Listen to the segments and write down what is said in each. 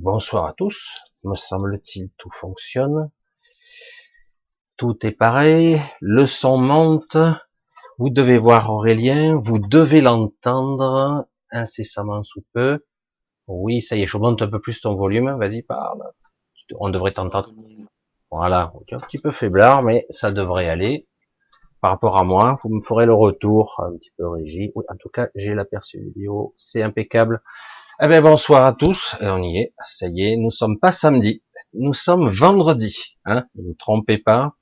Bonsoir à tous. Me semble-t-il, tout fonctionne. Tout est pareil. Le son monte. Vous devez voir Aurélien. Vous devez l'entendre incessamment sous peu. Oui, ça y est, je monte un peu plus ton volume. Vas-y, parle. On devrait t'entendre. Voilà, un petit peu faiblard, mais ça devrait aller. Par rapport à moi, vous me ferez le retour un petit peu régie. Oui, en tout cas, j'ai l'aperçu vidéo, c'est impeccable. Eh bien, bonsoir à tous. Et on y est. Ça y est, nous sommes pas samedi, nous sommes vendredi. Hein ne vous trompez pas.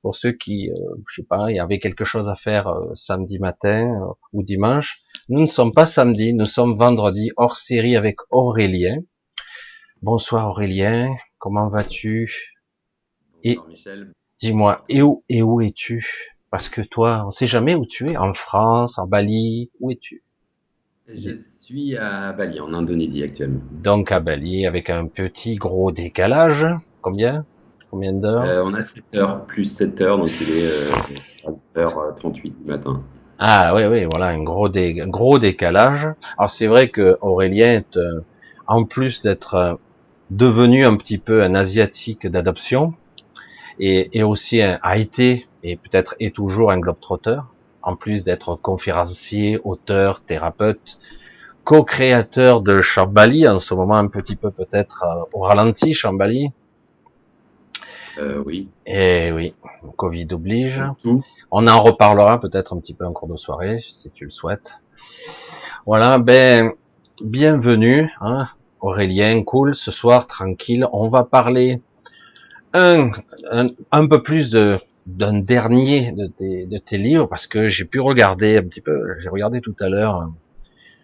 Pour ceux qui, euh, je sais pas, il y avait quelque chose à faire euh, samedi matin euh, ou dimanche, nous ne sommes pas samedi, nous sommes vendredi, hors série avec Aurélien. Bonsoir Aurélien, comment vas-tu? Et dis-moi, et où, et où es-tu? Parce que toi, on sait jamais où tu es. En France, en Bali, où es-tu? Je suis à Bali, en Indonésie actuellement. Donc à Bali, avec un petit gros décalage. Combien? Combien d'heures? Euh, On a 7 heures, plus 7 heures, donc il est euh, 13h38 du matin. Ah oui, oui, voilà, un gros, dé, gros décalage. Alors c'est vrai que Aurélien, euh, en plus d'être euh, devenu un petit peu un asiatique d'adoption, et, et, aussi un, a été, et peut-être est toujours un globetrotter, en plus d'être conférencier, auteur, thérapeute, co-créateur de Chambali, en ce moment un petit peu peut-être euh, au ralenti, Chambali. Euh, oui. Et oui, Covid oblige. Tout. On en reparlera peut-être un petit peu en cours de soirée, si tu le souhaites. Voilà, ben, bienvenue, hein, Aurélien, cool, ce soir, tranquille. On va parler un, un, un peu plus de d'un dernier de tes, de tes, livres, parce que j'ai pu regarder un petit peu, j'ai regardé tout à l'heure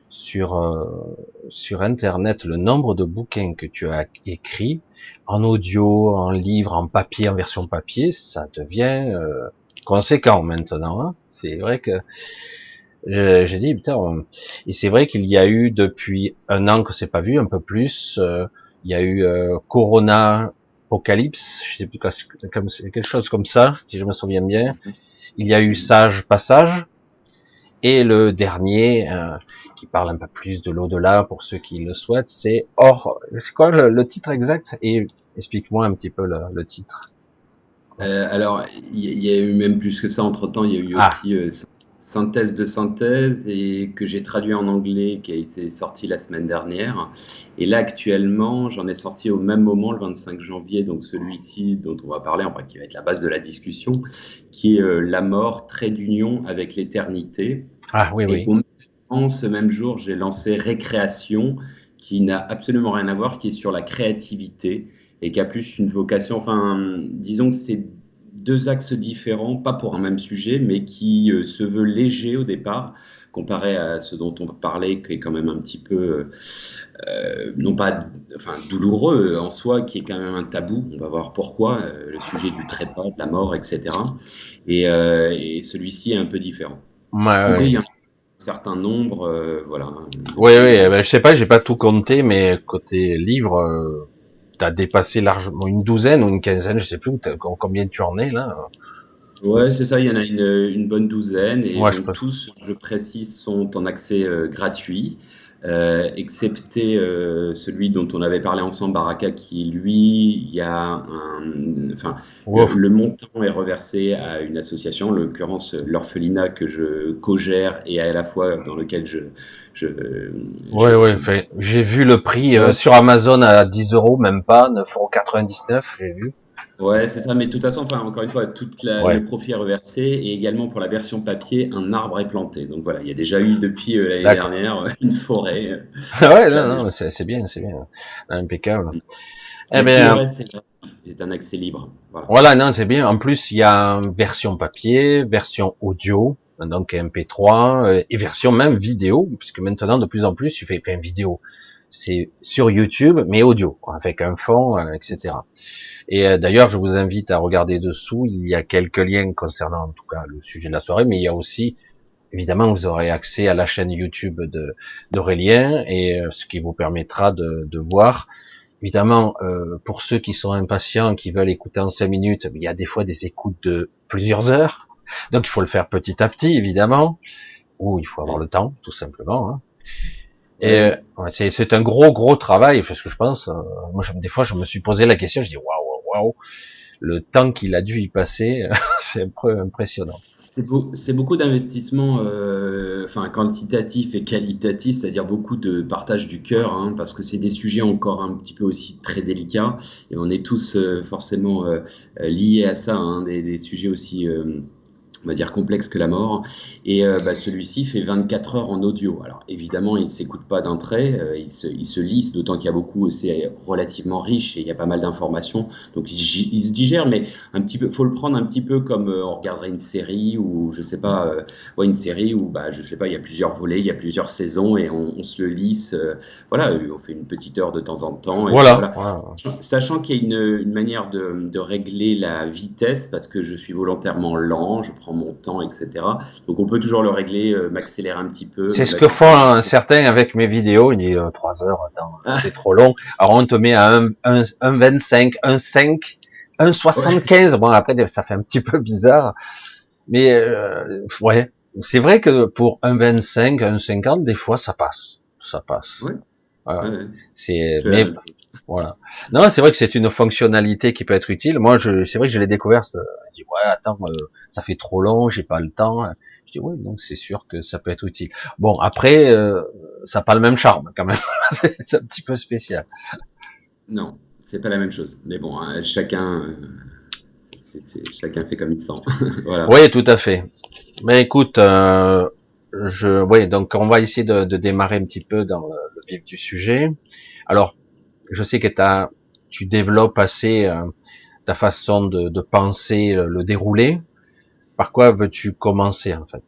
sur, euh, sur Internet le nombre de bouquins que tu as écrits, en audio, en livre, en papier, en version papier, ça devient euh, conséquent maintenant. Hein. C'est vrai que j'ai dit putain, et c'est vrai qu'il y a eu depuis un an que c'est pas vu, un peu plus. Euh, il y a eu euh, Corona Apocalypse, je sais plus quelque chose comme ça, si je me souviens bien. Il y a eu Sage Passage et le dernier euh, qui parle un peu plus de l'au-delà pour ceux qui le souhaitent, c'est Or. C'est quoi le, le, titre exact? Et explique-moi un petit peu le, le titre. Euh, alors, il y, a eu même plus que ça entre temps. Il y a eu ah. aussi euh, synthèse de synthèse et que j'ai traduit en anglais, qui s'est sorti la semaine dernière. Et là, actuellement, j'en ai sorti au même moment, le 25 janvier, donc celui-ci dont on va parler, enfin qui va être la base de la discussion, qui est euh, La mort, trait d'union avec l'éternité. Ah oui, et oui. Au ce même jour, j'ai lancé Récréation, qui n'a absolument rien à voir, qui est sur la créativité et qui a plus une vocation, enfin, disons que c'est deux axes différents, pas pour un même sujet, mais qui euh, se veut léger au départ, comparé à ce dont on parlait, qui est quand même un petit peu, euh, non pas, enfin, douloureux en soi, qui est quand même un tabou. On va voir pourquoi, euh, le sujet du trépas, de la mort, etc. Et, et celui-ci est un peu différent. Ouais, oui, il y a un certain nombre, voilà. Oui, oui, ben, je sais pas, j'ai pas tout compté, mais côté livre as dépassé largement une douzaine ou une quinzaine, je sais plus combien tu en es là. Ouais, c'est ça, il y en a une, une bonne douzaine et ouais, je tous, je précise, sont en accès euh, gratuit. Euh, excepté euh, celui dont on avait parlé ensemble, Baraka, qui lui, il y a un, enfin, wow. le, le, montant est reversé à une association, en l'occurrence l'orphelinat que je co-gère et à la fois dans lequel je, je, ouais, ouais, fait, j'ai vu le prix euh, sur Amazon à 10 euros, même pas, 9,99 euros, j'ai vu. Ouais, c'est ça, mais de toute façon, enfin, encore une fois, tout ouais. le profit est reversé et également pour la version papier, un arbre est planté. Donc voilà, il y a déjà eu depuis euh, l'année dernière une forêt. Ah ouais, non, non, c'est bien, c'est bien, impeccable. Eh bien, le reste, c'est un accès libre. Voilà, voilà non, c'est bien. En plus, il y a version papier, version audio, donc MP3 euh, et version même vidéo, puisque maintenant de plus en plus, tu fais plein de vidéos. C'est sur YouTube, mais audio, avec un fond, euh, etc. Et euh, d'ailleurs, je vous invite à regarder dessous. Il y a quelques liens concernant, en tout cas, le sujet de la soirée, mais il y a aussi, évidemment, vous aurez accès à la chaîne YouTube d'Aurélien et euh, ce qui vous permettra de, de voir. Évidemment, euh, pour ceux qui sont impatients, qui veulent écouter en cinq minutes, il y a des fois des écoutes de plusieurs heures. Donc, il faut le faire petit à petit, évidemment. Ou il faut avoir le temps, tout simplement. Hein. Et c'est un gros gros travail parce que je pense, moi des fois je me suis posé la question, je dis waouh waouh le temps qu'il a dû y passer, c'est impressionnant. C'est beaucoup d'investissements, euh, enfin quantitatifs et qualitatifs, c'est-à-dire beaucoup de partage du cœur, hein, parce que c'est des sujets encore un petit peu aussi très délicats, et on est tous euh, forcément euh, liés à ça, hein, des, des, sujets aussi on va dire complexe que la mort. Et euh, bah, celui-ci fait 24 heures en audio. Alors évidemment, il ne s'écoute pas d'un trait, euh, il, se, il, se, lisse, d'autant qu'il y a beaucoup, c'est relativement riche et il y a pas mal d'informations. Donc il, se digère, mais un petit peu, faut le prendre un petit peu comme euh, on regarderait une série ou je sais pas, ouais, une série où bah, je sais pas, il y a plusieurs volets, il y a plusieurs saisons et on, se le lisse. voilà, on fait une petite heure de temps en temps. voilà. Sachant qu'il y a une, une manière de, de régler la vitesse parce que je suis volontairement lent, je prends mon temps, etc. Donc on peut toujours le régler, euh, m'accélérer un petit peu. C'est ce que font certains avec mes vidéos. Il dit 3 euh, heures, attends, ah. c'est trop long. Alors on te met à 1,25, 1,5, 1,75. Bon après ça fait un petit peu bizarre, mais euh, ouais, c'est vrai que pour 1,25, 1,50, des fois ça passe, ça passe. Ouais. C'est mais voilà. Non, c'est vrai que c'est une fonctionnalité qui peut être utile. Moi, je, c'est vrai que je l'ai découvert. Je dis ouais, attends, euh, ça fait trop long, j'ai pas le temps. Je dis ouais, donc c'est sûr que ça peut être utile. Bon, après, euh, ça n'a pas le même charme quand même. c'est un petit peu spécial. Non, c'est pas la même chose. Mais bon, hein, chacun, euh, chacun fait comme il sent. voilà. Oui, tout à fait. Mais écoute, je, ouais, donc on va essayer de, de, démarrer un petit peu dans le, le vif du sujet. Alors, je sais que as, tu développes assez ta façon de, de penser le, le déroulé. Par quoi veux-tu commencer en fait?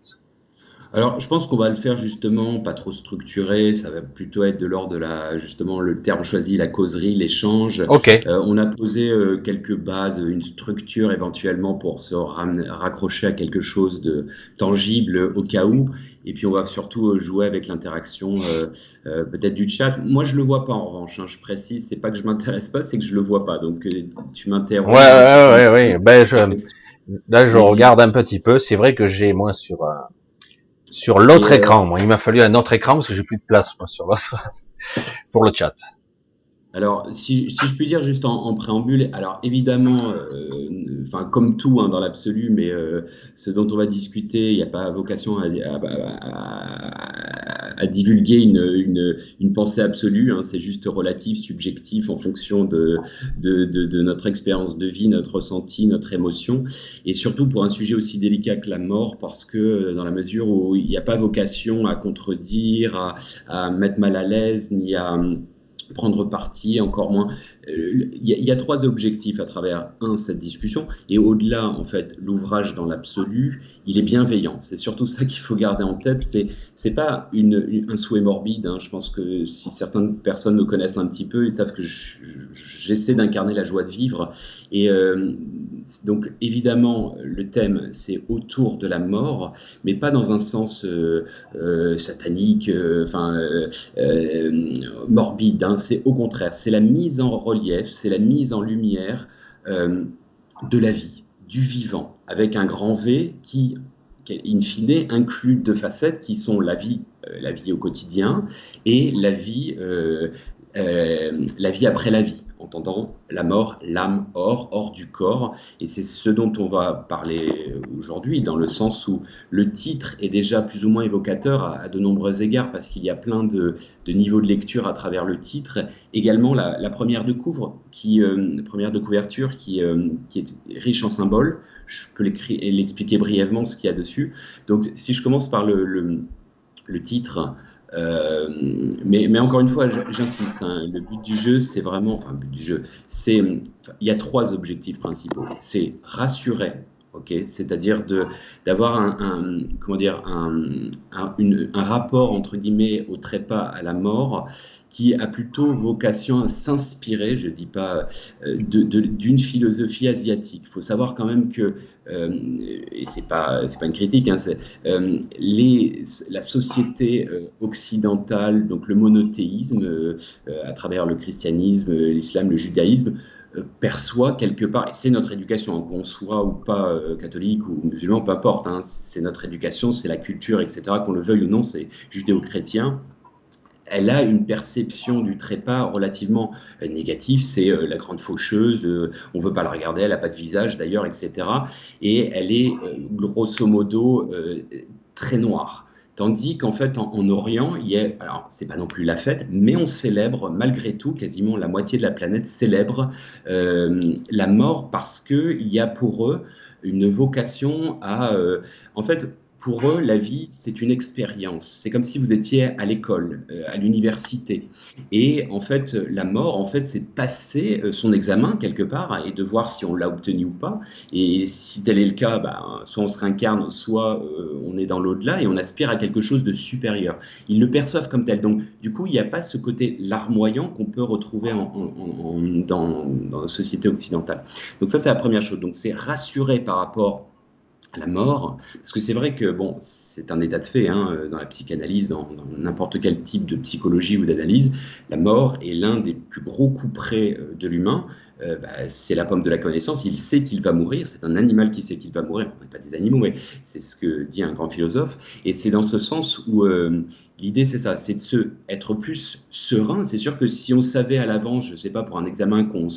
Alors, je pense qu'on va le faire justement pas trop structuré. Ça va plutôt être de l'ordre de la, justement, le terme choisi, la causerie, l'échange. Ok. Euh, on a posé euh, quelques bases, une structure éventuellement pour se raccrocher à quelque chose de tangible au cas où. Et puis on va surtout euh, jouer avec l'interaction peut-être du chat. Moi je le vois pas en revanche. Hein, je précise, c'est pas que je m'intéresse pas, c'est que je le vois pas. Donc tu m'interromps. Ouais ouais ouais ouais. Ben je, là je regarde un petit peu. C'est vrai que j'ai moi sur sur l'autre écran. Moi, il m'a fallu un autre écran parce que j'ai plus de place moi, sur l'autre pour le chat. Alors, si, je puis dire juste en, préambule, alors évidemment, euh, enfin comme tout hein, dans l'absolu, mais euh, ce dont on va discuter, il n'y a pas vocation à, divulguer une, pensée absolue. Hein, c'est juste relatif, subjectif, en fonction de, notre expérience de vie, notre ressenti, notre émotion, et surtout pour un sujet aussi délicat que la mort, parce que dans la mesure où il n'y a pas vocation à contredire, à mettre mal à l'aise, ni à prendre parti, encore moins. Euh, il y, a trois objectifs à travers un cette discussion et au-delà en fait l'ouvrage dans l'absolu il est bienveillant c'est surtout ça qu'il faut garder en tête c'est c'est pas un souhait morbide hein. je pense que si certaines personnes me connaissent un petit peu ils savent que j'essaie d'incarner la joie de vivre et euh, donc évidemment le thème c'est autour de la mort mais pas dans un sens euh, euh satanique enfin morbide hein. c'est au contraire c'est la mise en relief, c'est la mise en lumière de la vie, du vivant, avec un grand V qui, in fine, inclut deux facettes qui sont la vie, euh, la vie au quotidien et la vie, euh, la vie après la vie entendant la mort, l'âme hors, hors du corps. Et c'est ce dont on va parler aujourd'hui, dans le sens où le titre est déjà plus ou moins évocateur à, de nombreux égards, parce qu'il y a plein de, niveaux de lecture à travers le titre. Également la, première de couvre, qui, euh, première de couverture, qui, euh, qui est riche en symboles. Je peux l'expliquer brièvement ce qu'il y a dessus. Donc si je commence par le, le titre, euh, mais, encore une fois, j'insiste, hein, le but du jeu, c'est vraiment, enfin, le but du jeu, c'est, il y a trois objectifs principaux. C'est rassurer, ok, c'est-à-dire d'avoir un, comment dire, un, un, rapport entre guillemets au trépas à la mort qui a plutôt vocation à s'inspirer, je ne dis pas, euh, d'une philosophie asiatique. Il faut savoir quand même que, euh, et ce n'est pas, pas une critique, hein, euh, les, la société occidentale, donc le monothéisme, à travers le christianisme, l'islam, le judaïsme, perçoit quelque part, et c'est notre éducation, qu'on soit ou pas catholique ou musulman, peu importe, hein, c'est notre éducation, c'est la culture, etc., qu'on le veuille ou non, c'est judéo-chrétien, elle a une perception du trépas relativement négative. C'est la grande faucheuse, on veut pas la regarder, elle a pas de visage d'ailleurs, etc. Et elle est grosso modo très noire. Tandis qu'en fait, en, Orient, il y a, alors c'est pas non plus la fête, mais on célèbre malgré tout, quasiment la moitié de la planète célèbre euh, la mort parce qu'il y a pour eux une vocation à, euh, en fait, pour eux, la vie, c'est une expérience. C'est comme si vous étiez à l'école, euh, à l'université. Et en fait, la mort, en fait, c'est de passer euh, son examen quelque part et de voir si on l'a obtenu ou pas. Et si tel est le cas, bah, soit on se réincarne, soit euh, on est dans l'au-delà et on aspire à quelque chose de supérieur. Ils le perçoivent comme tel. Donc, du coup, il n'y a pas ce côté larmoyant qu'on peut retrouver dans, dans la société occidentale. Donc ça, c'est la première chose. Donc, c'est rassurer par rapport la mort, parce que c'est vrai que bon, c'est un état de fait hein, dans la psychanalyse, dans n'importe quel type de psychologie ou d'analyse, la mort est l'un des plus gros coups près euh, de l'humain. Euh, bah, c'est la pomme de la connaissance, il sait qu'il va mourir, c'est un animal qui sait qu'il va mourir, on n'est pas des animaux, mais c'est ce que dit un grand philosophe, et c'est dans ce sens où euh, L'idée, c'est ça, c'est de se, être plus serein. C'est sûr que si on savait à l'avance, je ne sais pas, pour un examen qu'on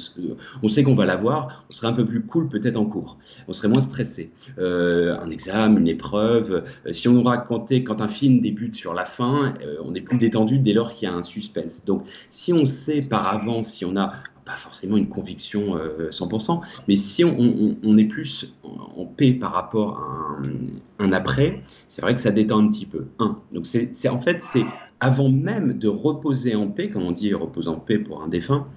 on sait qu'on va l'avoir, on serait un peu plus cool peut-être en cours. On serait moins stressé. Euh, un examen, une épreuve. Euh, si on nous racontait quand un film débute sur la fin, euh, on est plus détendu dès lors qu'il y a un suspense. Donc, si on sait par avance, si on a pas forcément une conviction 100%, euh, mais si on, est plus en, paix par rapport à un, après, c'est vrai que ça détend un petit peu. Un. Donc c'est en fait c'est avant même de reposer en paix, comme on dit reposer en paix pour un défunt,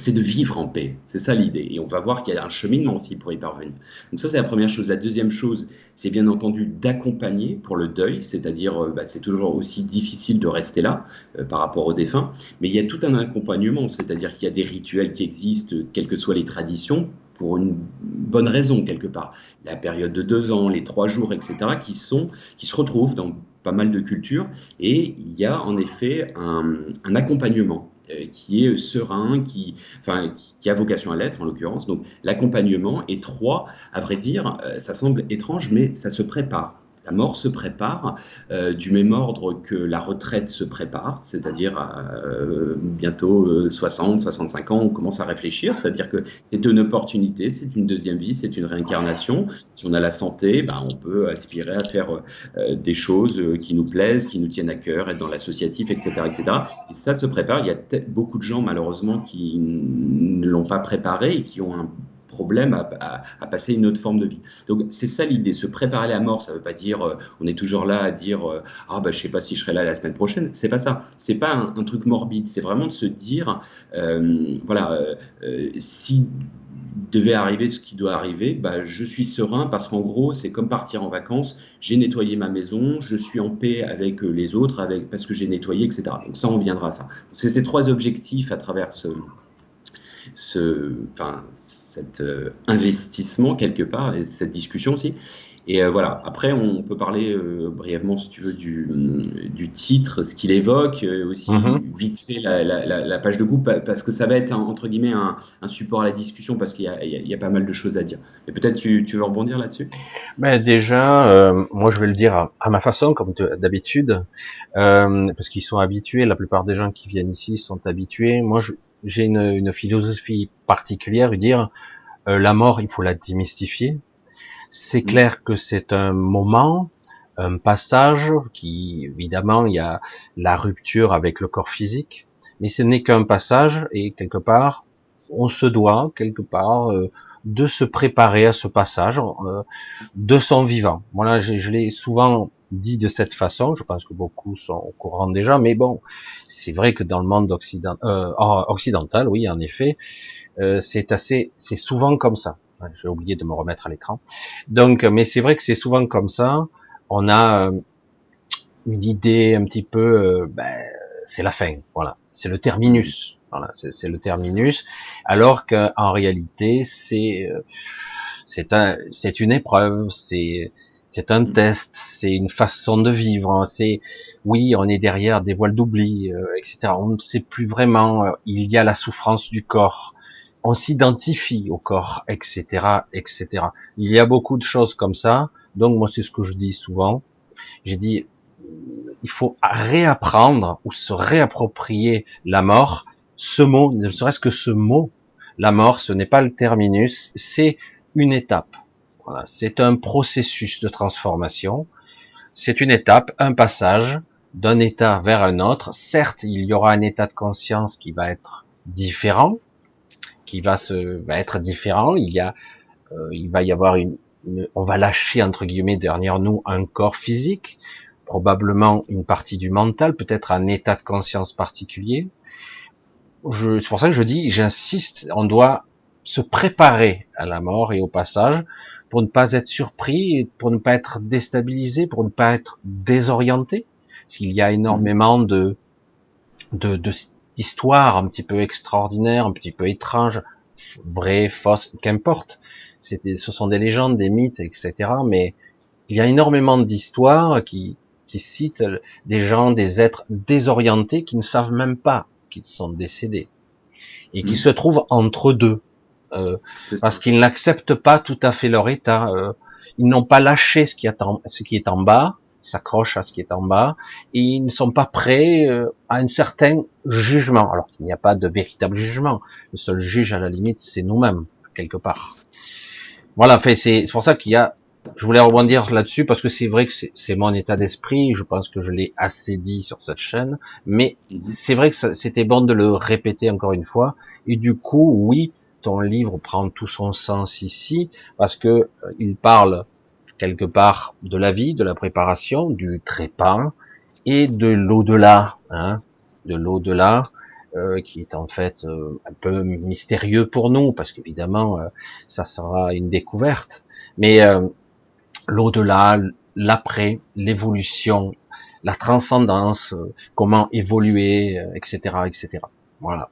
c'est de vivre en paix. C'est ça l'idée. Et on va voir qu'il y a un cheminement aussi pour y parvenir. Donc ça, c'est la première chose. La deuxième chose, c'est bien entendu d'accompagner pour le deuil, c'est-à-dire euh, bah, c'est toujours aussi difficile de rester là euh, par rapport aux défunts, mais il y a tout un accompagnement, c'est-à-dire qu'il y a des rituels qui existent, quelles que soient les traditions, pour une bonne raison quelque part. La période de deux ans, les trois jours, etc., qui, sont, qui se retrouvent dans pas mal de cultures, et il y a en effet un accompagnement qui est serein, qui, a vocation à l'être en l'occurrence. Donc l'accompagnement. Et trois, à vrai dire, euh, ça semble étrange, mais ça se prépare. La mort se prépare euh, du même ordre que la retraite se prépare, c'est-à-dire euh, bientôt 60, euh, 65 ans, on commence à réfléchir, c'est-à-dire que c'est une opportunité, c'est une deuxième vie, c'est une réincarnation. Si on a la santé, ben, on peut aspirer à faire des choses qui nous plaisent, qui nous tiennent à cœur, être dans l'associatif, etc., etc. Et ça se prépare. Il y a beaucoup de gens malheureusement qui ne l'ont pas préparé et qui ont un problème à, passer une autre forme de vie. Donc c'est ça l'idée, se préparer à la mort, ça ne veut pas dire euh, on est toujours là à dire euh, ah bah je sais pas si je serai là la semaine prochaine. C'est pas ça. C'est pas un, truc morbide. C'est vraiment de se dire euh, voilà si devait arriver ce qui doit arriver, bah, je suis serein parce qu'en gros, c'est comme partir en vacances. J'ai nettoyé ma maison, je suis en paix avec les autres, parce que j'ai nettoyé, etc. Donc ça, on viendra à ça. C'est ces trois objectifs à travers ce, ce, enfin, cet euh, investissement quelque part et cette discussion aussi. Et euh, voilà, après, on peut parler euh, brièvement, si tu veux, du, du titre, ce qu'il évoque, aussi mhm. vite fait la, la, page de groupe, parce que ça va être, entre guillemets, un, un support à la discussion, parce qu'il y, y, a pas mal de choses à dire. Et peut-être tu, tu veux rebondir là-dessus? Ben Déjà, moi je vais le dire à, à ma façon, comme d'habitude, parce qu'ils sont habitués, la plupart des gens qui viennent ici sont habitués. Moi, je, j'ai une, une, philosophie particulière, dire euh, la mort, il faut la démystifier. C'est mm. clair que c'est un moment, un passage qui, évidemment, il y a la rupture avec le corps physique, mais ce n'est qu'un passage et quelque part, on se doit quelque part euh, de se préparer à ce passage euh, de son vivant. Voilà, je, je l'ai souvent dit de cette façon. Je pense que beaucoup sont au courant déjà, mais bon, c'est vrai que dans le monde euh, occidental, oui, en effet, euh, c'est assez, c'est souvent comme ça. J'ai oublié de me remettre à l'écran. Donc, mais c'est vrai que c'est souvent comme ça. On a euh, une idée un petit peu, euh, ben, c'est la fin, voilà, c'est le terminus. Voilà, c'est le terminus, alors qu'en réalité, c'est euh, c'est un, une épreuve, c'est c'est un test, c'est une façon de vivre. Hein. C'est oui, on est derrière des voiles d'oubli, euh, etc. On ne sait plus vraiment. Euh, il y a la souffrance du corps. On s'identifie au corps, etc., etc. Il y a beaucoup de choses comme ça. Donc moi, c'est ce que je dis souvent. J'ai dit, il faut réapprendre ou se réapproprier la mort. Ce mot, ne serait-ce que ce mot, la mort, ce n'est pas le terminus, c'est une étape. Voilà, c'est un processus de transformation. C'est une étape, un passage d'un état vers un autre. Certes, il y aura un état de conscience qui va être différent, qui va se, va être différent. Il y a, euh, il va y avoir une, on va lâcher entre guillemets derrière nous un corps physique, probablement une partie du mental, peut-être un état de conscience particulier. C'est pour ça que je dis, j'insiste, on doit se préparer à la mort et au passage pour ne pas être surpris, pour ne pas être déstabilisé, pour ne pas être désorienté. Parce qu'il y a énormément de, de, d'histoires un petit peu extraordinaires, un petit peu étranges, vraies, fausses, qu'importe. Des, ce sont des légendes, des mythes, etc. Mais il y a énormément d'histoires qui, qui citent des gens, des êtres désorientés qui ne savent même pas qu'ils sont décédés et qui mm. se trouvent entre deux euh, parce qu'ils n'acceptent pas tout à fait leur état. Euh, ils n'ont pas lâché ce qui est en, ce qui est en bas, s'accrochent à ce qui est en bas, et ils ne sont pas prêts euh, à un certain jugement, alors qu'il n'y a pas de véritable jugement. Le seul juge à la limite, c'est nous-mêmes quelque part. Voilà, fait, c'est pour ça qu'il y a je voulais rebondir là-dessus parce que c'est vrai que c'est mon état d'esprit. Je pense que je l'ai assez dit sur cette chaîne, mais mhm. c'est vrai que c'était bon de le répéter encore une fois. Et du coup, oui, ton livre prend tout son sens ici parce que euh, il parle quelque part de la vie, de la préparation, du trépas et de l'au-delà, hein, de l'au-delà. Euh, qui est en fait euh, un peu mystérieux pour nous, parce qu'évidemment, ça sera une découverte. Mais l'au-delà, l'après, l'évolution, la transcendance, euh, comment évoluer, etc., euh, etc. Voilà.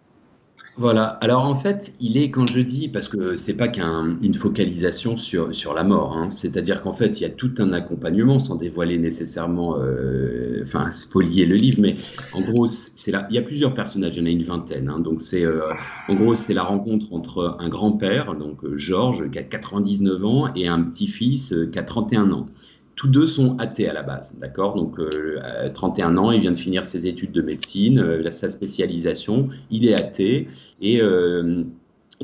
Voilà. Alors en fait, il est quand je dis parce que c'est pas qu'une focalisation sur la mort, hein. c'est-à-dire qu'en fait il y a tout un accompagnement sans dévoiler nécessairement, euh, enfin spolier le livre, mais en gros c'est là, il y a plusieurs personnages, il y en a une vingtaine, hein. donc c'est euh, en gros c'est la rencontre entre un grand-père, donc euh, Georges qui a 99 ans et un petit-fils qui a 31 ans. Tous deux sont athées à la base, d'accord? Donc, euh, à 31 ans, il vient de finir ses études de médecine, euh, sa spécialisation, il est athée et euh,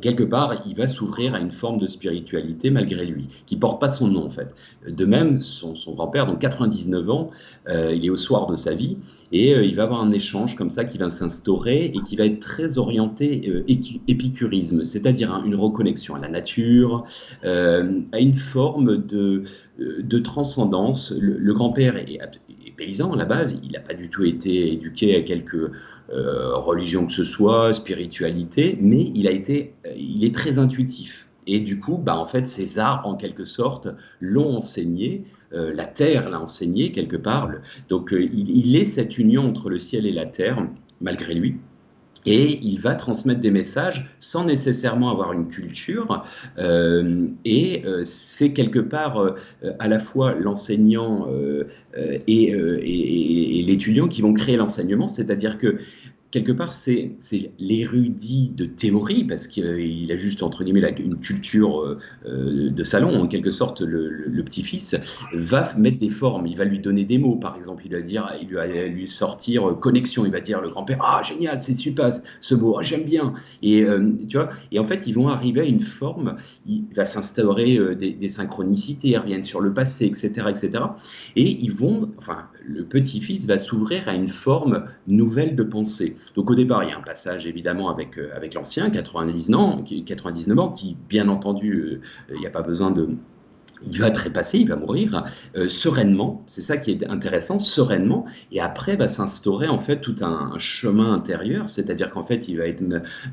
quelque part, il va s'ouvrir à une forme de spiritualité malgré lui, qui porte pas son nom en fait. De même, son, grand-père, donc 99 ans, il est au soir de sa vie et il va avoir un échange comme ça qui va s'instaurer et qui va être très orienté épicurisme, c'est-à-dire une reconnexion à la nature, à une forme de de transcendance. Le, grand-père est, paysan à la base, il n'a pas du tout été éduqué à quelque euh, religion que ce soit, spiritualité, mais il a été, euh, il est très intuitif. Et du coup, bah, en fait, ces arbres, en quelque sorte, l'ont enseigné, la terre l'a enseigné quelque part. Donc, il, est cette union entre le ciel et la terre, malgré lui et il va transmettre des messages sans nécessairement avoir une culture. Euh, et euh, c'est quelque part euh, à la fois l'enseignant et, et l'étudiant qui vont créer l'enseignement, c'est-à-dire que quelque part, c'est l'érudit de théorie, parce qu'il a juste, entre guillemets, une culture euh, euh, de salon, en quelque sorte, le, petit-fils, va mettre des formes, il va lui donner des mots, par exemple, il va, dire, il va lui sortir euh, connexion, il va dire, le grand-père, ah, génial, c'est super, ce mot, ah, j'aime bien. Et, tu vois, et en fait, ils vont arriver à une forme, il va s'instaurer des, des, synchronicités, ils reviennent sur le passé, etc., etc. Et ils vont, enfin, le petit-fils va s'ouvrir à une forme nouvelle de pensée. Donc au départ, il y a un passage évidemment avec, euh, avec l'ancien, 99 ans, 99 ans, qui bien entendu, euh, il n'y a pas besoin de... Il va trépasser, il va mourir euh, sereinement, c'est ça qui est intéressant, sereinement, et après va s'instaurer en fait tout un, chemin intérieur, c'est-à-dire qu'en fait il va être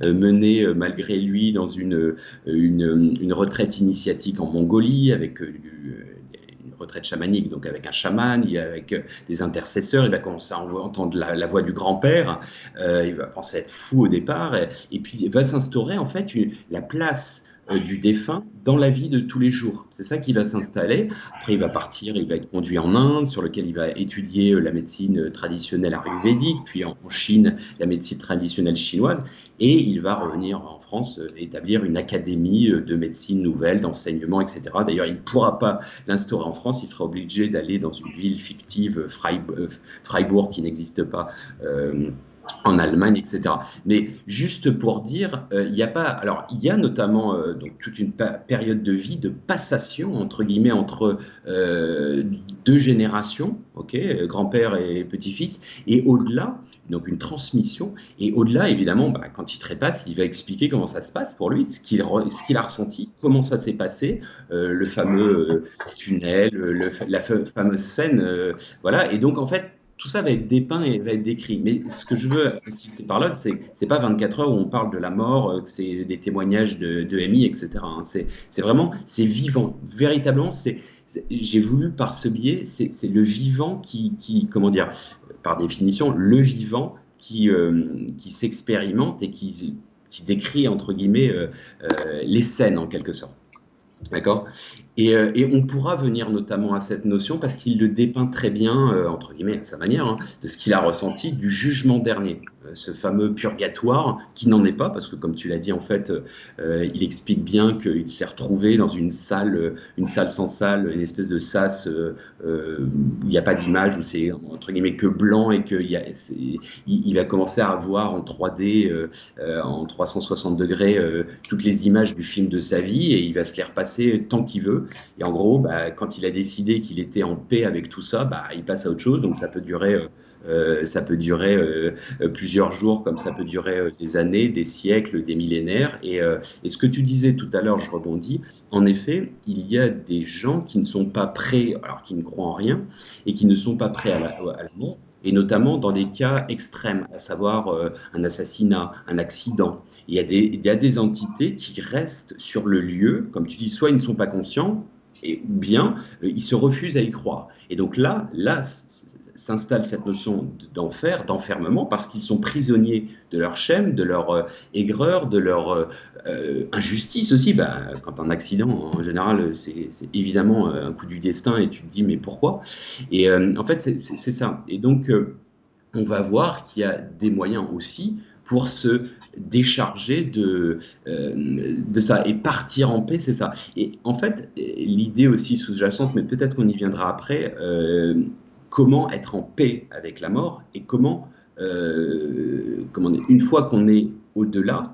mené malgré lui dans une, une retraite initiatique en Mongolie avec retraite chamanique, donc avec un chaman, avec euh, des intercesseurs, il va commencer à entendre la, voix du grand-père, euh, il va penser être fou au départ, et, puis il va s'instaurer en fait la place du défunt dans la vie de tous les jours. C'est ça qui va s'installer. Après, il va partir, il va être conduit en Inde, sur lequel il va étudier euh, la médecine traditionnelle ayurvédique, puis en Chine, la médecine traditionnelle chinoise, et il va revenir en France, euh, établir une académie de médecine nouvelle, d'enseignement, etc. D'ailleurs, il ne pourra pas l'instaurer en France, il sera obligé d'aller dans une ville fictive, Freiburg, qui n'existe pas en Allemagne, etc. Mais juste pour dire, euh, il n'y a pas. Alors, il y a notamment euh, donc toute une période de vie de passation entre guillemets entre euh, deux générations, ok, grand-père et petit-fils, et au-delà, donc une transmission. Et au-delà, évidemment, bah, quand il trépasse, il va expliquer comment ça se passe pour lui, ce qu'il a ressenti, comment ça s'est passé, le fameux tunnel, la fameuse scène, voilà. Et donc en fait tout ça va être dépeint et va être décrit. Mais ce que je veux insister par là, c'est c'est pas 24 heures où on parle de la mort, euh, que c'est des témoignages de, MI, etc. Hein. C'est vraiment, c'est vivant. Véritablement, c'est j'ai voulu par ce biais, c'est le vivant qui, qui, comment dire, par définition, le vivant qui, euh, qui s'expérimente et qui, qui décrit, entre guillemets, euh, les scènes en quelque sorte. D'accord? Euh, et, on pourra venir notamment à cette notion parce qu'il le dépeint très bien, euh, entre guillemets, à sa manière, hein, de ce qu'il a ressenti du jugement dernier, euh, ce fameux purgatoire qui n'en est pas, parce que comme tu l'as dit, en fait, il explique bien qu'il s'est retrouvé dans une salle, une salle sans salle, une espèce de sas où il n'y a pas d'image, où c'est entre guillemets que blanc et qu'il il, il, va commencer à voir en 3D, en 360 degrés, toutes les images du film de sa vie et il va se les repasser tant qu'il veut. Et en gros, bah, quand il a décidé qu'il était en paix avec tout ça, bah, il passe à autre chose. Donc ça peut durer, euh, ça peut durer euh, plusieurs jours, comme ça peut durer des années, des siècles, des millénaires. Et, ce que tu disais tout à l'heure, je rebondis. En effet, il y a des gens qui ne sont pas prêts, alors qui ne croient en rien, et qui ne sont pas prêts à la, mort et notamment dans des cas extrêmes, à savoir euh, un assassinat, un accident. Il y a des entités qui restent sur le lieu, comme tu dis, soit ils ne sont pas conscients, ou bien euh, ils se refusent à y croire. Et donc là, là s'installe cette notion d'enfer, d'enfermement, parce qu'ils sont prisonniers de leur chaîne, de leur euh, aigreur, de leur euh, injustice aussi. Bah, quand un accident, en général, c'est évidemment un coup du destin et tu te dis mais pourquoi? Et en fait, c'est ça. Et donc, on va voir qu'il y a des moyens aussi pour se décharger de, euh, de ça et partir en paix, c'est ça. Et en fait, l'idée aussi sous-jacente, mais peut-être qu'on y viendra après, euh, comment être en paix avec la mort et comment, euh, comment une fois qu'on est au-delà,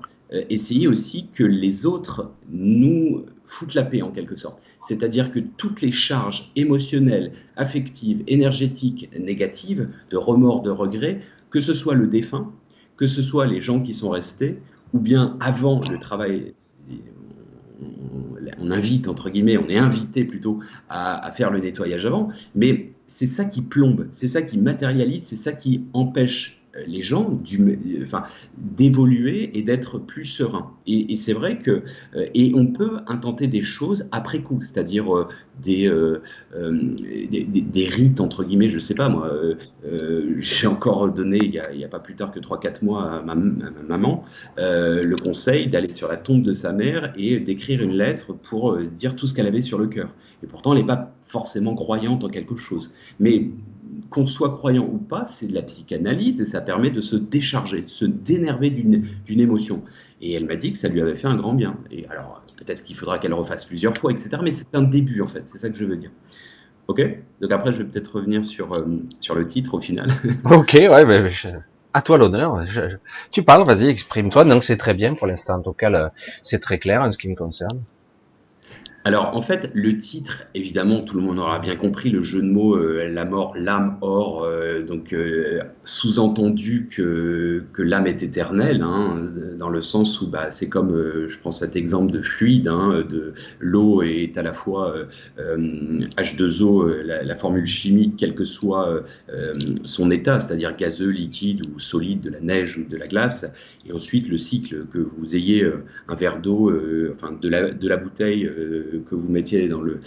essayer aussi que les autres nous foutent la paix en quelque sorte. C'est-à-dire que toutes les charges émotionnelles, affectives, énergétiques, négatives, de remords, de regrets, que ce soit le défunt, que ce soit les gens qui sont restés, ou bien avant le travail, on, invite, entre guillemets, on est invité plutôt à, faire le nettoyage avant, mais c'est ça qui plombe, c'est ça qui matérialise, c'est ça qui empêche les gens enfin, d'évoluer et d'être plus sereins. Et, c'est vrai que euh, et on peut intenter des choses après coup, c'est-à-dire euh, euh, des, des, rites entre guillemets, je sais pas moi. J'ai encore donné il n'y a, pas plus tard que 3-4 mois à ma, maman le conseil d'aller sur la tombe de sa mère et d'écrire une lettre pour dire tout ce qu'elle avait sur le cœur. Et pourtant, elle n'est pas forcément croyante en quelque chose. Mais qu'on soit croyant ou pas, c'est de la psychanalyse et ça permet de se décharger, de se dénerver d'une émotion. Et elle m'a dit que ça lui avait fait un grand bien. Et alors, peut-être qu'il faudra qu'elle refasse plusieurs fois, etc. Mais c'est un début, en fait, c'est ça que je veux dire. Ok? Donc après, je vais peut-être revenir sur, euh, sur le titre au final. ok, ouais, mais à toi l'honneur. Tu parles, vas-y, exprime-toi. Donc c'est très bien pour l'instant. En tout cas, c'est très clair en ce qui me concerne. Alors, en fait, le titre, évidemment, tout le monde aura bien compris, le jeu de mots, euh, la mort, l'âme, or, euh, donc euh, sous-entendu que, l'âme est éternelle, hein, dans le sens où bah, c'est comme, je prends cet exemple de fluide, hein, de l'eau est à la fois H2O, la, la, formule chimique, quel que soit son état, c'est-à-dire gazeux, liquide ou solide, de la neige ou de la glace, et ensuite le cycle, que vous ayez un verre d'eau, enfin de la, de la bouteille que vous mettiez dans, le,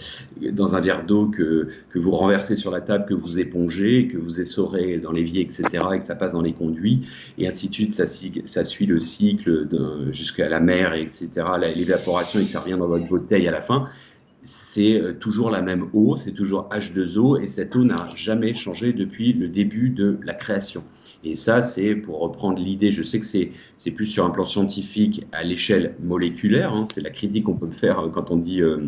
dans un verre d'eau, que, que vous renversez sur la table, que vous épongez, que vous essorez dans l'évier, etc., et que ça passe dans les conduits, et ainsi de suite, ça, ça suit le cycle jusqu'à la mer, etc., l'évaporation, et que ça revient dans votre bouteille à la fin c'est euh, toujours la même eau, c'est toujours H2O, et cette eau n'a jamais changé depuis le début de la création. Et ça, c'est pour reprendre l'idée, je sais que c'est plus sur un plan scientifique à l'échelle moléculaire, hein, c'est la critique qu'on peut faire euh, quand on dit... Euh,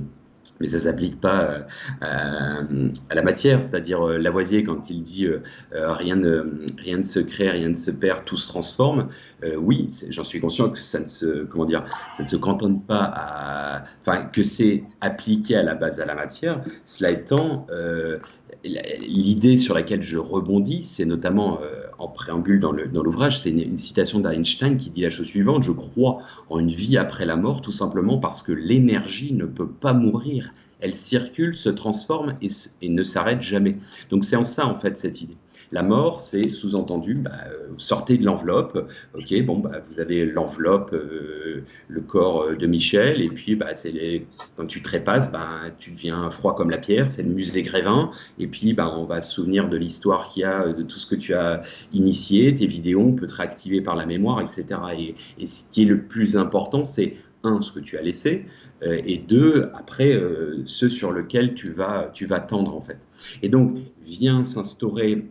mais ça s'applique pas euh, à, la matière, c'est-à-dire euh, Lavoisier quand il dit euh, rien, ne, rien ne se crée, rien ne se perd, tout se transforme. oui, j'en suis conscient que ça ne se comment dire, ça ne se cantonne pas à, enfin que c'est appliqué à la base à la matière. Cela étant, l'idée sur laquelle je rebondis, c'est notamment en préambule dans l'ouvrage, c'est une, citation d'Einstein qui dit la chose suivante, je crois en une vie après la mort tout simplement parce que l'énergie ne peut pas mourir. Elle circule, se transforme et, et ne s'arrête jamais. Donc c'est en ça en fait cette idée. La mort, c'est sous-entendu, bah, euh, sortez de l'enveloppe. Ok, bon, bah, vous avez l'enveloppe, euh, le corps euh, de Michel, et puis bah, quand tu trépasses, bah, tu deviens froid comme la pierre. C'est le musée Grévin, et puis bah, on va se souvenir de l'histoire qu'il y a, de tout ce que tu as initié. Tes vidéos, on peut te réactiver par la mémoire, etc. Et, et ce qui est le plus important, c'est un, ce que tu as laissé, et deux, après, ce sur lequel tu vas, tu vas tendre, en fait. Et donc, vient s'instaurer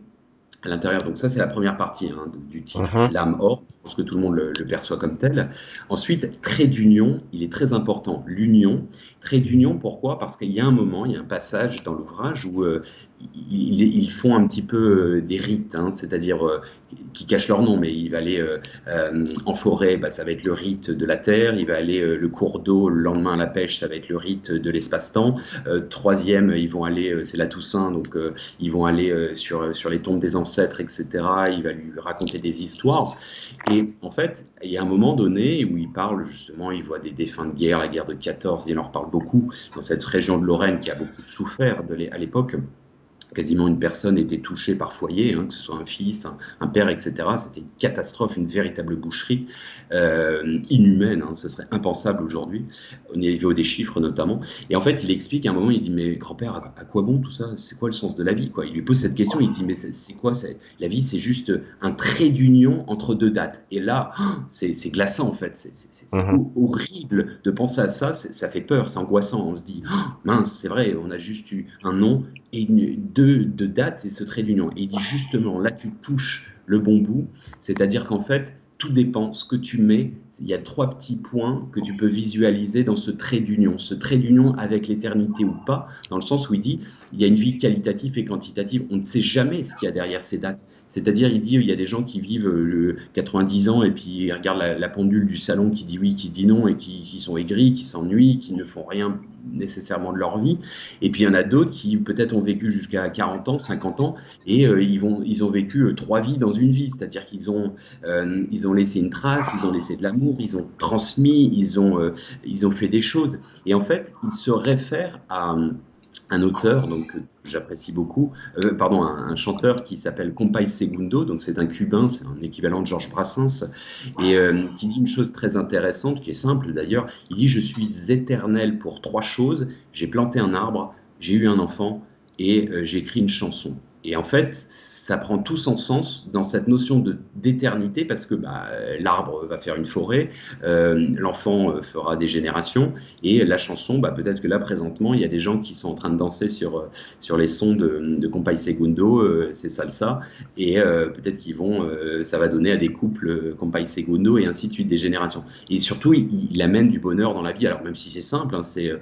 à l'intérieur. Donc ça, c'est la première partie hein, du titre, uh-huh. l'âme or. Je pense que tout le monde le, perçoit comme tel. Ensuite, trait d'union, il est très important. L'union, trait d'union, pourquoi? Parce qu'il y a un moment, il y a un passage dans l'ouvrage où euh, ils, font un petit peu euh, des rites, hein, c'est-à-dire euh, qui cachent leur nom, mais il va aller en forêt, bah, ça va être le rite de la terre, il va aller le cours d'eau, le lendemain la pêche, ça va être le rite de l'espace-temps. troisième, ils vont aller, c'est la Toussaint, donc ils vont aller sur, sur les tombes des ancêtres, etc. Il va lui raconter des histoires. Et en fait, il y a un moment donné où il parle justement, il voit des défunts de guerre, la guerre de 14, il en reparle beaucoup dans cette région de Lorraine qui a beaucoup souffert à l'époque quasiment une personne était touchée par foyer, hein, que ce soit un fils, un, père, etc. C'était une catastrophe, une véritable boucherie euh, inhumaine. Hein, ce serait impensable aujourd'hui, au niveau des chiffres notamment. Et en fait, il explique à un moment, il dit mais grand-père, à, quoi bon tout ça? C'est quoi le sens de la vie quoi? Il lui pose cette question, il dit mais c'est quoi? La vie, c'est juste un trait d'union entre deux dates. Et là, c'est glaçant en fait. C'est mhm. horrible de penser à ça. Ça fait peur, c'est angoissant. On se dit mince, c'est vrai, on a juste eu un nom de date et ce trait d'union. Et il dit justement, là tu touches le bon bout, c'est-à-dire qu'en fait, tout dépend. Ce que tu mets, il y a trois petits points que tu peux visualiser dans ce trait d'union. Ce trait d'union avec l'éternité ou pas, dans le sens où il dit il y a une vie qualitative et quantitative. On ne sait jamais ce qu'il y a derrière ces dates. C'est-à-dire, il dit il y a des gens qui vivent euh, le 90 ans et puis ils regardent la, pendule du salon qui dit oui, qui dit non et qui, sont aigris, qui s'ennuient, qui ne font rien nécessairement de leur vie. Et puis il y en a d'autres qui peut-être ont vécu jusqu'à 40 ans, 50 ans, et euh, ils, ont vécu euh, trois vies dans une vie. C'est-à-dire qu'ils ont, euh, ont laissé une trace, ils ont laissé de l'amour, ils ont transmis, ils ont, ils ont fait des choses. Et en fait, ils se réfèrent à un auteur donc j'apprécie beaucoup, pardon, un, chanteur qui s'appelle Compay Segundo, donc c'est un cubain, c'est un équivalent de Georges Brassens, et qui dit une chose très intéressante, qui est simple d'ailleurs, il dit je suis éternel pour trois choses, j'ai planté un arbre, j'ai eu un enfant et j'ai écrit une chanson. Et en fait, ça prend tout son sens dans cette notion de d'éternité parce que bah, l'arbre va faire une forêt, euh, l'enfant euh, fera des générations et la chanson, bah, peut-être que là présentement, il y a des gens qui sont en train de danser sur, euh, sur les sons de, de Compay Segundo, c'est salsa, et peut-être qu'ils vont, ça va donner à des couples Compay Segundo et ainsi de suite des générations. Et surtout, il, amène du bonheur dans la vie. Alors même si c'est simple, hein, c'est,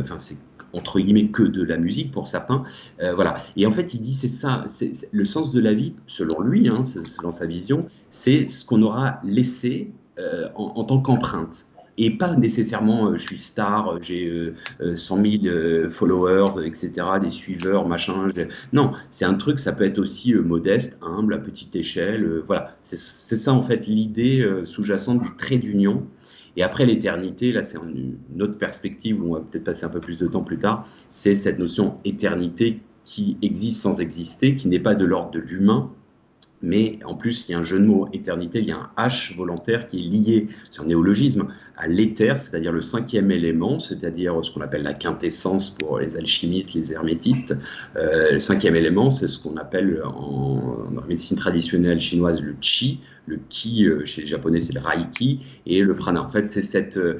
enfin c'est entre guillemets que de la musique pour certains. Euh, voilà. Et en fait, il dit c'est ça, le sens de la vie, selon lui, hein, selon sa vision, c'est ce qu'on aura laissé euh, en, tant qu'empreinte. Et pas nécessairement, euh, je suis star, j'ai 100 000 followers, etc., des suiveurs, machin. Non, c'est un truc, ça peut être aussi modeste, humble, à petite échelle. voilà, c'est ça en fait l'idée sous-jacente du trait d'union et après l'éternité, là c'est une autre perspective où on va peut-être passer un peu plus de temps plus tard, c'est cette notion éternité qui existe sans exister, qui n'est pas de l'ordre de l'humain, mais en plus, il y a un jeu de mots, éternité, il y a un H volontaire qui est lié, c'est un néologisme, à l'éther, c'est-à-dire le cinquième élément, c'est-à-dire ce qu'on appelle la quintessence pour les alchimistes, les hermétistes. Euh, le cinquième élément, c'est ce qu'on appelle en, la médecine traditionnelle chinoise le chi. Le ki, euh, chez les japonais, c'est le raiki, et le prana. En fait, c'est cette, euh,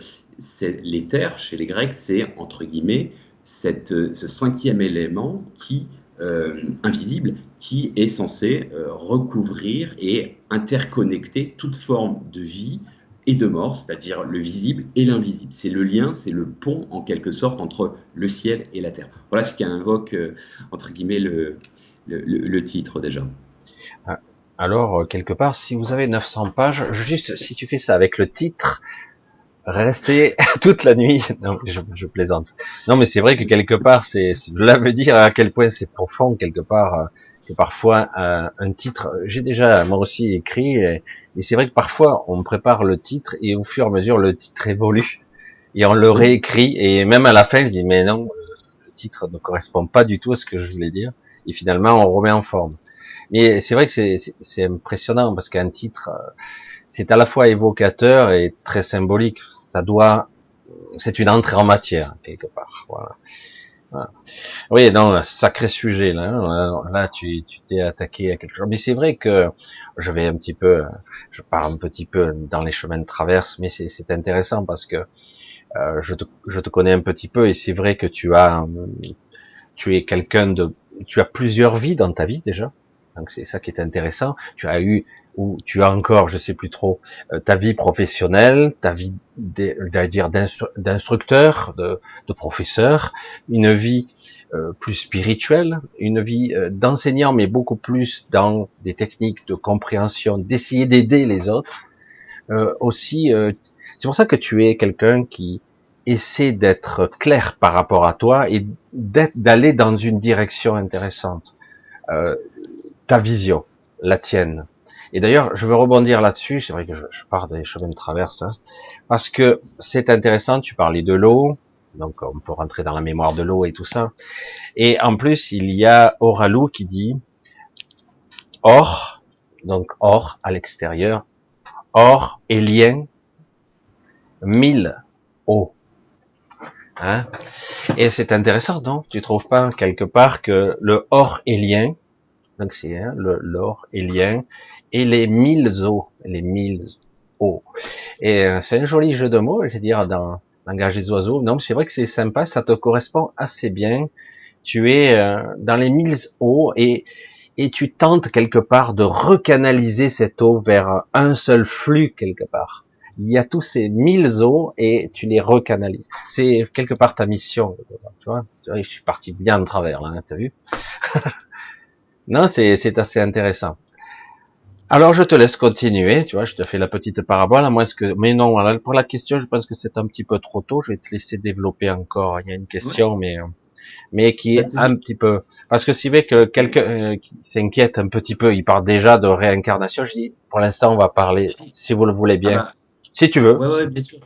l'éther, chez les grecs, c'est entre guillemets ce cinquième élément qui euh, invisible qui est censé euh, recouvrir et interconnecter toute forme de vie et de mort, c'est-à-dire le visible et l'invisible. C'est le lien, c'est le pont en quelque sorte entre le ciel et la terre. Voilà ce qui invoque, euh, entre guillemets, le, le, titre déjà. Alors, quelque part, si vous avez 900 pages, juste si tu fais ça avec le titre, rester toute la nuit. Non, je, plaisante. Non, mais c'est vrai que quelque part, c'est, cela veut dire à quel point c'est profond quelque part euh, que parfois un, un titre. J'ai déjà moi aussi écrit et, c'est vrai que parfois on prépare le titre et au fur et à mesure le titre évolue et on le réécrit et même à la fin je dis mais non le titre ne correspond pas du tout à ce que je voulais dire et finalement on remet en forme. Mais c'est vrai que c'est impressionnant parce qu'un titre euh, c'est à la fois évocateur et très symbolique. Ça doit, c'est une entrée en matière quelque part. Voilà. Oui, non, sacré sujet là. Là, tu t'es attaqué à quelque chose. Mais c'est vrai que je vais un petit peu, je pars un petit peu dans les chemins de traverse, mais c'est intéressant parce que euh, je, te, je te connais un petit peu et c'est vrai que tu as, tu es quelqu'un de, tu as plusieurs vies dans ta vie déjà. Donc c'est ça qui est intéressant. Tu as eu où tu as encore, je sais plus trop, euh, ta vie professionnelle, ta vie, d'instructeur, de, de, professeur, une vie euh, plus spirituelle, une vie euh, d'enseignant, mais beaucoup plus dans des techniques de compréhension, d'essayer d'aider les autres. aussi, c'est pour ça que tu es quelqu'un qui essaie d'être clair par rapport à toi et d'aller dans une direction intéressante. ta vision, la tienne, et d'ailleurs, je veux rebondir là-dessus. C'est vrai que je, pars des chemins de traverse, hein, parce que c'est intéressant. Tu parlais de l'eau, donc on peut rentrer dans la mémoire de l'eau et tout ça. Et en plus, il y a Oralou qui dit or, donc or à l'extérieur, or et lien, mille eau. Hein? Et c'est intéressant, non? Tu trouves pas quelque part que le or et lien, donc c'est hein, l'or et lien, et les mille os, les mille os. Et euh, c'est un joli jeu de mots, je veux dire, dans langage des oiseaux. Non, c'est vrai que c'est sympa, ça te correspond assez bien. Tu es euh, dans les mille eaux et et tu tentes quelque part de recanaliser cette eau vers un seul flux quelque part. Il y a tous ces mille eaux et tu les recanalises. C'est quelque part ta mission. Tu vois, je suis parti bien de travers là, t'as vu Non, c'est assez intéressant. Alors je te laisse continuer, tu vois, je te fais la petite parabole, à moins que, mais non, pour la question, je pense que c'est un petit peu trop tôt, je vais te laisser développer encore. Il y a une question, mais euh, mais qui est un petit peu, parce que si que quelqu'un euh, qui s'inquiète un petit peu, il parle déjà de réincarnation. Je dis, pour l'instant, on va parler, si vous le voulez bien, ah bah. si tu veux. Ouais, ouais, bien sûr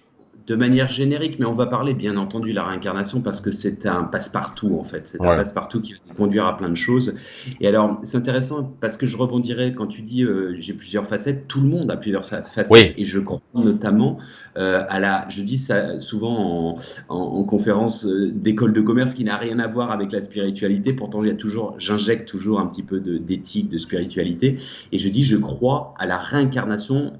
de manière générique, mais on va parler bien entendu de la réincarnation parce que c'est un passe-partout en fait. C'est un passe-partout qui va conduire à plein de choses. Et alors, c'est intéressant parce que je rebondirais quand tu dis euh, j'ai plusieurs facettes. Tout le monde a plusieurs facettes. Et je crois notamment euh, à la. Je dis ça souvent en, conférence euh, d'école de commerce qui n'a rien à voir avec la spiritualité. Pourtant, il y a toujours, j'injecte toujours un petit peu d'éthique, de, spiritualité. Et je dis je crois à la réincarnation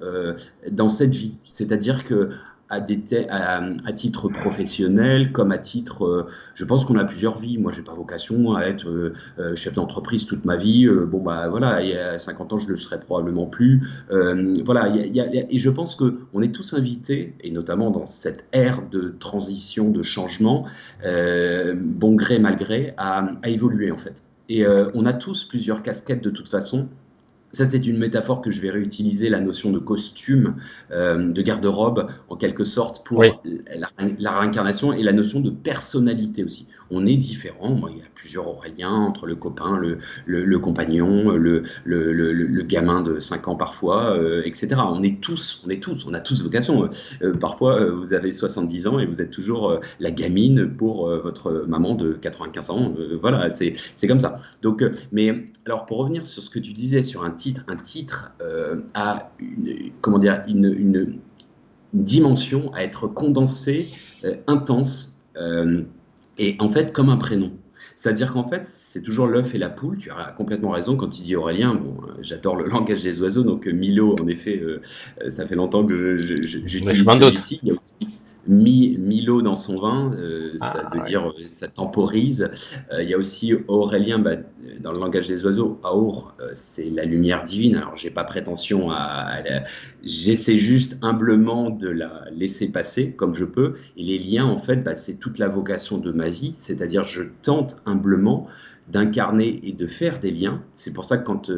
dans cette vie. C'est-à-dire que à, titre professionnel comme à titre. Euh, je pense qu'on a plusieurs vies. Moi, j'ai pas vocation à être euh, euh, chef d'entreprise toute ma vie. bon, bah voilà, il y a 50 ans, je le serai probablement plus. voilà, et je pense qu'on est tous invités, et notamment dans cette ère de transition, de changement, bon gré, mal gré, à évoluer en fait. Et on a tous plusieurs casquettes de toute façon. Ça, c'est une métaphore que je vais réutiliser, la notion de costume, euh, de garde-robe, en quelque sorte, pour la, réincarnation et la notion de personnalité aussi. On est différent. il y a plusieurs Auréliens entre le copain, le, compagnon, le, gamin de 5 ans parfois, euh, etc. On est tous, on est tous, on a tous vocation. Euh, parfois, vous avez 70 ans et vous êtes toujours la gamine pour votre maman de 95 ans. voilà, c'est comme ça. Donc, mais alors, pour revenir sur ce que tu disais sur un titre, un titre a une, comment dire, une, dimension à être condensée, intense, et en fait comme un prénom. C'est-à-dire qu'en fait, c'est toujours l'œuf et la poule. Tu as complètement raison quand tu dis Aurélien. Bon, j'adore le langage des oiseaux, donc Milo, en effet, ça fait longtemps que j'utilise celui-ci. Il y a aussi mis Milo dans son vin, euh, ça ah, veut dire euh, ça temporise. Euh, il y a aussi Aurélien, bah, dans le langage des oiseaux, Aur, c'est la lumière divine. Alors j'ai pas prétention à, j'essaie juste humblement de la laisser passer comme je peux. Et les liens, en fait, bah, c'est toute la vocation de ma vie, c'est-à-dire je tente humblement d'incarner et de faire des liens. C'est pour ça que quand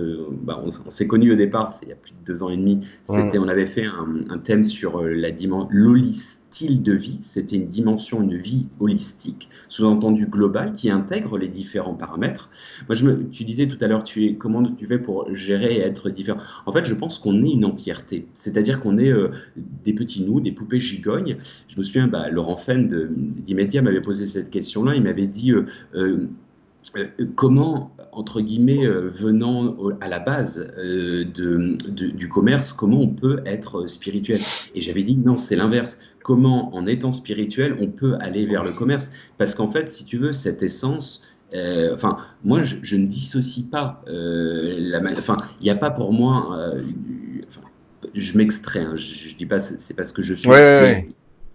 bah, on, s'est connus au départ, il y a plus de deux ans et demi, c'était, on avait fait un, un thème sur la dimension, l'holisme style de vie, c'était une dimension, une vie holistique, sous-entendu globale, qui intègre les différents paramètres. Moi, je me, tu disais tout à l'heure, tu es, comment tu fais pour gérer et être différent? En fait, je pense qu'on est une entièreté, c'est-à-dire qu'on est, euh, des petits nous, des poupées gigognes. Je me souviens, bah, Laurent Fenn d'Immédiat m'avait posé cette question-là, il m'avait dit... Euh, euh, comment, entre guillemets, venant à la base de, du commerce, comment on peut être spirituel? Et j'avais dit non, c'est l'inverse comment, en étant spirituel, on peut aller vers le commerce? Parce qu'en fait, si tu veux, cette essence, euh, enfin, moi, je, ne dissocie pas euh, la. Enfin, il n'y a pas pour moi. Euh, je m'extrais. Hein, je, ne dis pas, c'est parce que je suis.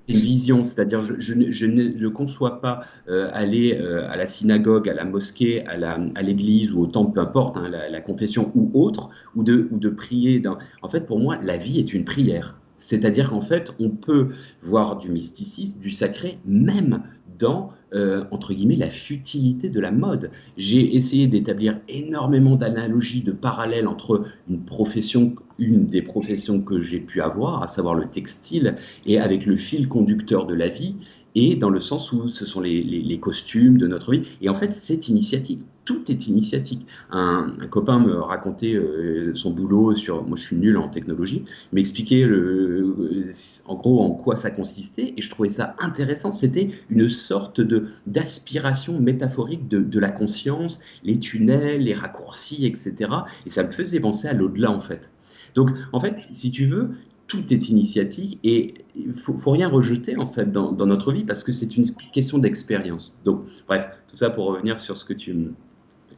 C'est une vision, c'est-à-dire je, ne, conçois pas aller à la synagogue, à la mosquée, à l'église ou au temple, peu importe, hein, la, confession ou autre, ou de, prier. En fait, pour moi, la vie est une prière. C'est-à-dire qu'en fait, on peut voir du mysticisme, du sacré, même dans, euh, entre guillemets, la futilité de la mode. J'ai essayé d'établir énormément d'analogies, de parallèles entre une profession, une des professions que j'ai pu avoir, à savoir le textile, et avec le fil conducteur de la vie, et dans le sens où ce sont les, costumes de notre vie. Et en fait, c'est initiatique. Tout est initiatique. Un, copain me racontait euh, son boulot sur. Moi, je suis nul en technologie, m'expliquait euh, en gros en quoi ça consistait, et je trouvais ça intéressant. C'était une sorte de d'aspiration métaphorique de, de la conscience, les tunnels, les raccourcis, etc. Et ça me faisait penser à l'au-delà, en fait. Donc, en fait, si tu veux, tout est initiatique et il faut, faut rien rejeter en fait dans, notre vie parce que c'est une question d'expérience. Donc, bref, tout ça pour revenir sur ce que tu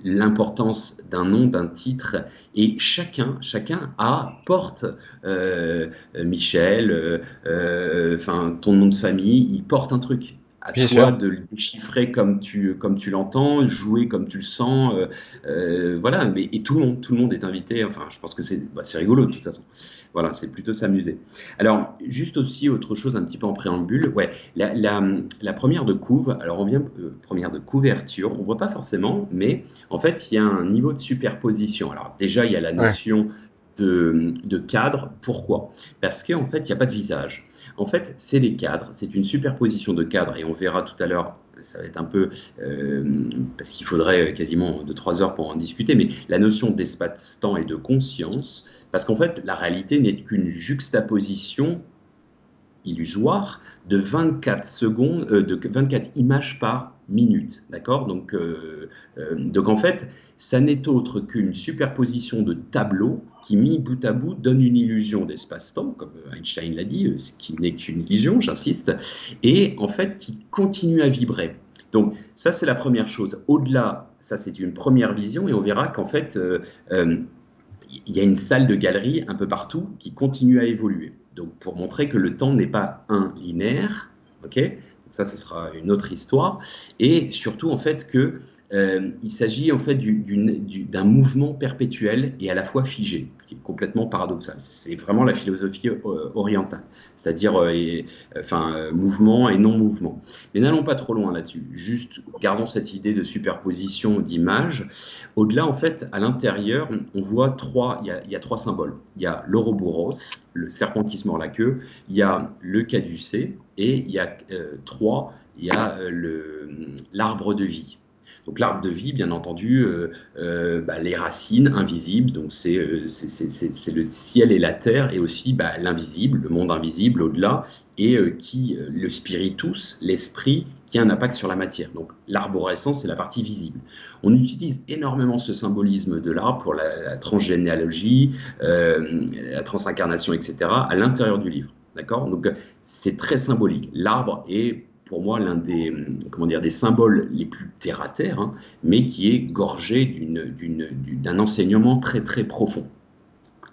l'importance d'un nom, d'un titre, et chacun, chacun a porte euh, Michel, euh, euh, ton nom de famille, il porte un truc à toi de le déchiffrer comme tu, comme tu l'entends, jouer comme tu le sens. Euh, euh, voilà, mais, et tout le monde, tout le monde est invité. Enfin, je pense que c'est bah, rigolo de toute façon. Voilà, c'est plutôt s'amuser. Alors, juste aussi autre chose un petit peu en préambule. Ouais, la, la, première de couve, alors on vient, euh, première de couverture, on voit pas forcément, mais en fait, il y a un niveau de superposition. Alors, déjà, il y a la notion de, de cadre. Pourquoi? Parce qu'en fait, il n'y a pas de visage. En fait, c'est des cadres, c'est une superposition de cadres, et on verra tout à l'heure, ça va être un peu, euh, parce qu'il faudrait quasiment 2-3 heures pour en discuter, mais la notion d'espace-temps et de conscience, parce qu'en fait, la réalité n'est qu'une juxtaposition illusoire de 24 secondes, euh, de 24 images par minute, d'accord? Donc, euh, donc en fait, ça n'est autre qu'une superposition de tableaux qui, mis bout à bout, donne une illusion d'espace-temps, comme Einstein l'a dit, ce qui n'est qu'une illusion, j'insiste, et en fait qui continue à vibrer. Donc ça, c'est la première chose. Au-delà, ça c'est une première vision, et on verra qu'en fait, euh, euh, il y a une salle de galerie un peu partout qui continue à évoluer. Donc pour montrer que le temps n'est pas un linéaire, ok? Ça, ce sera une autre histoire. Et surtout, en fait, que euh, il s'agit en fait d'un mouvement perpétuel et à la fois figé, qui est complètement paradoxal. C'est vraiment la philosophie euh, orientale, c'est-à-dire euh, enfin, mouvement et non-mouvement. Mais n'allons pas trop loin là-dessus, juste gardons cette idée de superposition d'images. Au-delà, en fait, à l'intérieur, on voit trois, il y, a, trois symboles. Il y a l'Ouroboros, le serpent qui se mord la queue, il y a le caducée et il y a trois, il y a l'arbre de vie. Donc l'arbre de vie, bien entendu, bah, les racines invisibles, donc c'est le ciel et la terre, et aussi bah, l'invisible, le monde invisible au-delà, et qui le spiritus, l'esprit, qui a un impact sur la matière. Donc l'arborescence, c'est la partie visible. On utilise énormément ce symbolisme de l'arbre pour la, transgénéalogie, la transincarnation, etc., à l'intérieur du livre. D'accord? Donc c'est très symbolique. L'arbre est pour moi l'un des, comment dire, des symboles les plus terre à terre, mais qui est gorgé d'un enseignement très très profond.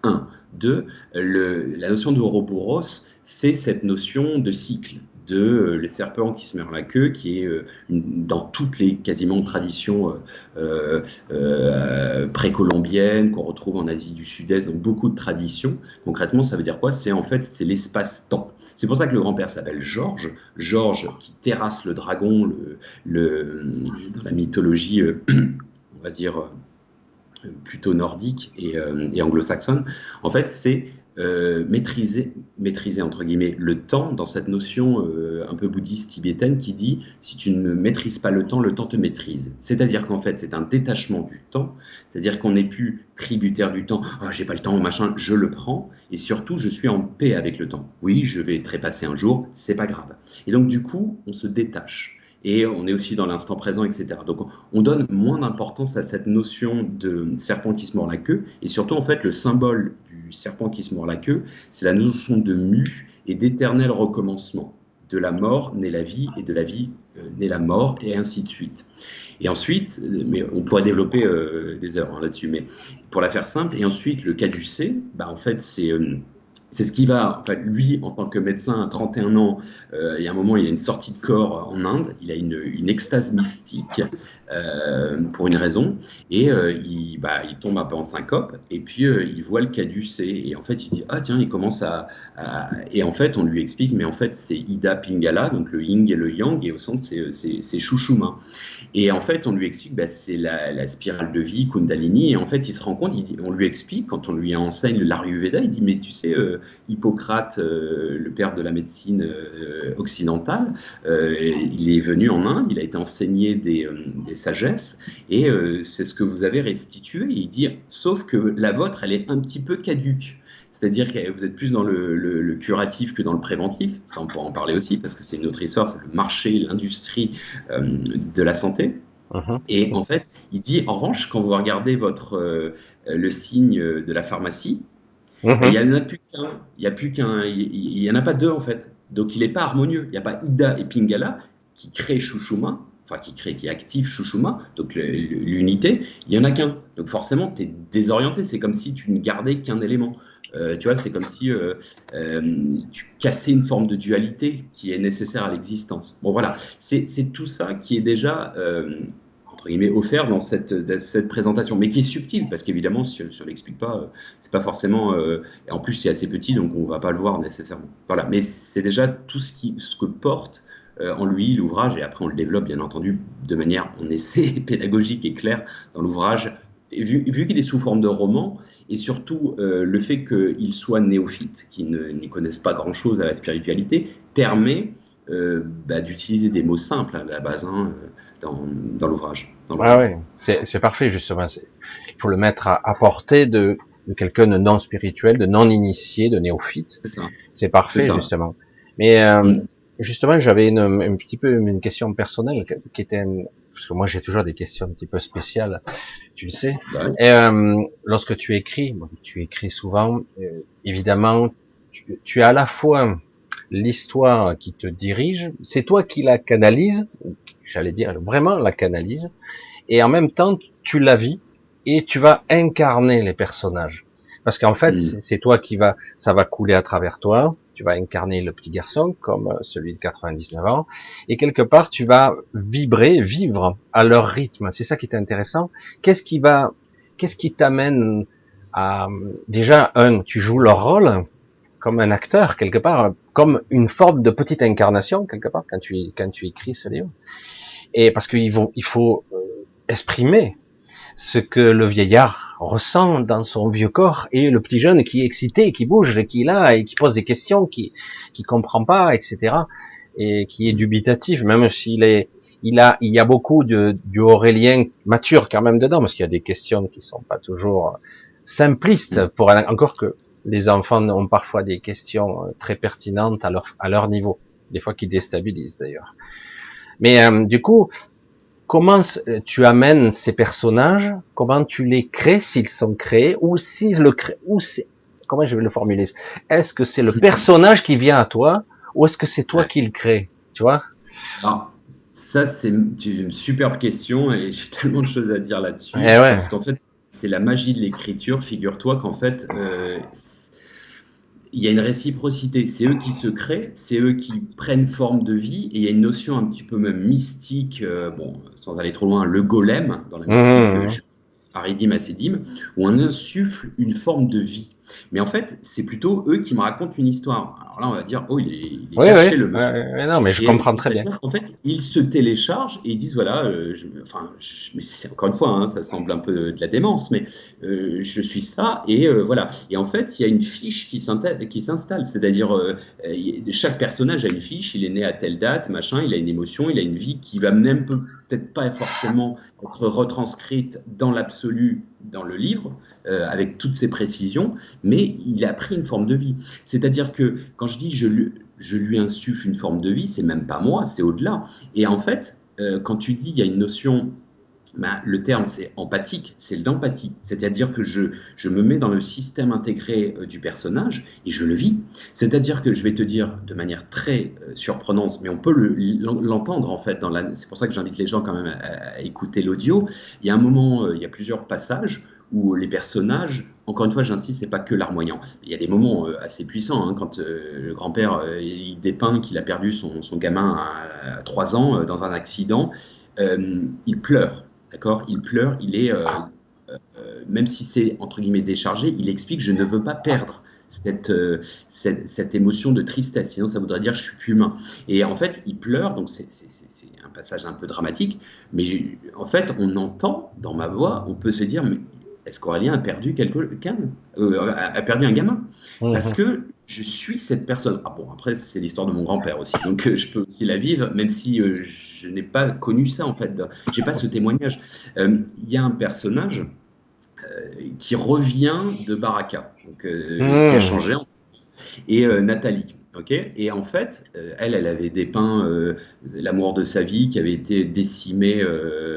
Un. Deux, la notion de Ouroboros, c'est cette notion de cycle de euh, les serpents qui se meurent la queue, qui est euh, dans toutes les quasiment traditions euh, précolombiennes qu'on retrouve en Asie du Sud-Est, donc beaucoup de traditions. Concrètement, ça veut dire quoi? C'est en fait c'est l'espace-temps. C'est pour ça que le grand-père s'appelle Georges. Georges qui terrasse le dragon, le, dans la mythologie, on va dire plutôt nordique et, et anglo-saxonne. En fait, c'est euh, maîtriser, maîtriser entre guillemets le temps dans cette notion euh, un peu bouddhiste tibétaine qui dit si tu ne maîtrises pas le temps, le temps te maîtrise. C'est-à-dire qu'en fait c'est un détachement du temps, c'est-à-dire qu'on n'est plus tributaire du temps. Ah j'ai pas le temps machin, je le prends et surtout je suis en paix avec le temps. Oui, je vais trépasser un jour, c'est pas grave. Et donc du coup on se détache et on est aussi dans l'instant présent, etc. Donc on donne moins d'importance à cette notion de serpent qui se mord la queue, et surtout en fait le symbole serpent qui se mord la queue, c'est la notion de mu et d'éternel recommencement. De la mort naît la vie, et de la vie euh, naît la mort, et ainsi de suite. Et ensuite, mais on pourrait développer euh, des heures hein, là-dessus, mais pour la faire simple, et ensuite le caducé, bah, en fait c'est... Euh, c'est ce qui va, enfin, lui, en tant que médecin à 31 ans, euh, il y a un moment, il a une sortie de corps en Inde, il a une, extase mystique euh, pour une raison, et euh, il, bah, il, tombe un peu en syncope, et puis il voit le caducé, et en fait, il dit Ah, tiens, il commence à, Et en fait, on lui explique, mais en fait, c'est Ida Pingala, donc le yin et le yang, et au sens, c'est Shushuma. Et en fait, on lui explique, bah, c'est la, la, spirale de vie, Kundalini, et en fait, il se rend compte, on lui explique, quand on lui enseigne l'Ayurveda, il dit Mais tu sais, Hippocrate, euh, le père de la médecine euh, occidentale, euh, il est venu en Inde, il a été enseigné des, sagesses, et c'est ce que vous avez restitué. Il dit, sauf que la vôtre, elle est un petit peu caduque. C'est-à-dire que vous êtes plus dans le, curatif que dans le préventif. Ça, on pourra en parler aussi, parce que c'est une autre histoire, c'est le marché, l'industrie de la santé. Uh-huh. Et en fait, il dit, en revanche, quand vous regardez votre, le signe de la pharmacie, Mhm. Il n'y en a plus qu'un. Il n'y a plus qu'un. Il n'y en a pas deux en fait. Donc il n'est pas harmonieux. Il n'y a pas Ida et Pingala qui créent Shushuma, enfin qui crée, qui active Shushuma, donc l'unité. Il n'y en a qu'un. Donc forcément, tu es désorienté. C'est comme si tu ne gardais qu'un élément. Euh, tu vois, c'est comme si euh, euh, tu cassais une forme de dualité qui est nécessaire à l'existence. Bon, voilà, c'est tout ça qui est déjà offert dans cette, présentation, mais qui est subtil, parce qu'évidemment, si, on ne l'explique pas, euh, c'est pas forcément. Euh, en plus, c'est assez petit, donc on va pas le voir nécessairement. Voilà, mais c'est déjà tout ce, que porte euh, en lui l'ouvrage, et après on le développe bien entendu de manière, on essaie pédagogique et claire dans l'ouvrage. Vu, qu'il est sous forme de roman, et surtout le fait qu'il soit néophyte, qui n'y connaissent pas grand-chose à la spiritualité, permet bah, d'utiliser des mots simples à la base. Hein, dans, l'ouvrage. Ah oui, c'est parfait justement. Il faut le mettre à, portée de, quelqu'un de non spirituel, de non initié, de néophyte. C'est parfait justement. Mais euh, mm. justement, j'avais une, un petit peu une question personnelle qui était parce que moi j'ai toujours des questions un petit peu spéciales, tu le sais. Et, euh, lorsque tu écris, tu écris souvent, euh, évidemment, tu, tu as à la fois l'histoire qui te dirige, c'est toi qui la canalise, j'allais dire, vraiment la canalise, et en même temps, tu la vis, et tu vas incarner les personnages. Parce qu'en fait, mm. c'est toi qui va, ça va couler à travers toi, tu vas incarner le petit garçon comme celui de 99 ans, et quelque part, tu vas vibrer, vivre à leur rythme. C'est ça qui est intéressant. Qu'est-ce qui va, qu'est-ce qui t'amène à, déjà, un, tu joues leur rôle, comme un acteur quelque part, comme une forme de petite incarnation quelque part quand tu quand tu écris ce livre. Et parce qu'il faut il faut euh, exprimer ce que le vieillard ressent dans son vieux corps et le petit jeune qui est excité, qui bouge, qui est là et qui pose des questions, qui qui comprend pas, etc. et qui est dubitatif, même s'il est, il a, il y a beaucoup de, du Aurélien mature quand même dedans, parce qu'il y a des questions qui sont pas toujours simplistes pour encore que les enfants ont parfois des questions euh, très pertinentes à leur, à leur niveau, des fois qui déstabilisent d'ailleurs. Mais euh, du coup, comment tu amènes ces personnages, comment tu les crées s'ils sont créés, ou si le ou c'est, comment je vais le formuler? Est-ce que c'est le personnage qui vient à toi, ou est-ce que c'est toi qui le crée? Tu vois? Alors, ça c'est une superbe question et j'ai tellement de choses à dire là-dessus. Eh parce qu'en fait, c'est la magie de l'écriture. Figure-toi qu'en fait, euh, il y a une réciprocité. C'est eux qui se créent, c'est eux qui prennent forme de vie, et il y a une notion un petit peu même mystique, euh, bon, sans aller trop loin, le golem dans la mystique, mmh. Aridim Acedim, où on insuffle une forme de vie. Mais en fait, c'est plutôt eux qui me racontent une histoire. Alors là, on va dire, oh, il est, il caché, le monsieur. non, mais je comprends très bien. En fait, ils se téléchargent et ils disent, voilà, euh, je, enfin, mais c'est encore une fois, hein, ça semble un peu de la démence, mais euh, je suis ça et euh, voilà. Et en fait, il y a une fiche qui s'installe, c'est-à-dire chaque personnage a une fiche, il est né à telle date, machin, il a une émotion, il a une vie qui va même peut-être pas forcément être retranscrite dans l'absolu dans le livre, euh, avec toutes ces précisions, mais il a pris une forme de vie. C'est-à-dire que quand je dis je lui, je lui insuffle une forme de vie, c'est même pas moi, c'est au-delà. Et en fait, euh, quand tu dis il y a une notion ben, le terme c'est empathique, c'est l'empathie, c'est-à-dire que je, me mets dans le système intégré euh, du personnage et je le vis. C'est-à-dire que je vais te dire de manière très surprenante, mais on peut l'entendre en fait, c'est pour ça que j'invite les gens quand même à, à écouter l'audio. Il y a un moment, il y a plusieurs passages où les personnages, encore une fois, j'insiste, c'est pas que larmoyant. Il y a des moments euh, assez puissants hein, quand euh, le grand-père euh, il dépeint qu'il a perdu son, gamin à, 3 ans dans un accident. il pleure, d'accord? Il pleure. Il est même si c'est entre guillemets déchargé, il explique je ne veux pas perdre. Cette, cette, cette, émotion de tristesse, sinon ça voudrait dire je suis plus humain. Et en fait, il pleure, donc c'est un passage un peu dramatique, mais en fait, on entend dans ma voix, on peut se dire, mais est-ce qu'Aurélien a perdu quelqu'un euh, a perdu un gamin? Parce que je suis cette personne. Ah bon, après, c'est l'histoire de mon grand-père aussi, donc euh, je peux aussi la vivre, même si euh, je n'ai pas connu ça en fait. J'ai pas ce témoignage. Il y a un personnage qui revient de Baraka, donc, qui a mhm. changé, et Nathalie. Et en fait, elle, elle avait dépeint l'amour de sa vie qui avait été décimé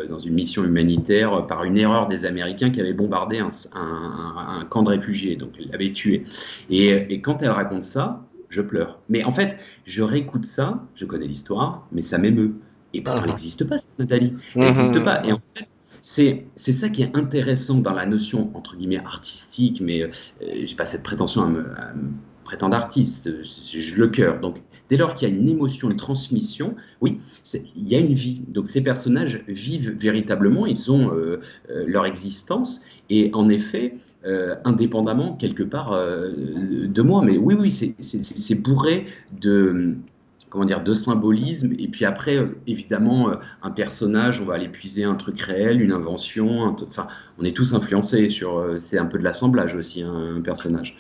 dans une mission humanitaire par une erreur des Américains qui avaient bombardé un, camp de réfugiés, donc ils l'avaient tué. Et, quand elle raconte ça, je pleure. Mais en fait, je réécoute ça, je connais l'histoire, mais ça m'émeut. Et pourtant, elle n'existe pas, cette Nathalie. Elle n'existe mhm. pas. Et en fait, c'est, ça qui est intéressant dans la notion, entre guillemets, artistique, mais euh, j'ai pas cette prétention à me, artiste, j'ai le cœur. Donc, dès lors qu'il y a une émotion, une transmission, oui, il y a une vie. Donc, ces personnages vivent véritablement, ils ont euh, euh, leur existence, et en effet, euh, indépendamment quelque part de moi. Mais oui, oui, c'est bourré de comment dire, de symbolisme. Et puis après, évidemment, un personnage, on va aller puiser un truc réel, une invention. enfin, on est tous influencés sur. c'est un peu de l'assemblage aussi, hein, un personnage.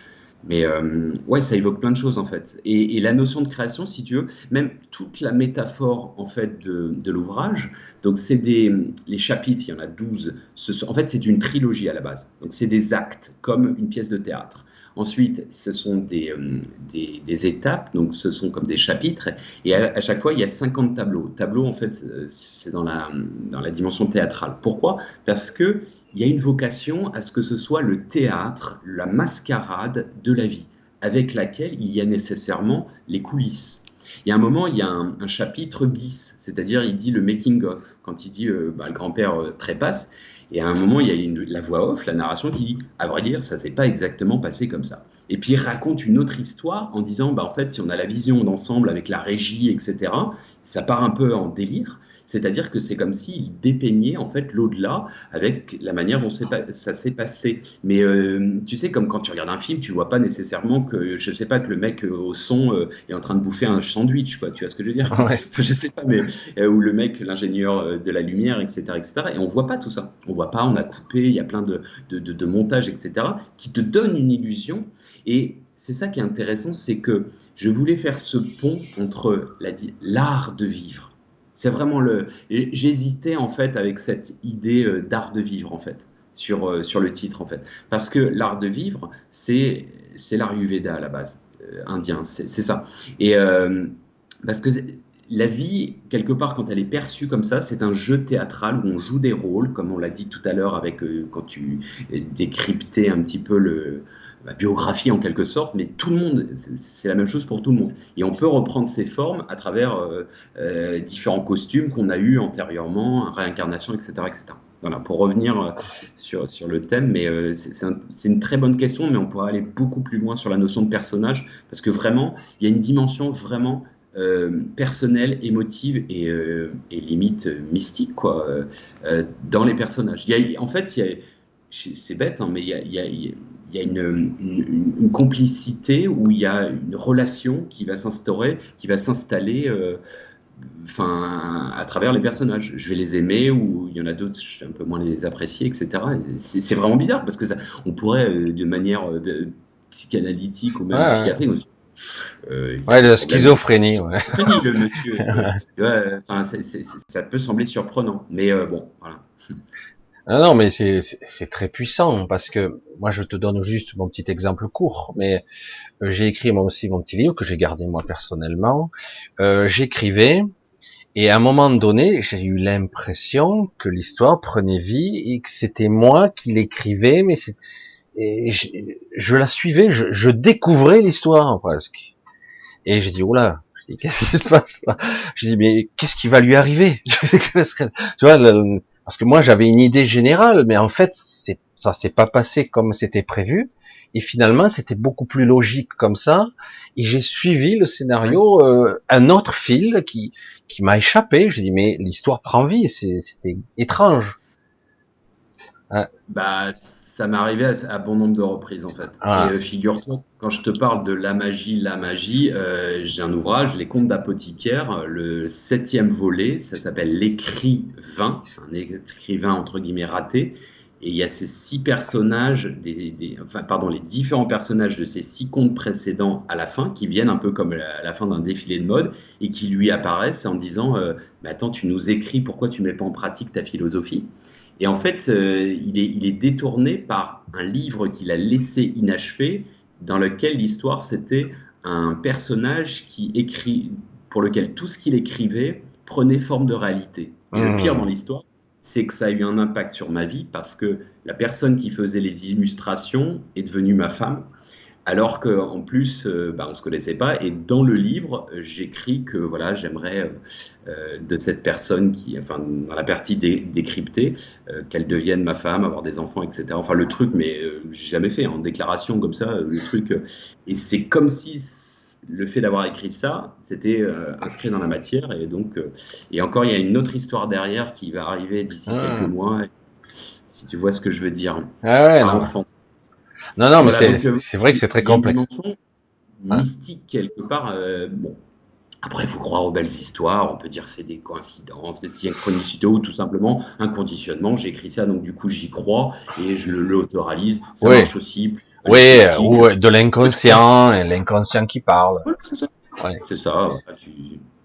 Mais euh, ouais, ça évoque plein de choses en fait. Et, la notion de création, si tu veux, même toute la métaphore en fait de, l'ouvrage, donc c'est des les chapitres, il y en a 12. Ce en fait, c'est une trilogie à la base. Donc c'est des actes comme une pièce de théâtre. Ensuite, ce sont des, euh, des, étapes, donc ce sont comme des chapitres, et à, à, chaque fois, il y a 50 tableaux. Tableaux, en fait, c'est dans la, dans la dimension théâtrale. Pourquoi? Parce que il y a une vocation à ce que ce soit le théâtre, la mascarade de la vie, avec laquelle il y a nécessairement les coulisses. Il y a un moment, il y a un, chapitre bis, c'est-à-dire il dit le making of, quand il dit euh, bah, le grand-père euh, trépasse, et à un moment, il y a la voix off, la narration qui dit, à vrai dire, ça s'est pas exactement passé comme ça. Et puis il raconte une autre histoire en disant, bah, en fait, si on a la vision d'ensemble avec la régie, etc., ça part un peu en délire. C'est-à-dire que c'est comme s'il dépeignait en fait l'au-delà avec la manière dont ça s'est passé. Mais euh, tu sais, comme quand tu regardes un film, tu vois pas nécessairement que, je sais pas, que le mec euh, au son euh, est en train de bouffer un sandwich, quoi. Tu vois ce que je veux dire? Ouais. Je sais pas, mais ou le mec, l'ingénieur de la lumière, etc., etc. Et on voit pas tout ça. On voit pas. On a coupé. Il y a plein de, de, de, de montages, etc., qui te donnent une illusion. Et c'est ça qui est intéressant, c'est que je voulais faire ce pont entre l'art de vivre. C'est vraiment le. J'hésitais en fait avec cette idée euh, d'art de vivre en fait sur, euh, sur le titre en fait, parce que l'art de vivre, c'est l'Ayurveda à la base euh, indien, c'est ça. Et parce que la vie, quelque part, quand elle est perçue comme ça, c'est un jeu théâtral où on joue des rôles, comme on l'a dit tout à l'heure avec quand tu décryptais un petit peu le, la biographie en quelque sorte, mais tout le monde, c'est la même chose pour tout le monde. Et on peut reprendre ces formes à travers euh, euh, différents costumes qu'on a eus antérieurement, réincarnation, etc. etc. Voilà, pour revenir euh, sur, sur le thème, mais c'est une très bonne question, mais on pourrait aller beaucoup plus loin sur la notion de personnage, parce que vraiment, il y a une dimension vraiment personnelle, émotive et, limite mystique quoi, dans les personnages. Il y a, en fait, c'est bête, hein, mais il y a, il y a une, une, complicité où il y a une relation qui va s'instaurer, qui va s'installer euh, enfin, à travers les personnages. Je vais les aimer ou il y en a d'autres, je vais un peu moins les apprécier, etc. C'est vraiment bizarre parce que ça, on pourrait, euh, de manière euh, psychanalytique ou même psychiatrique, ouais, la schizophrénie. Ouais. le monsieur. ça peut sembler surprenant, mais bon, voilà. Ah non, mais c'est très puissant parce que moi je te donne juste mon petit exemple court, mais euh, j'ai écrit moi aussi mon petit livre que j'ai gardé moi personnellement. Euh, J'écrivais et à un moment donné j'ai eu l'impression que l'histoire prenait vie et que c'était moi qui l'écrivais, mais et je, je, la suivais, je, je découvrais l'histoire presque. Et j'ai dit oula, qu'est-ce qui se passe là? Je dis mais qu'est-ce qui va lui arriver? Tu vois, parce que moi j'avais une idée générale, mais en fait ça s'est pas passé comme c'était prévu. Et finalement c'était beaucoup plus logique comme ça. Et j'ai suivi le scénario, euh, un autre fil qui qui m'a échappé. Je dis mais l'histoire prend vie, c'était étrange. Bah ça m'est arrivé à, bon nombre de reprises en fait. Ah. Et euh, figure-toi, quand je te parle de la magie, la magie, euh, j'ai un ouvrage, Les Contes d'apothicaire, le septième volet, ça s'appelle L'écrivain, c'est un écrivain entre guillemets raté. Et il y a ces six personnages, des, enfin, pardon, les différents personnages de ces six contes précédents à la fin, qui viennent un peu comme à la fin d'un défilé de mode, et qui lui apparaissent en disant euh, mais Attends, tu nous écris, pourquoi tu ne mets pas en pratique ta philosophie? Et en fait, euh, il, est, il, est, détourné par un livre qu'il a laissé inachevé, dans lequel l'histoire, c'était un personnage qui écrit, pour lequel tout ce qu'il écrivait prenait forme de réalité. Et le pire mmh. dans l'histoire, c'est que ça a eu un impact sur ma vie parce que la personne qui faisait les illustrations est devenue ma femme alors qu'en plus, euh, bah, on ne se connaissait pas. Et dans le livre, j'écris que voilà, j'aimerais euh, de cette personne qui, enfin, dans la partie décryptée, euh, qu'elle devienne ma femme, avoir des enfants, etc. Enfin, le truc, mais j'ai jamais fait en déclaration comme ça, le truc. et c'est comme si le fait d'avoir écrit ça, c'était inscrit dans la matière. Et donc, et encore, il y a une autre histoire derrière qui va arriver d'ici ah. quelques mois. Si tu vois ce que je veux dire. Ah ouais, enfant. Non, non, mais euh, c'est vrai que c'est très complexe. Une mystique quelque part. Euh, bon, après, il faut croire aux belles histoires. On peut dire que c'est des coïncidences, des synchronicités ou tout simplement un conditionnement. J'ai écrit ça, donc du coup, j'y crois et je le l'autoralise. Ça marche aussi. Oui, ou de l'inconscient, l'inconscient qui parle. c'est ça. C'est ça.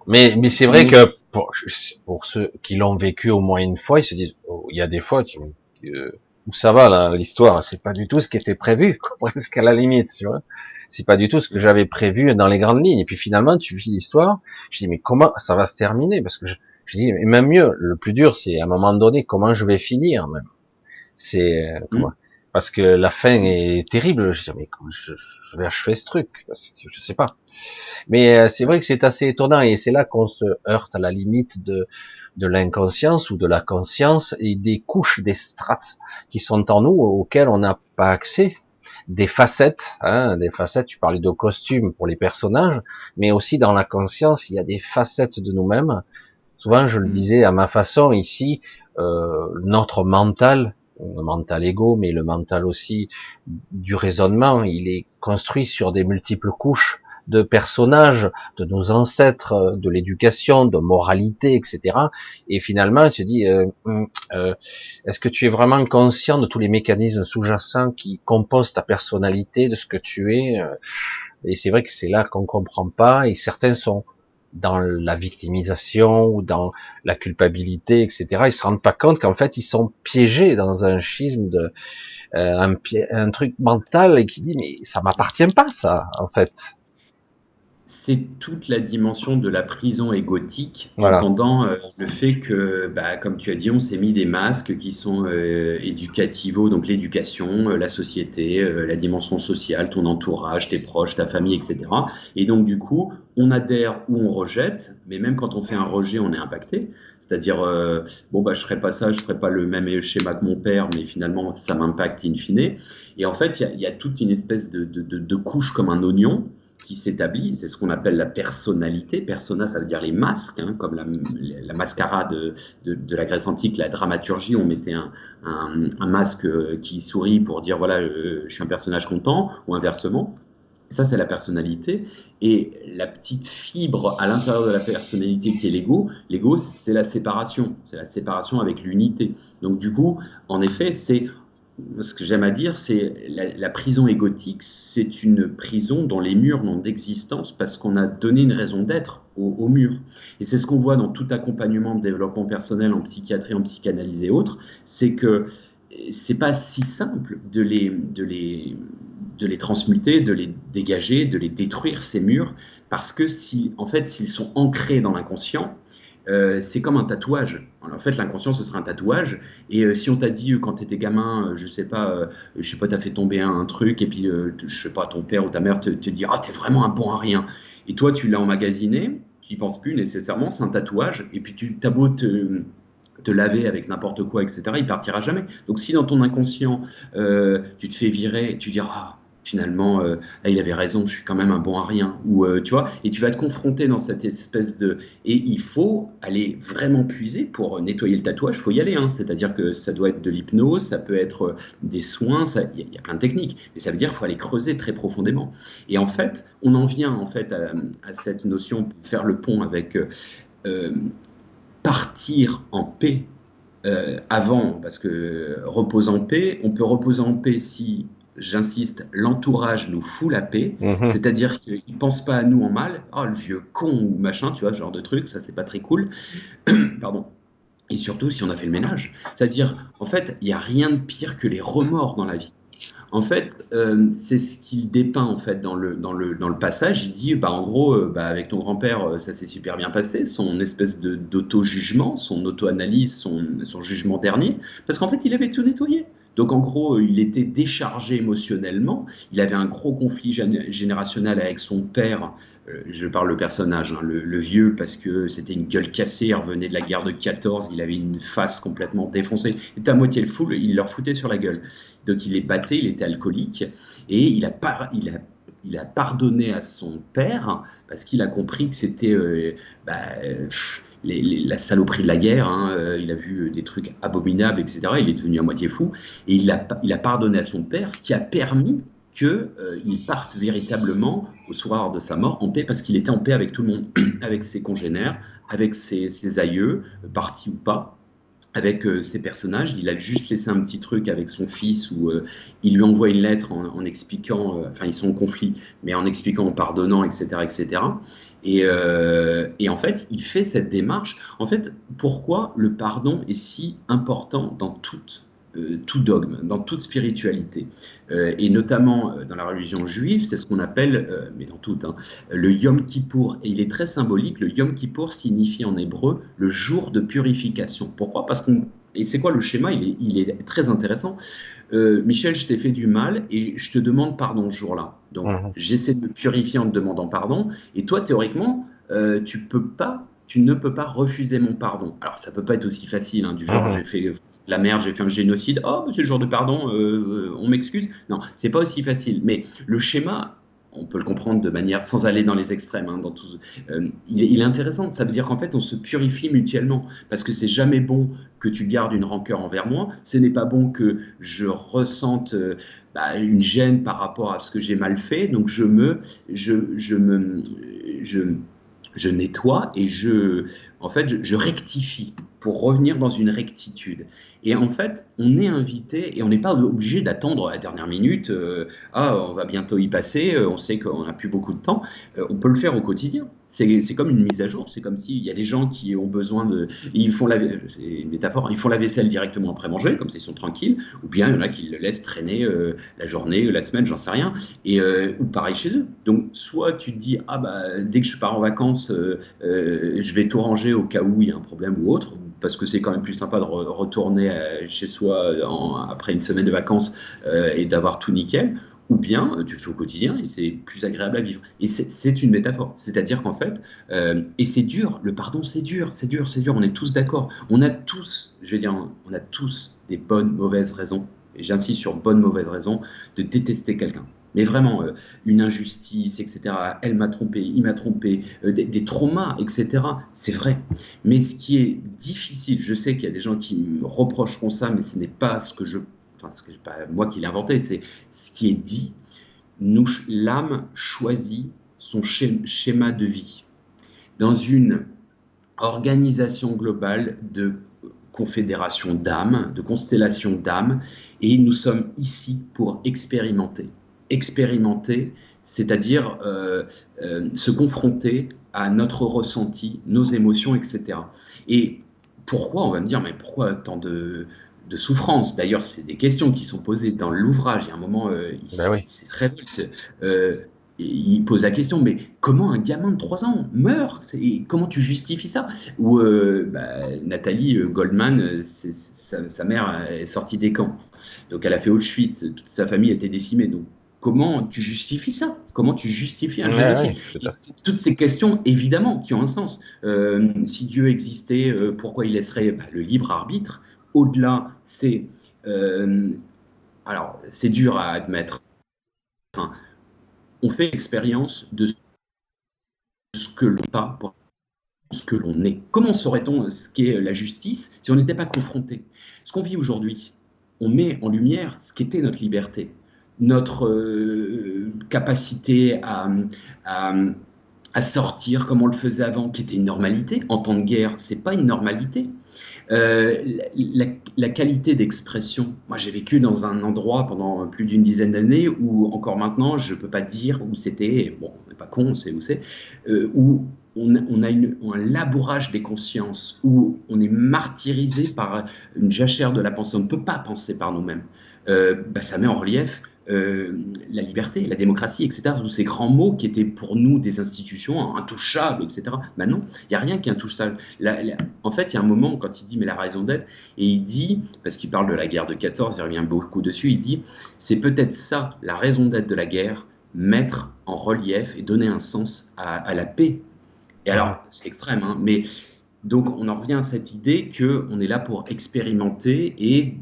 Mais, mais c'est vrai que pour, pour ceux qui l'ont vécu au moins une fois, ils se disent, oh, il y a des fois, tu, euh, ça va là, l'histoire, c'est pas du tout ce qui était prévu, presque à la limite, tu vois. C'est pas du tout ce que j'avais prévu dans les grandes lignes. Et puis finalement, tu vis l'histoire, je dis mais comment ça va se terminer? Parce que je, je dis et même mieux, le plus dur, c'est à un moment donné comment je vais finir même. C'est euh, mmh. parce que la fin est terrible. Je dis mais comment je, je, vais achever ce truc? Parce que je sais pas. Mais euh, c'est vrai que c'est assez étonnant et c'est là qu'on se heurte à la limite de de l'inconscience ou de la conscience et des couches, des strates qui sont en nous auxquelles on n'a pas accès, des facettes, hein, des facettes. Tu parlais de costumes pour les personnages, mais aussi dans la conscience, il y a des facettes de nous-mêmes. Souvent, je le mm. disais à ma façon ici, euh, notre mental, le mental égo, mais le mental aussi du raisonnement, il est construit sur des multiples couches de personnages, de nos ancêtres, euh, de l'éducation, de moralité, etc. Et finalement, tu dis, euh, hum, euh, est-ce que tu es vraiment conscient de tous les mécanismes sous-jacents qui composent ta personnalité, de ce que tu es Et c'est vrai que c'est là qu'on comprend pas. Et certains sont dans la victimisation ou dans la culpabilité, etc. Ils se rendent pas compte qu'en fait ils sont piégés dans un schisme de euh, un, un, truc mental et qui dit mais ça m'appartient pas ça en fait c'est toute la dimension de la prison égotique, en entendant euh, le fait que, bah, comme tu as dit, on s'est mis des masques qui sont euh, éducativos, donc l'éducation, euh, la société, la dimension sociale, ton entourage, tes proches, ta famille, etc. Et donc, du coup, on adhère ou on rejette, mais même quand on fait un rejet, on est impacté. C'est-à-dire, bon, bah, je ferai pas ça, je ferai pas le même schéma que mon père, mais finalement, ça m'impacte in fine. Et en fait, il y, a toute une espèce de, de, de couche comme un oignon qui s'établit, c'est ce qu'on appelle la personnalité. Persona, ça veut dire les masques, hein, comme la, la mascarade de, de, la Grèce antique, la dramaturgie, on mettait un, un, masque euh, qui sourit pour dire voilà, euh, je suis un personnage content, ou inversement. Ça, c'est la personnalité. Et la petite fibre à l'intérieur de la personnalité qui est l'ego, l'ego, c'est la séparation. C'est la séparation avec l'unité. Donc, du coup, en effet, c'est ce que j'aime à dire, c'est la, la, prison égotique, c'est une prison dont les murs n'ont d'existence parce qu'on a donné une raison d'être aux, murs. Et c'est ce qu'on voit dans tout accompagnement de développement personnel en psychiatrie, en psychanalyse et autres, c'est que c'est pas si simple de les, de les, de les transmuter, de les dégager, de les détruire ces murs, parce que si, en fait, s'ils sont ancrés dans l'inconscient, euh, c'est comme un tatouage. En fait, l'inconscient, ce sera un tatouage. Et euh, si on t'a dit euh, quand tu étais gamin, je sais pas, je sais pas, t'as fait tomber un, truc, et puis, je sais pas, ton père ou ta mère te, te dit, ah, t'es vraiment un bon à rien. Et toi, tu l'as emmagasiné, tu n'y penses plus nécessairement, c'est un tatouage. Et puis, tu as beau te, te laver avec n'importe quoi, etc., il partira jamais. Donc, si dans ton inconscient, tu te fais virer, tu diras, ah, finalement, euh, il avait raison, je suis quand même un bon à rien. Ou euh, tu vois, et tu vas te confronter dans cette espèce de. Et il faut aller vraiment puiser pour nettoyer le tatouage. Il faut y aller. Hein. C'est-à-dire que ça doit être de l'hypnose, ça peut être euh, des soins. Il y, a plein de techniques, mais ça veut dire qu'il faut aller creuser très profondément. Et en fait, on en vient en fait à, cette notion, faire le pont avec partir en paix. avant, parce que repose en paix, on peut reposer en paix si j'insiste, l'entourage nous fout la paix, mhm. c'est-à-dire qu'ils ne pensent pas à nous en mal, oh le vieux con ou machin, tu vois, ce genre de truc, ça c'est pas très cool. Pardon. Et surtout si on a fait le ménage. C'est-à-dire, en fait, il n'y a rien de pire que les remords dans la vie. En fait, euh, c'est ce qu'il dépeint en fait dans le, dans le, dans le passage. Il dit, bah, en gros, euh, bah, avec ton grand-père, euh, ça s'est super bien passé, son espèce d'auto-jugement, son auto-analyse, son, son jugement dernier, parce qu'en fait, il avait tout nettoyé. Donc en gros, il était déchargé émotionnellement. Il avait un gros conflit générationnel avec son père. Euh, je parle le personnage, hein, le, vieux, parce que c'était une gueule cassée. Il revenait de la guerre de 14. Il avait une face complètement défoncée. Il était à moitié le fou. Il leur foutait sur la gueule. Donc il les battait. Il était alcoolique et il a pardonné à son père parce qu'il a compris que c'était euh, bah, la saloperie de la guerre, hein, euh, il a vu des trucs abominables, etc. Il est devenu à moitié fou, et il a, pardonné à son père, ce qui a permis qu'il euh, parte véritablement au soir de sa mort en paix, parce qu'il était en paix avec tout le monde, avec ses congénères, avec ses, aïeux, partis ou pas avec euh, ses personnages. Il a juste laissé un petit truc avec son fils où il lui envoie une lettre en, expliquant, enfin ils sont en conflit, mais en expliquant, en pardonnant, etc., etc. Euh, et, en fait, il fait cette démarche. En fait, pourquoi le pardon est si important dans euh, tout dogme, dans toute spiritualité, euh, et notamment dans la religion juive, c'est ce qu'on appelle, mais dans tout, hein, le Yom Kippour. Et il est très symbolique. Le Yom Kippour signifie en hébreu le jour de purification. Pourquoi? Parce qu'on et c'est quoi le schéma? Il est, très intéressant. Euh, Michel, je t'ai fait du mal et je te demande pardon ce jour-là. Donc, mhm. j'essaie de me purifier en te demandant pardon. Et toi, théoriquement, euh, tu peux pas, tu ne peux pas refuser mon pardon. Alors, ça peut pas être aussi facile, hein, du genre, mhm. j'ai fait la merde, j'ai fait un génocide. Oh, c'est le jour de pardon, euh, on m'excuse. Non, c'est pas aussi facile. Mais le schéma, on peut le comprendre de manière sans aller dans les extrêmes. Hein, euh, il, est intéressant. Ça veut dire qu'en fait, on se purifie mutuellement parce que c'est jamais bon que tu gardes une rancœur envers moi. Ce n'est pas bon que je ressente euh, bah, une gêne par rapport à ce que j'ai mal fait. Donc je me, je, je me, je, je nettoie et je, en fait, je, rectifie pour revenir dans une rectitude. Et en fait, on est invité et on n'est pas obligé d'attendre la dernière minute. Euh, ah, on va bientôt y passer. Euh, on sait qu'on n'a plus beaucoup de temps. Euh, on peut le faire au quotidien. C'est comme une mise à jour. C'est comme s'il y a des gens qui ont besoin de, ils font la, c'est une métaphore. Ils font la vaisselle directement après manger, comme s'ils sont tranquilles. Ou bien il y en a qui le laissent traîner la journée, la semaine, j'en sais rien. Et ou pareil chez eux. Donc soit tu te dis ah bah dès que je pars en vacances, je vais tout ranger au cas où il y a un problème ou autre, parce que c'est quand même plus sympa de retourner euh, chez soi euh, après une semaine de vacances euh, et d'avoir tout nickel, ou bien tu le fais au quotidien et c'est plus agréable à vivre. Et c'est une métaphore, c'est-à-dire qu'en fait, et c'est dur, le pardon c'est dur, c'est dur, c'est dur, on est tous d'accord, on a tous, je vais dire, on a tous des bonnes, mauvaises raisons, et j'insiste sur bonnes, mauvaises raisons, de détester quelqu'un mais vraiment euh, une injustice, etc. Elle m'a trompé, il m'a trompé, euh, des, traumas, etc. C'est vrai. Mais ce qui est difficile, je sais qu'il y a des gens qui me reprocheront ça, mais ce n'est pas ce que je, ce que pas moi qui l'ai inventé, c'est ce qui est dit. L'âme choisit son schéma de vie dans une organisation globale de confédération d'âmes, de constellation d'âmes, et nous sommes ici pour expérimenter expérimenter, c'est-à-dire euh, euh, se confronter à notre ressenti, nos émotions, etc. Et pourquoi, on va me dire, mais pourquoi tant de, de souffrance. D'ailleurs, c'est des questions qui sont posées dans l'ouvrage. Il y a un moment, euh, il ben très euh, il pose la question, mais comment un gamin de 3 ans meurt? Et Comment tu justifies ça? Ou bah, Nathalie Goldman, sa, sa, mère est sortie des camps. Donc elle a fait Auschwitz, toute sa famille était décimée. Donc comment tu justifies ça? Comment tu justifies un génocide? Toutes ces questions, évidemment, qui ont un sens. Euh, si Dieu existait, euh, pourquoi il laisserait bah, le libre arbitre? Au-delà, c'est euh, alors c'est dur à admettre. on fait l'expérience de ce que l'on pas ce que l'on est. Comment saurait-on ce qu'est la justice si on n'était pas confronté? Ce qu'on vit aujourd'hui, on met en lumière ce qu'était notre liberté notre euh, capacité à, à, sortir comme on le faisait avant, qui était une normalité. En temps de guerre, c'est pas une normalité. Euh, la, qualité d'expression. Moi, j'ai vécu dans un endroit pendant plus d'une dizaine d'années où, encore maintenant, je ne peux pas dire où c'était. Bon, on n'est pas con, on sait où c'est. Euh, où on, a un labourage des consciences, où on est martyrisé par une jachère de la pensée. On ne peut pas penser par nous-mêmes. Bah, ça met en relief euh, la liberté, la démocratie, etc. Tous ces grands mots qui étaient pour nous des institutions intouchables, etc. Maintenant, il n'y a rien qui est intouchable. en fait, il y a un moment quand il dit mais la raison d'être, et il dit, parce qu'il parle de la guerre de 14, il revient beaucoup dessus, il dit c'est peut-être ça la raison d'être de la guerre, mettre en relief et donner un sens à, la paix. Et alors, c'est extrême, hein, mais donc on en revient à cette idée qu'on est là pour expérimenter et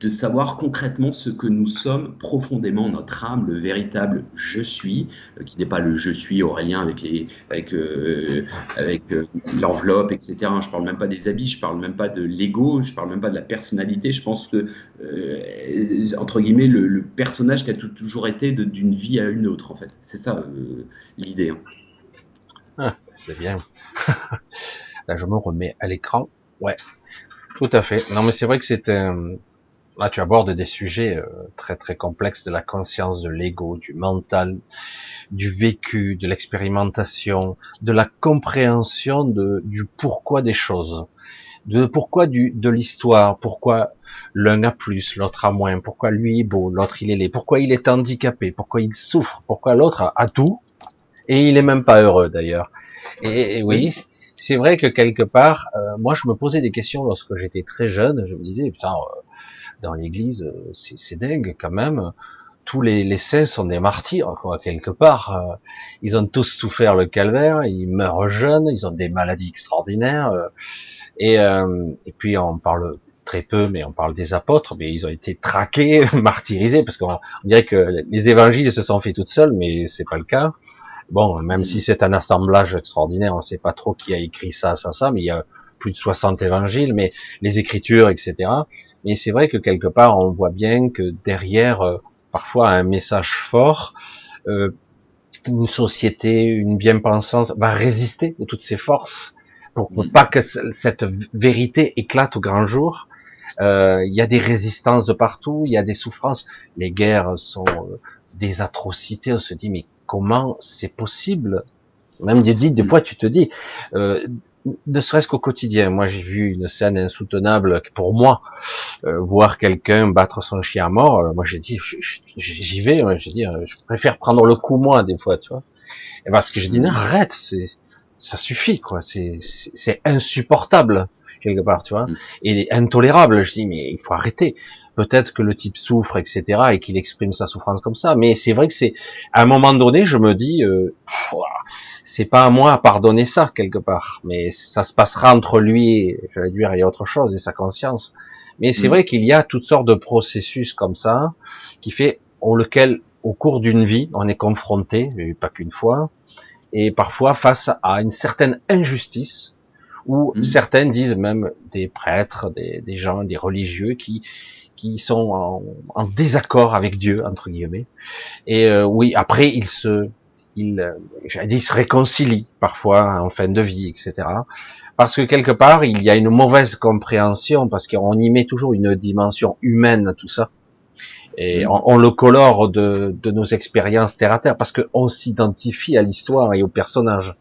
de savoir concrètement ce que nous sommes profondément, notre âme, le véritable je suis, euh, qui n'est pas le je suis aurélien avec les avec euh, avec euh, l'enveloppe, etc. Je parle même pas des habits, je parle même pas de l'ego, je parle même pas de la personnalité. Je pense que entre guillemets le, personnage qui a toujours été d'une vie à une autre en fait. C'est ça l'idée. Hein. Ah, c'est bien. Là, je me remets à l'écran. Ouais, tout à fait. Non, mais c'est vrai que c'était Là, tu abordes des sujets euh, très très complexes de la conscience, de l'ego, du mental, du vécu, de l'expérimentation, de la compréhension de, du pourquoi des choses, de pourquoi du, de l'histoire, pourquoi l'un a plus, l'autre a moins, pourquoi lui est beau, l'autre il est laid, pourquoi il est handicapé, pourquoi il souffre, pourquoi l'autre a, tout, et il est même pas heureux d'ailleurs. Et, oui, c'est vrai que quelque part, euh, moi je me posais des questions lorsque j'étais très jeune, je me disais, putain, euh, dans l'église, euh, c'est dingue quand même. Tous les, les saints sont des martyrs, quoi, quelque part. Euh, ils ont tous souffert le calvaire, ils meurent jeunes, ils ont des maladies extraordinaires. Euh, et, et puis on parle très peu, mais on parle des apôtres, mais ils ont été traqués, martyrisés, parce qu'on dirait que les évangiles se sont faits toutes seuls, mais c'est pas le cas. Bon, même si c'est un assemblage extraordinaire, on sait pas trop qui a écrit ça, ça, ça, mais il y a plus de 60 évangiles, mais les écritures, etc. Mais c'est vrai que quelque part, on voit bien que derrière, euh, parfois, un message fort, euh, une société, une bien-pensance va résister de toutes ses forces pour ne pas que cette vérité éclate au grand jour. Euh, il y a des résistances de partout, il y a des souffrances. Les guerres sont des atrocités. On se dit mais comment c'est possible? Même des, des fois tu te dis, euh, ne serait-ce qu'au quotidien. Moi j'ai vu une scène insoutenable pour moi, euh, voir quelqu'un battre son chien à mort. Euh, moi j'ai dit j'y vais. J'ai dit je préfère prendre le coup moi des fois, tu vois. Et parce que je dis non arrête, ça suffit quoi. C'est insupportable quelque part, tu vois, mm. et intolérable. Je dis mais il faut arrêter. Peut-être que le type souffre, etc., et qu'il exprime sa souffrance comme ça. Mais c'est vrai que c'est à un moment donné, je me dis, euh, c'est pas à moi à pardonner ça quelque part, mais ça se passera entre lui, j'allais dire, et autre chose, et sa conscience. Mais c'est mm. vrai qu'il y a toutes sortes de processus comme ça qui fait au lequel, au cours d'une vie, on est confronté, pas qu'une fois, et parfois face à une certaine injustice où mmh. certains disent même des prêtres, des, des, gens, des religieux qui qui sont en, en désaccord avec Dieu entre guillemets. Et euh, oui, après ils se ils, euh, ils se réconcilient parfois en fin de vie, etc. Parce que quelque part il y a une mauvaise compréhension parce qu'on y met toujours une dimension humaine à tout ça et mm. on, le colore de, de nos expériences terre à terre parce qu'on s'identifie à l'histoire et au personnage.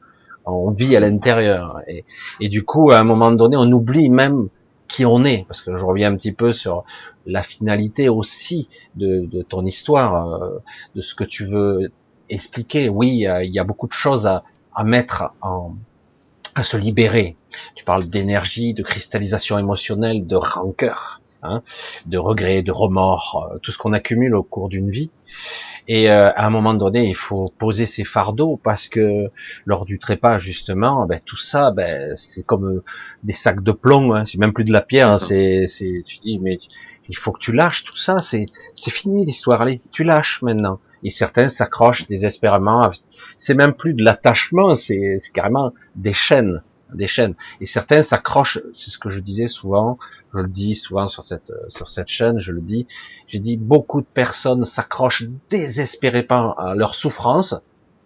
On vit à l'intérieur et, et, du coup, à un moment donné, on oublie même qui on est, parce que je reviens un petit peu sur la finalité aussi de, de ton histoire, euh, de ce que tu veux expliquer. Oui, il y a beaucoup de choses à, à mettre en, à se libérer. Tu parles d'énergie, de cristallisation émotionnelle, de rancœur. Hein, de regrets, de remords, euh, tout ce qu'on accumule au cours d'une vie. Et euh, à un moment donné, il faut poser ses fardeaux parce que lors du trépas, justement, ben, tout ça, ben, c'est comme euh, des sacs de plomb. Hein, c'est même plus de la pierre. Hein, c'est, c'est, tu dis, mais il faut que tu lâches tout ça. C'est, c'est fini l'histoire. Allez, tu lâches maintenant. Et certains s'accrochent désespérément. C'est même plus de l'attachement, c'est, carrément des chaînes des chaînes. Et certains s'accrochent, c'est ce que je disais souvent, je le dis souvent sur cette sur cette chaîne, je le dis, j'ai dit beaucoup de personnes s'accrochent désespérément à leur souffrance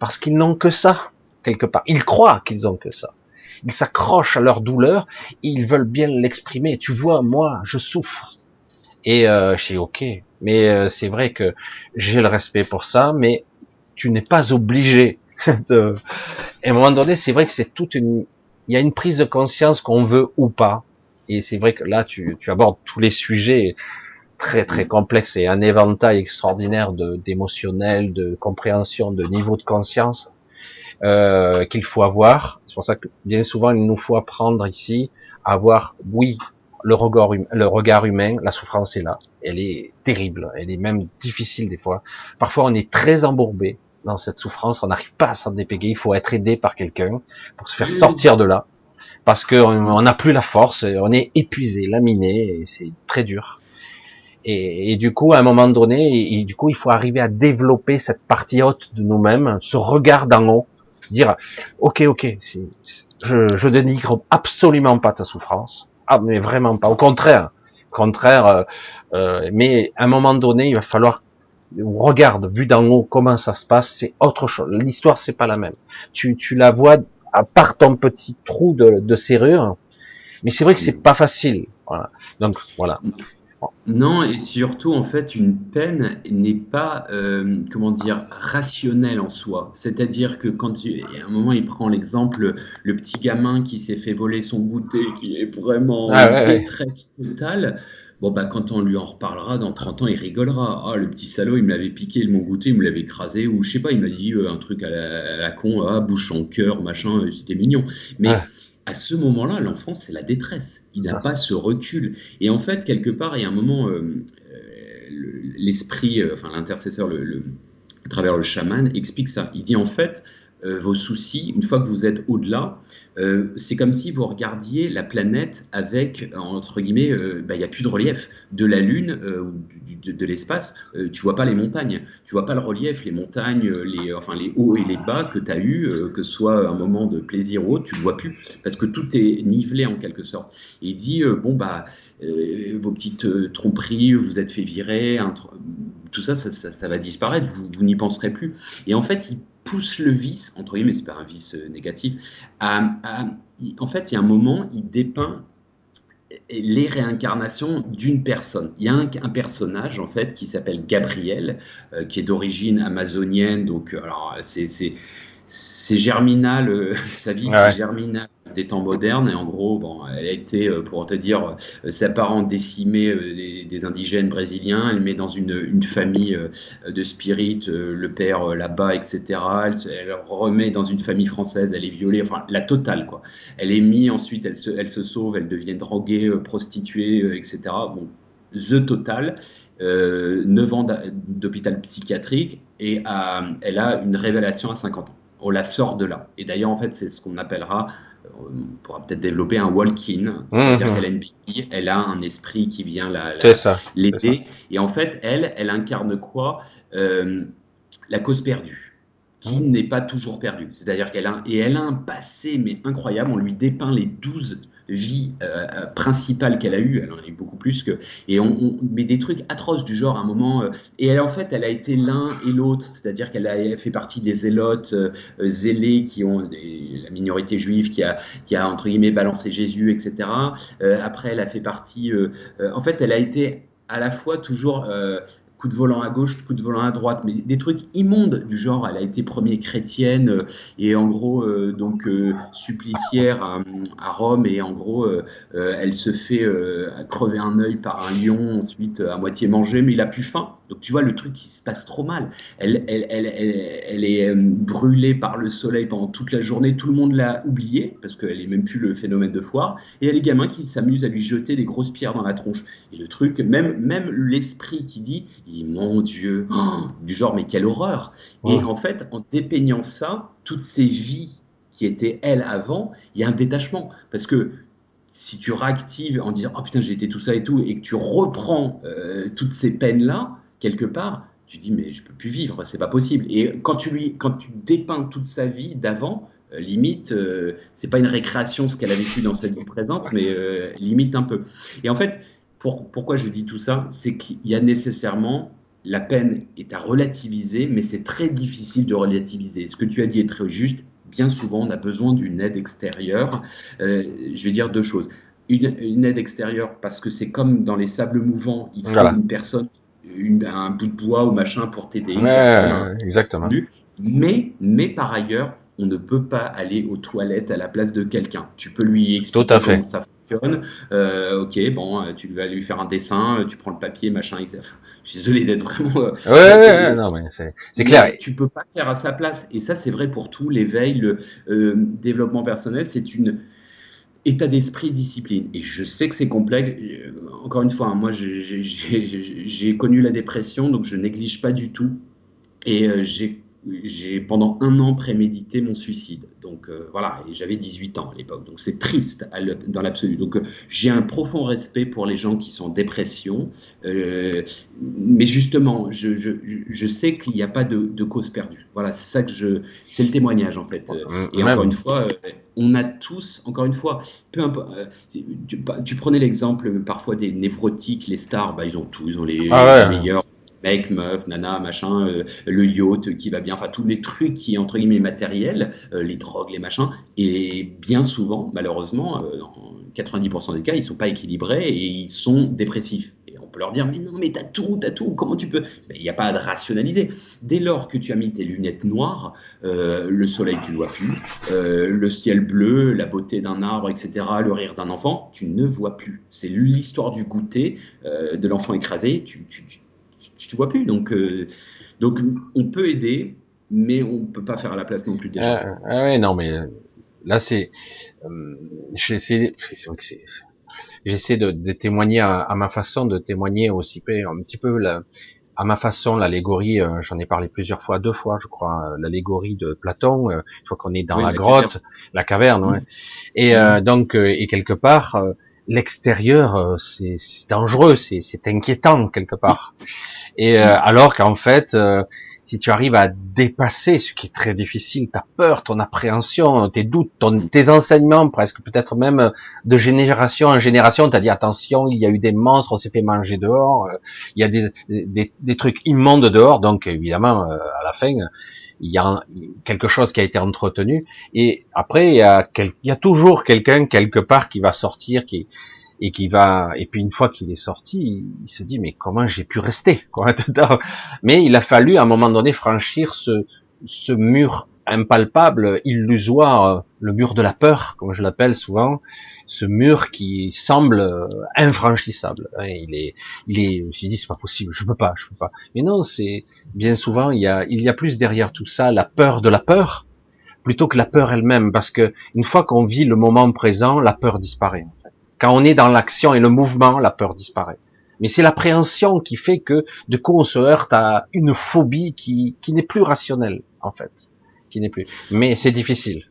parce qu'ils n'ont que ça quelque part. Ils croient qu'ils ont que ça. Ils s'accrochent à leur douleur et ils veulent bien l'exprimer. Tu vois, moi, je souffre. Et euh, je dis ok, mais euh, c'est vrai que j'ai le respect pour ça, mais tu n'es pas obligé de... Et à un moment donné, c'est vrai que c'est toute une, il y a une prise de conscience qu'on veut ou pas. Et c'est vrai que là, tu, abordes tous les sujets très très complexes et un éventail extraordinaire de d'émotionnel, de compréhension, de niveau de conscience euh, qu'il faut avoir. C'est pour ça que bien souvent il nous faut apprendre ici à avoir, oui, le regard, le regard humain, la souffrance est là, elle est terrible, elle est même difficile des fois. Parfois on est très embourbé, dans cette souffrance, on n'arrive pas à s'en dépéguer, il faut être aidé par quelqu'un pour se faire sortir de là, parce qu'on n'a plus la force, on est épuisé, laminé, et c'est très dur. Et, du coup, à un moment donné, et, du coup, il faut arriver à développer cette partie haute de nous-mêmes, ce regard d'en haut, dire, ok, ok, je, je dénigre absolument pas ta souffrance, ah, mais vraiment pas, au contraire, au contraire, euh, euh, mais à un moment donné, il va falloir regarde, vu d'en haut, comment ça se passe, c'est autre chose. L'histoire, c'est pas la même. Tu, tu la vois à part ton petit trou de, de serrure, mais c'est vrai que c'est pas facile. Voilà. Donc voilà. Non, et surtout, en fait, une peine n'est pas, euh, comment dire, rationnelle en soi. C'est-à-dire que quand tu, à un moment, il prend l'exemple, le petit gamin qui s'est fait voler son goûter, qui est vraiment ah en détresse totale. Bon, bah, quand on lui en reparlera, dans 30 ans, il rigolera. Ah, le petit salaud, il me l'avait piqué mon goûter, il me l'avait écrasé, ou je sais pas, il m'a dit euh, un truc à la, con, ah, bouche en cœur, machin, euh, c'était mignon. Mais à ce moment-là, l'enfant, c'est la détresse. Il n'a pas ce recul. Et en fait, quelque part, il y a un moment, euh, l'esprit, enfin, l'intercesseur, le, à travers le chaman, explique ça. Il dit en fait, euh, vos soucis, une fois que vous êtes au-delà, euh, c'est comme si vous regardiez la planète avec, entre guillemets, euh, bah, il n'y a plus de relief. De la Lune ou de, l'espace, tu vois pas les montagnes, tu vois pas le relief, les montagnes, les, enfin, les hauts et les bas que tu as eu, que ce soit un moment de plaisir ou autre, tu le vois plus, parce que tout est nivelé en quelque sorte. Et il dit, bon, bah, vos petites tromperies, vous êtes fait virer, tout ça ça, va disparaître, vous, vous n'y penserez plus. Et en fait, il pousse le vice, entre guillemets, c'est pas un vice euh, négatif, à, en fait, il y a un moment, il dépeint les réincarnations d'une personne. Il y a un, personnage en fait qui s'appelle Gabriel, euh, qui est d'origine amazonienne. Donc, alors c'est c'est germinal, euh, sa vie c'est germinal des temps modernes. Et en gros bon, elle a été euh, pour te dire euh, sa parente décimée des, indigènes brésiliens. Elle met dans une, famille de spirites le père là-bas etc elle, remet dans une famille française. Elle est violée. Enfin la totale quoi. Elle est mise ensuite elle se, elle se sauve. Elle devient droguée prostituée etc bon the total euh, 9 ans d'hôpital psychiatrique. Et elle a une révélation à 50 ans. On la sort de là. Et d'ailleurs, en fait, c'est ce qu'on appellera, euh, on pourra peut-être développer un walk-in, c'est-à-dire mhm. qu'elle a une béquille, elle a un esprit qui vient l'aider. Et en fait, elle, elle incarne quoi? Euh, La cause perdue qui mhm. n'est pas toujours perdue. C'est-à-dire qu'elle a, et elle a un passé mais incroyable. On lui dépeint les 12 vie euh, euh, principale qu'elle a eue, elle en a eu beaucoup plus que, et on, met des trucs atroces du genre à un moment, euh, et elle en fait, elle a été l'un et l'autre, c'est-à-dire qu'elle a fait partie des zélotes zélés qui ont la minorité juive qui a, qui a entre guillemets balancé Jésus, etc. après, elle a fait partie, en fait, elle a été à la fois toujours coup de volant à gauche, coup de volant à droite, mais des trucs immondes du genre, elle a été première chrétienne euh, et en gros euh, donc euh, supplicière à, Rome et en gros elle se fait crever un œil par un lion, ensuite à moitié manger, mais il a plus faim. Donc tu vois le truc qui se passe trop mal. Elle, elle, elle, elle est brûlée par le soleil pendant toute la journée, tout le monde l'a oublié parce qu'elle est même plus le phénomène de foire. Et elle est gamins qui s'amusent à lui jeter des grosses pierres dans la tronche. Et le truc, même, même l'esprit qui dit mon Dieu, oh, du genre, mais quelle horreur. Et en fait, en dépeignant ça, toutes ces vies qui étaient elles avant, il y a un détachement. Parce que si tu réactives en disant, oh putain, j'ai été tout ça et tout, et que tu reprends euh, toutes ces peines-là, quelque part, tu dis, mais je peux plus vivre, c'est pas possible. Et quand tu lui, quand tu dépeins toute sa vie d'avant, euh, limite, euh, c'est pas une récréation ce qu'elle a vécu dans cette vie présente, mais limite un peu. Et en fait, pourquoi je dis tout ça C'est qu'il y a nécessairement la peine est à relativiser, mais c'est très difficile de relativiser. Ce que tu as dit est très juste. Bien souvent, on a besoin d'une aide extérieure. Euh, je vais dire deux choses. Une, aide extérieure parce que c'est comme dans les sables mouvants, il faut une personne, un bout de bois ou machin pour t'aider. exactement. Mais, mais par ailleurs, on ne peut pas aller aux toilettes à la place de quelqu'un. Tu peux lui expliquer comment ça fonctionne. Euh, ok, bon, euh, tu vas lui faire un dessin, euh, tu prends le papier, machin, etc. Je suis désolé d'être vraiment. ouais, ouais, non, mais c'est clair. Tu peux pas faire à sa place. Et ça, c'est vrai pour tout. L'éveil, le développement personnel, c'est une état d'esprit, discipline. Et je sais que c'est complexe. Encore une fois, hein, moi, j'ai connu la dépression, donc je néglige pas du tout. Et j'ai j'ai pendant un an prémédité mon suicide. Donc euh, voilà, et j'avais 18 ans à l'époque. Donc c'est triste dans l'absolu. Donc euh, j'ai un profond respect pour les gens qui sont en dépression. Euh, mais justement, je, je, je sais qu'il n'y a pas de, de, cause perdue. Voilà, c'est ça que je. C'est le témoignage en fait. Et encore une fois, on a tous, encore une fois, peu importe. Tu, prenais l'exemple parfois des névrotiques, les stars, bah, ils ont tous, ils ont les, ah les meilleurs mec, meuf, nana, machin, euh, le yacht qui va bien, enfin tous les trucs qui entre guillemets matériels, euh, les drogues, les machins, et bien souvent, malheureusement, euh, dans 90% des cas, ils sont pas équilibrés et ils sont dépressifs. Et on peut leur dire, mais non, mais t'as tout, t'as tout, comment tu peux? Il n'y a pas à rationaliser. Dès lors que tu as mis tes lunettes noires, le soleil tu ne vois plus, le ciel bleu, la beauté d'un arbre, etc., le rire d'un enfant, tu ne vois plus. C'est l'histoire du goûter de l'enfant écrasé. tu, tu tu ne vois plus. Donc, euh, donc, on peut aider, mais on ne peut pas faire à la place non plus déjà. Ah, ah ouais, non, mais euh, là, c'est. Euh, j'essaie j'essaie de, de, témoigner à, ma façon, de témoigner aussi un petit peu la, à ma façon l'allégorie, euh, j'en ai parlé plusieurs fois, deux fois je crois, l'allégorie de Platon, une fois qu'on est dans la, grotte, la caverne, ouais. et mm. donc et quelque part l'extérieur c'est dangereux, c'est inquiétant quelque part, et alors qu'en fait si tu arrives à dépasser ce qui est très difficile, ta peur, ton appréhension, tes doutes, tes enseignements, presque peut-être même de génération en génération, t'as dit attention, il y a eu des monstres, on s'est fait manger dehors, euh, il y a des, des, des, trucs immondes dehors, donc évidemment, euh, à la fin, il y a quelque chose qui a été entretenu, et après, il y a, toujours quelqu'un quelque part qui va sortir, qui, et qui va et puis une fois qu'il est sorti, il, se dit mais comment j'ai pu rester quoi Mais il a fallu à un moment donné franchir ce, ce mur impalpable, illusoire, le mur de la peur, comme je l'appelle souvent, ce mur qui semble infranchissable. Il est, il est, je me suis dit c'est pas possible, je peux pas, je peux pas. Mais non, c'est bien souvent il y a, il y a plus derrière tout ça la peur de la peur plutôt que la peur elle-même, parce que une fois qu'on vit le moment présent, la peur disparaît. Quand on est dans l'action et le mouvement, la peur disparaît. Mais c'est l'appréhension qui fait que de coup on se heurte à une phobie qui, qui n'est plus rationnelle en fait, qui n'est plus. Mais c'est difficile.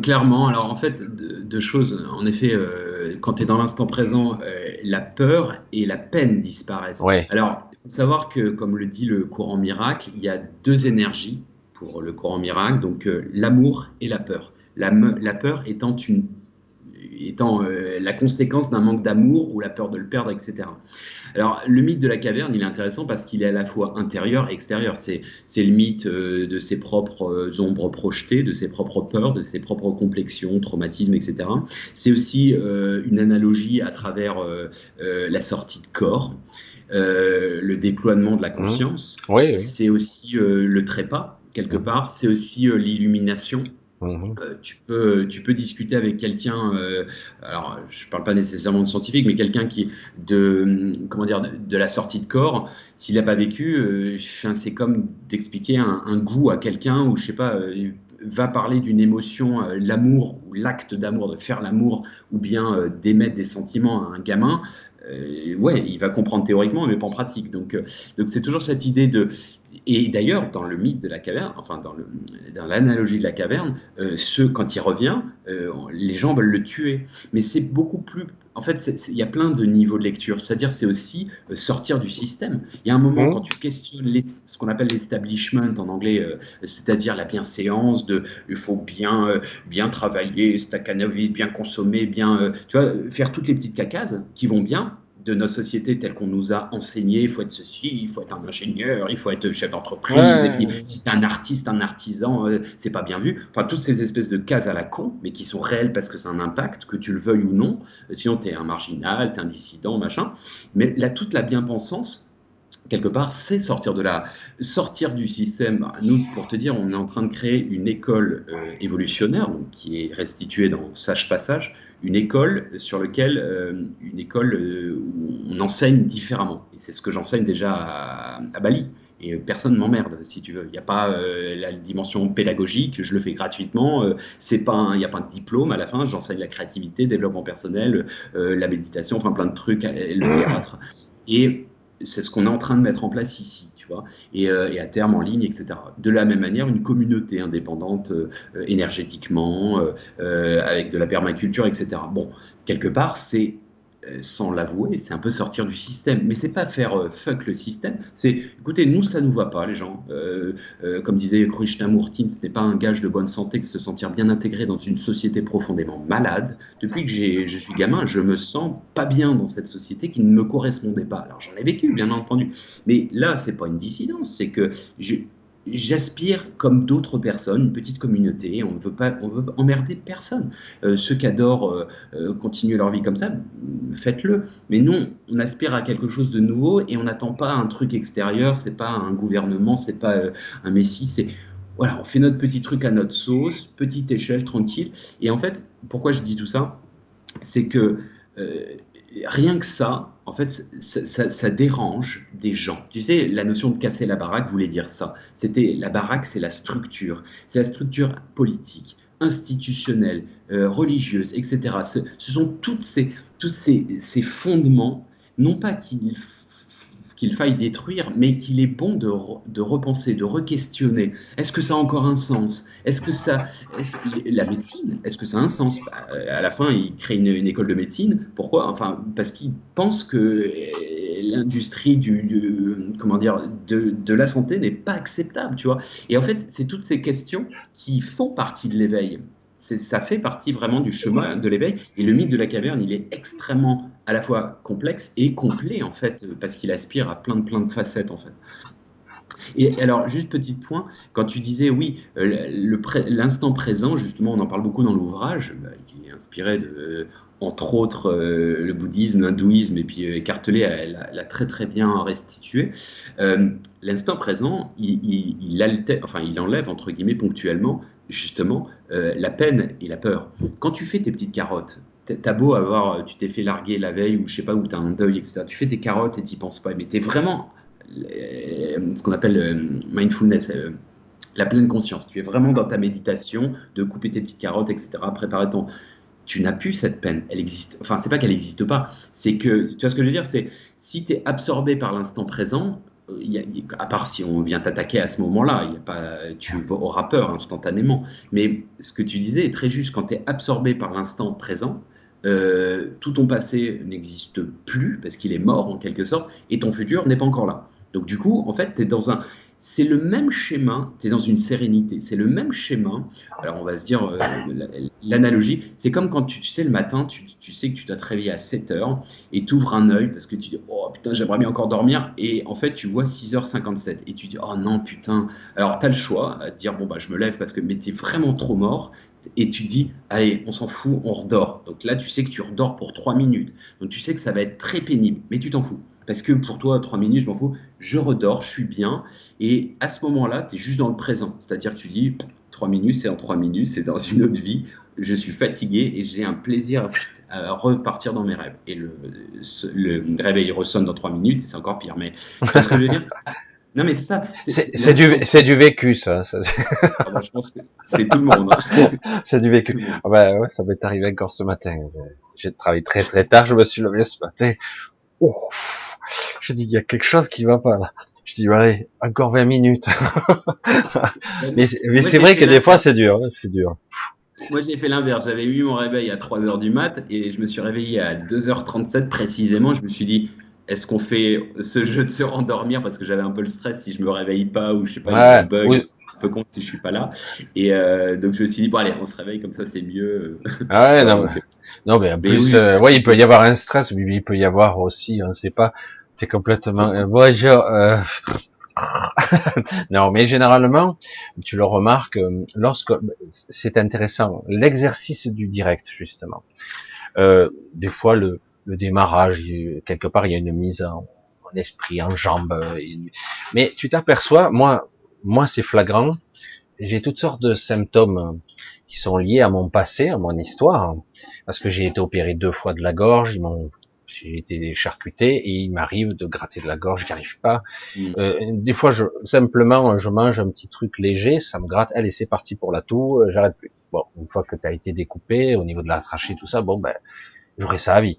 Clairement, alors en fait, deux, choses. En effet, euh, quand tu es dans l'instant présent, euh, la peur et la peine disparaissent. Ouais. Alors, il faut savoir que, comme le dit le courant miracle, il y a deux énergies pour le courant miracle, donc euh, l'amour et la peur. La, la peur étant une étant euh, la conséquence d'un manque d'amour ou la peur de le perdre, etc. Alors, le mythe de la caverne, il est intéressant parce qu'il est à la fois intérieur et extérieur. C'est, le mythe euh, de ses propres euh, ombres projetées, de ses propres peurs, de ses propres complexions, traumatismes, etc. C'est aussi une analogie à travers la sortie de corps. le déploiement de la mmh. conscience. Oui, C'est aussi le trépas, quelque mmh. part. C'est aussi l'illumination. Mhm. Euh, tu, peux, tu peux discuter avec quelqu'un, euh, alors je ne parle pas nécessairement de scientifique, mais quelqu'un qui de comment dire de, la sortie de corps, s'il n'a pas vécu, euh, c'est comme d'expliquer un, goût à quelqu'un ou je sais pas, va parler d'une émotion, l'amour ou l'acte d'amour, de faire l'amour ou bien d'émettre des sentiments à un gamin. ouais, il va comprendre théoriquement, mais pas en pratique. Donc, donc c'est toujours cette idée de et d'ailleurs, dans le mythe de la caverne, enfin dans, le, dans l'analogie de la caverne, euh, ce, quand il revient, euh, les gens veulent le tuer. Mais c'est beaucoup plus. En fait, il y a plein de niveaux de lecture. C'est-à-dire, c'est aussi euh, sortir du système. Il y a un moment mmh. quand tu questionnes ce qu'on appelle l'establishment en anglais, c'est-à-dire la bienséance, de il faut bien, bien travailler, staccanovie, bien consommer, bien, tu vois, faire toutes les petites cacases qui vont bien de nos sociétés telles qu'on nous a enseigné, il faut être ceci, il faut être un ingénieur, il faut être chef d'entreprise, et puis si tu es un artiste, un artisan, euh, c'est pas bien vu. Enfin, toutes ces espèces de cases à la con, mais qui sont réelles parce que c'est un impact, que tu le veuilles ou non. Sinon, tu es un marginal, tu es un dissident, machin. Mais là, toute la bien-pensance, quelque part, c'est sortir de là, sortir du système. Nous, pour te dire, on est en train de créer une école euh, évolutionnaire, donc, qui est restituée dans Sage Passage, une école sur laquelle, euh, une école euh, où on enseigne différemment. Et c'est ce que j'enseigne déjà à, Bali. Et personne m'emmerde, si tu veux. Il n'y a pas la dimension pédagogique, je le fais gratuitement. c'est pas, il n'y a pas de diplôme à la fin. J'enseigne la créativité, développement personnel, la méditation, enfin plein de trucs, le théâtre. Et c'est ce qu'on est en train de mettre en place ici, tu vois, et, euh, à terme en ligne, etc. De la même manière, une communauté indépendante euh, énergétiquement, euh, avec de la permaculture, etc. Bon, quelque part, c'est sans l'avouer, c'est un peu sortir du système. Mais c'est pas faire euh, fuck le système. C'est, écoutez, nous ça nous va pas, les gens. Euh, comme disait Krishnamurti, ce n'est pas un gage de bonne santé que se sentir bien intégré dans une société profondément malade. Depuis que je suis gamin, je me sens pas bien dans cette société qui ne me correspondait pas. Alors j'en ai vécu, bien entendu. Mais là, c'est pas une dissidence, c'est que je, j'aspire comme d'autres personnes, une petite communauté, on ne veut pas on veut emmerder personne. Euh, ceux qui adorent euh, euh, continuer leur vie comme ça, faites-le. Mais nous, on aspire à quelque chose de nouveau et on n'attend pas un truc extérieur, c'est pas un gouvernement, c'est pas un messie, c'est voilà, on fait notre petit truc à notre sauce, petite échelle, tranquille. Et en fait, pourquoi je dis tout ça? C'est que rien que ça, en fait, ça, dérange des gens. Tu sais, la notion de casser la baraque voulait dire ça. C'était la baraque, c'est la structure, c'est la structure politique, institutionnelle, euh, religieuse, etc. Ce, sont tous ces, fondements, non pas qu'ils qu'il faille détruire, mais qu'il est bon de, de repenser, de re-questionner. Est-ce que ça a encore un sens? Est-ce que ça, la médecine, est-ce que ça a un sens? Bah, À la fin, il crée une, école de médecine. Pourquoi? Enfin, parce qu'il pense que euh, l'industrie du, dire de, de la santé n'est pas acceptable, tu vois. Et en fait, c'est toutes ces questions qui font partie de l'éveil ça fait partie vraiment du chemin de l'éveil. Et le mythe de la caverne, il est extrêmement à la fois complexe et complet, en fait, parce qu'il aspire à plein de, plein de facettes, en fait. Et alors, juste petit point, quand tu disais, oui, euh, l'instant présent, justement, on en parle beaucoup dans l'ouvrage, bah, qui est inspiré de, entre autres, euh, le bouddhisme, l'hindouisme, et puis Écartelé euh, l'a très très bien restitué. l'instant présent, il, il, enfin, il enlève, entre guillemets, ponctuellement justement euh, la peine et la peur. Quand tu fais tes petites carottes, t'as beau avoir, tu t'es fait larguer la veille ou je sais pas où t'as un deuil, etc. Tu fais tes carottes et t'y penses pas, mais t'es vraiment euh, ce qu'on appelle euh, mindfulness, la pleine conscience. Tu es vraiment dans ta méditation de couper tes petites carottes, etc. Préparer ton. Tu n'as plus cette peine. Elle existe. Enfin, c'est pas qu'elle n'existe pas. C'est que, tu vois ce que je veux dire, c'est si tu es absorbé par l'instant présent, à part si on vient t'attaquer à ce moment-là, tu auras peur instantanément. Mais ce que tu disais est très juste. Quand tu es absorbé par l'instant présent, euh, tout ton passé n'existe plus parce qu'il est mort en quelque sorte, et ton futur n'est pas encore là. Donc du coup, en fait, tu es dans un, c'est le même schéma, tu es dans une sérénité, c'est le même schéma. Alors on va se dire, euh, l'analogie, c'est comme quand tu, sais le matin, tu, sais que tu dois te réveiller à 7 heures et tu ouvres un œil parce que tu dis, oh putain, j'aimerais bien encore dormir. Et en fait, tu vois 6h57 et tu dis, oh non, putain. Alors tu as le choix à dire, bon, bah je me lève parce que mais tu es vraiment trop mort. Et tu dis, allez, on s'en fout, on redort. Donc là, tu sais que tu redors pour 3 minutes. Donc tu sais que ça va être très pénible, mais tu t'en fous. Parce que pour toi, trois minutes, je m'en fous, je redors, je suis bien. Et à ce moment-là, tu es juste dans le présent. C'est-à-dire que tu dis, trois minutes, c'est en trois minutes, c'est dans une autre vie. Je suis fatigué et j'ai un plaisir à repartir dans mes rêves. Et le, le réveil ressonne dans trois minutes, c'est encore pire. Mais ce que je veux dire, non, mais c'est ça. C'est du, du vécu, ça. ça ah bah, je pense que c'est tout le monde. Hein. c'est du vécu. Ah bah, ouais, ça m'est arrivé encore ce matin. J'ai travaillé très très tard, je me suis levé ce matin. Ouf je dis, il y a quelque chose qui va pas là. Je dis, allez, encore 20 minutes. mais c'est vrai que des fois, c'est dur, hein, c'est dur. Moi, j'ai fait l'inverse. J'avais eu mon réveil à 3h du mat et je me suis réveillé à 2h37 précisément. Je me suis dit, est-ce qu'on fait ce jeu de se rendormir parce que j'avais un peu le stress si je me réveille pas ou je sais pas, un bug, un peu con si je suis pas là. Et euh, donc je me suis dit bon allez, on se réveille comme ça, c'est mieux. Ah ouais, non, mais, non, mais en plus, euh, ouais, il peut y avoir un stress, mais il peut y avoir aussi, on ne sait pas, c'est complètement. Euh, bonjour. Euh... non, mais généralement, tu le remarques, euh, lorsque c'est intéressant, l'exercice du direct justement. Euh, des fois, le, le démarrage, quelque part, il y a une mise en, esprit, en jambes. Euh, mais tu t'aperçois, moi, moi, c'est flagrant. J'ai toutes sortes de symptômes qui sont liés à mon passé, à mon histoire, parce que j'ai été opéré deux fois de la gorge, ils m'ont j'ai été charcuté et il m'arrive de gratter de la gorge, j'y arrive pas. Mm. Euh, des fois, je, simplement, je mange un petit truc léger, ça me gratte, allez, c'est parti pour la toux, euh, j'arrête plus. Bon, une fois que tu as été découpé au niveau de la trachée, tout ça, bon, ben, j'aurai ça à vie.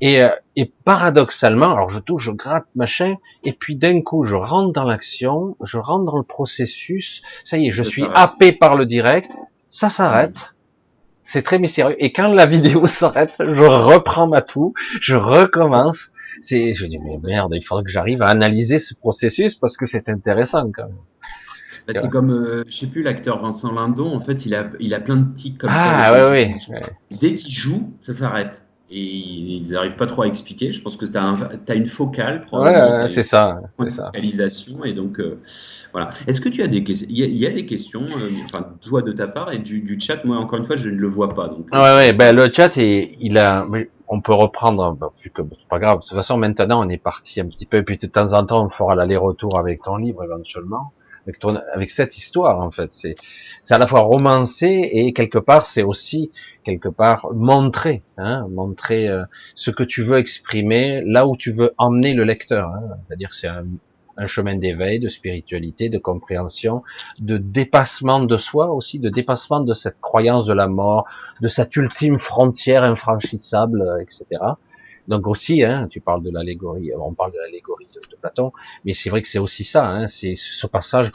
Et, euh, et paradoxalement, alors je touche, je gratte, machin, et puis d'un coup, je rentre dans l'action, je rentre dans le processus, ça y est, je suis happé par le direct, ça s'arrête, c'est très mystérieux. Et quand la vidéo s'arrête, je reprends ma toux, je recommence. C'est, je dis, mais merde, il faudrait que j'arrive à analyser ce processus parce que c'est intéressant quand même. Bah, c'est comme, euh, je sais plus, l'acteur Vincent Lindon, en fait, il a, il a plein de tics comme ça. Ah, ouais, ouais. Dès qu'il joue, ça s'arrête et ils n'arrivent pas trop à expliquer. Je pense que tu as, une focale, probablement. Ouais, c'est ça. Une focalisation. Et donc, euh, voilà. Est-ce que tu as des questions Il y, a des questions, euh, enfin, toi de ta part et du, chat? Moi, encore une fois, je ne le vois pas. Donc, ouais, ouais, ben, le chat, et, il a. On peut reprendre, ben, vu que c'est pas grave. De toute façon, maintenant, on est parti un petit peu. Et puis, de temps en temps, on fera l'aller-retour avec ton livre éventuellement avec, avec cette histoire en fait. C'est à la fois romancé et quelque part c'est aussi quelque part montrer, hein, montrer euh, ce que tu veux exprimer, là où tu veux emmener le lecteur. Hein. C'est-à-dire c'est un, un chemin d'éveil, de spiritualité, de compréhension, de dépassement de soi aussi, de dépassement de cette croyance de la mort, de cette ultime frontière infranchissable, etc. Donc aussi, hein, tu parles de l'allégorie, on parle de l'allégorie de, Platon, mais c'est vrai que c'est aussi ça, hein, c'est ce passage,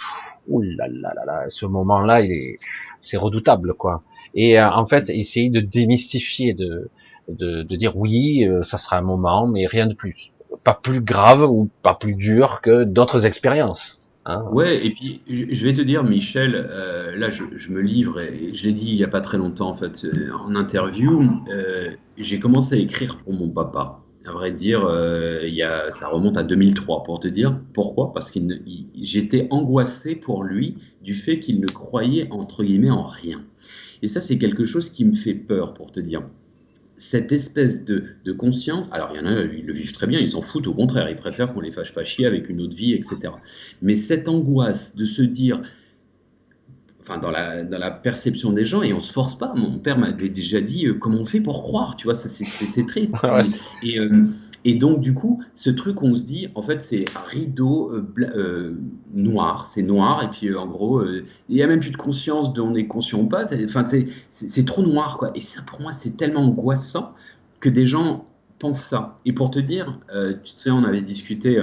ce moment-là, il est, c'est redoutable quoi. Et euh, en fait, essayer de démystifier, de, de, de dire oui, euh, ça sera un moment, mais rien de plus, pas plus grave ou pas plus dur que d'autres expériences. Hein. Ouais, et puis je vais te dire, Michel, euh, là je, me livre, et je l'ai dit il n'y a pas très longtemps en fait, euh, en interview, euh, j'ai commencé à écrire pour mon papa. À vrai dire, y a, ça remonte à 2003 pour te dire pourquoi, parce que j'étais angoissé pour lui du fait qu'il ne croyait entre guillemets en rien. Et ça, c'est quelque chose qui me fait peur pour te dire cette espèce de, de, conscience, alors il y en a, ils le vivent très bien, ils s'en foutent, au contraire, ils préfèrent qu'on les fâche pas chier avec une autre vie, etc. Mais cette angoisse de se dire, enfin dans la, dans la perception des gens, et on se force pas, mon père m'avait déjà dit, euh, comment on fait pour croire, tu vois, ça c'est triste. ouais. Et, euh, et donc, du coup, ce truc, on se dit, en fait, c'est rideau euh, euh, noir, c'est noir, et puis euh, en gros, il n'y a même plus de conscience d'on est conscient ou pas, enfin, c'est trop noir, quoi. Et ça, pour moi, c'est tellement angoissant que des gens pensent ça. Et pour te dire, tu sais, on avait discuté,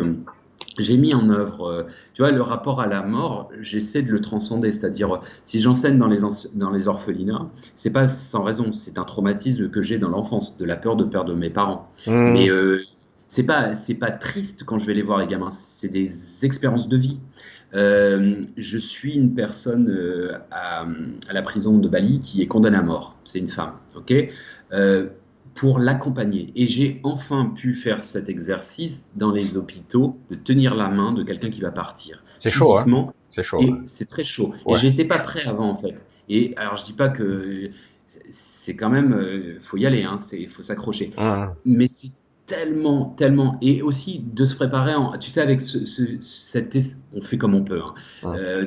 j'ai mis en œuvre, tu vois, le rapport à la mort, j'essaie de le transcender, c'est-à-dire, si j'enseigne dans les, dans les orphelinats, c'est pas sans raison, c'est un traumatisme que j'ai dans l'enfance, de la peur de perdre mes parents. Mmh. Mais euh, c'est pas triste quand je vais les voir les gamins, c'est des expériences de vie. Euh, je suis une personne euh, à, à, la prison de Bali qui est condamnée à mort. C'est une femme, ok? Euh, Pour l'accompagner. Et j'ai enfin pu faire cet exercice dans les hôpitaux de tenir la main de quelqu'un qui va partir. C'est chaud, hein C'est chaud. C'est très chaud. Ouais. Et j'étais pas prêt avant en fait. Et alors je dis pas que c'est quand même, euh, faut y aller, hein, il faut s'accrocher. Ah. Mais c'est tellement, tellement, et aussi de se préparer, en, tu sais, avec ce, ce, cette, on fait comme on peut. Hein. Euh,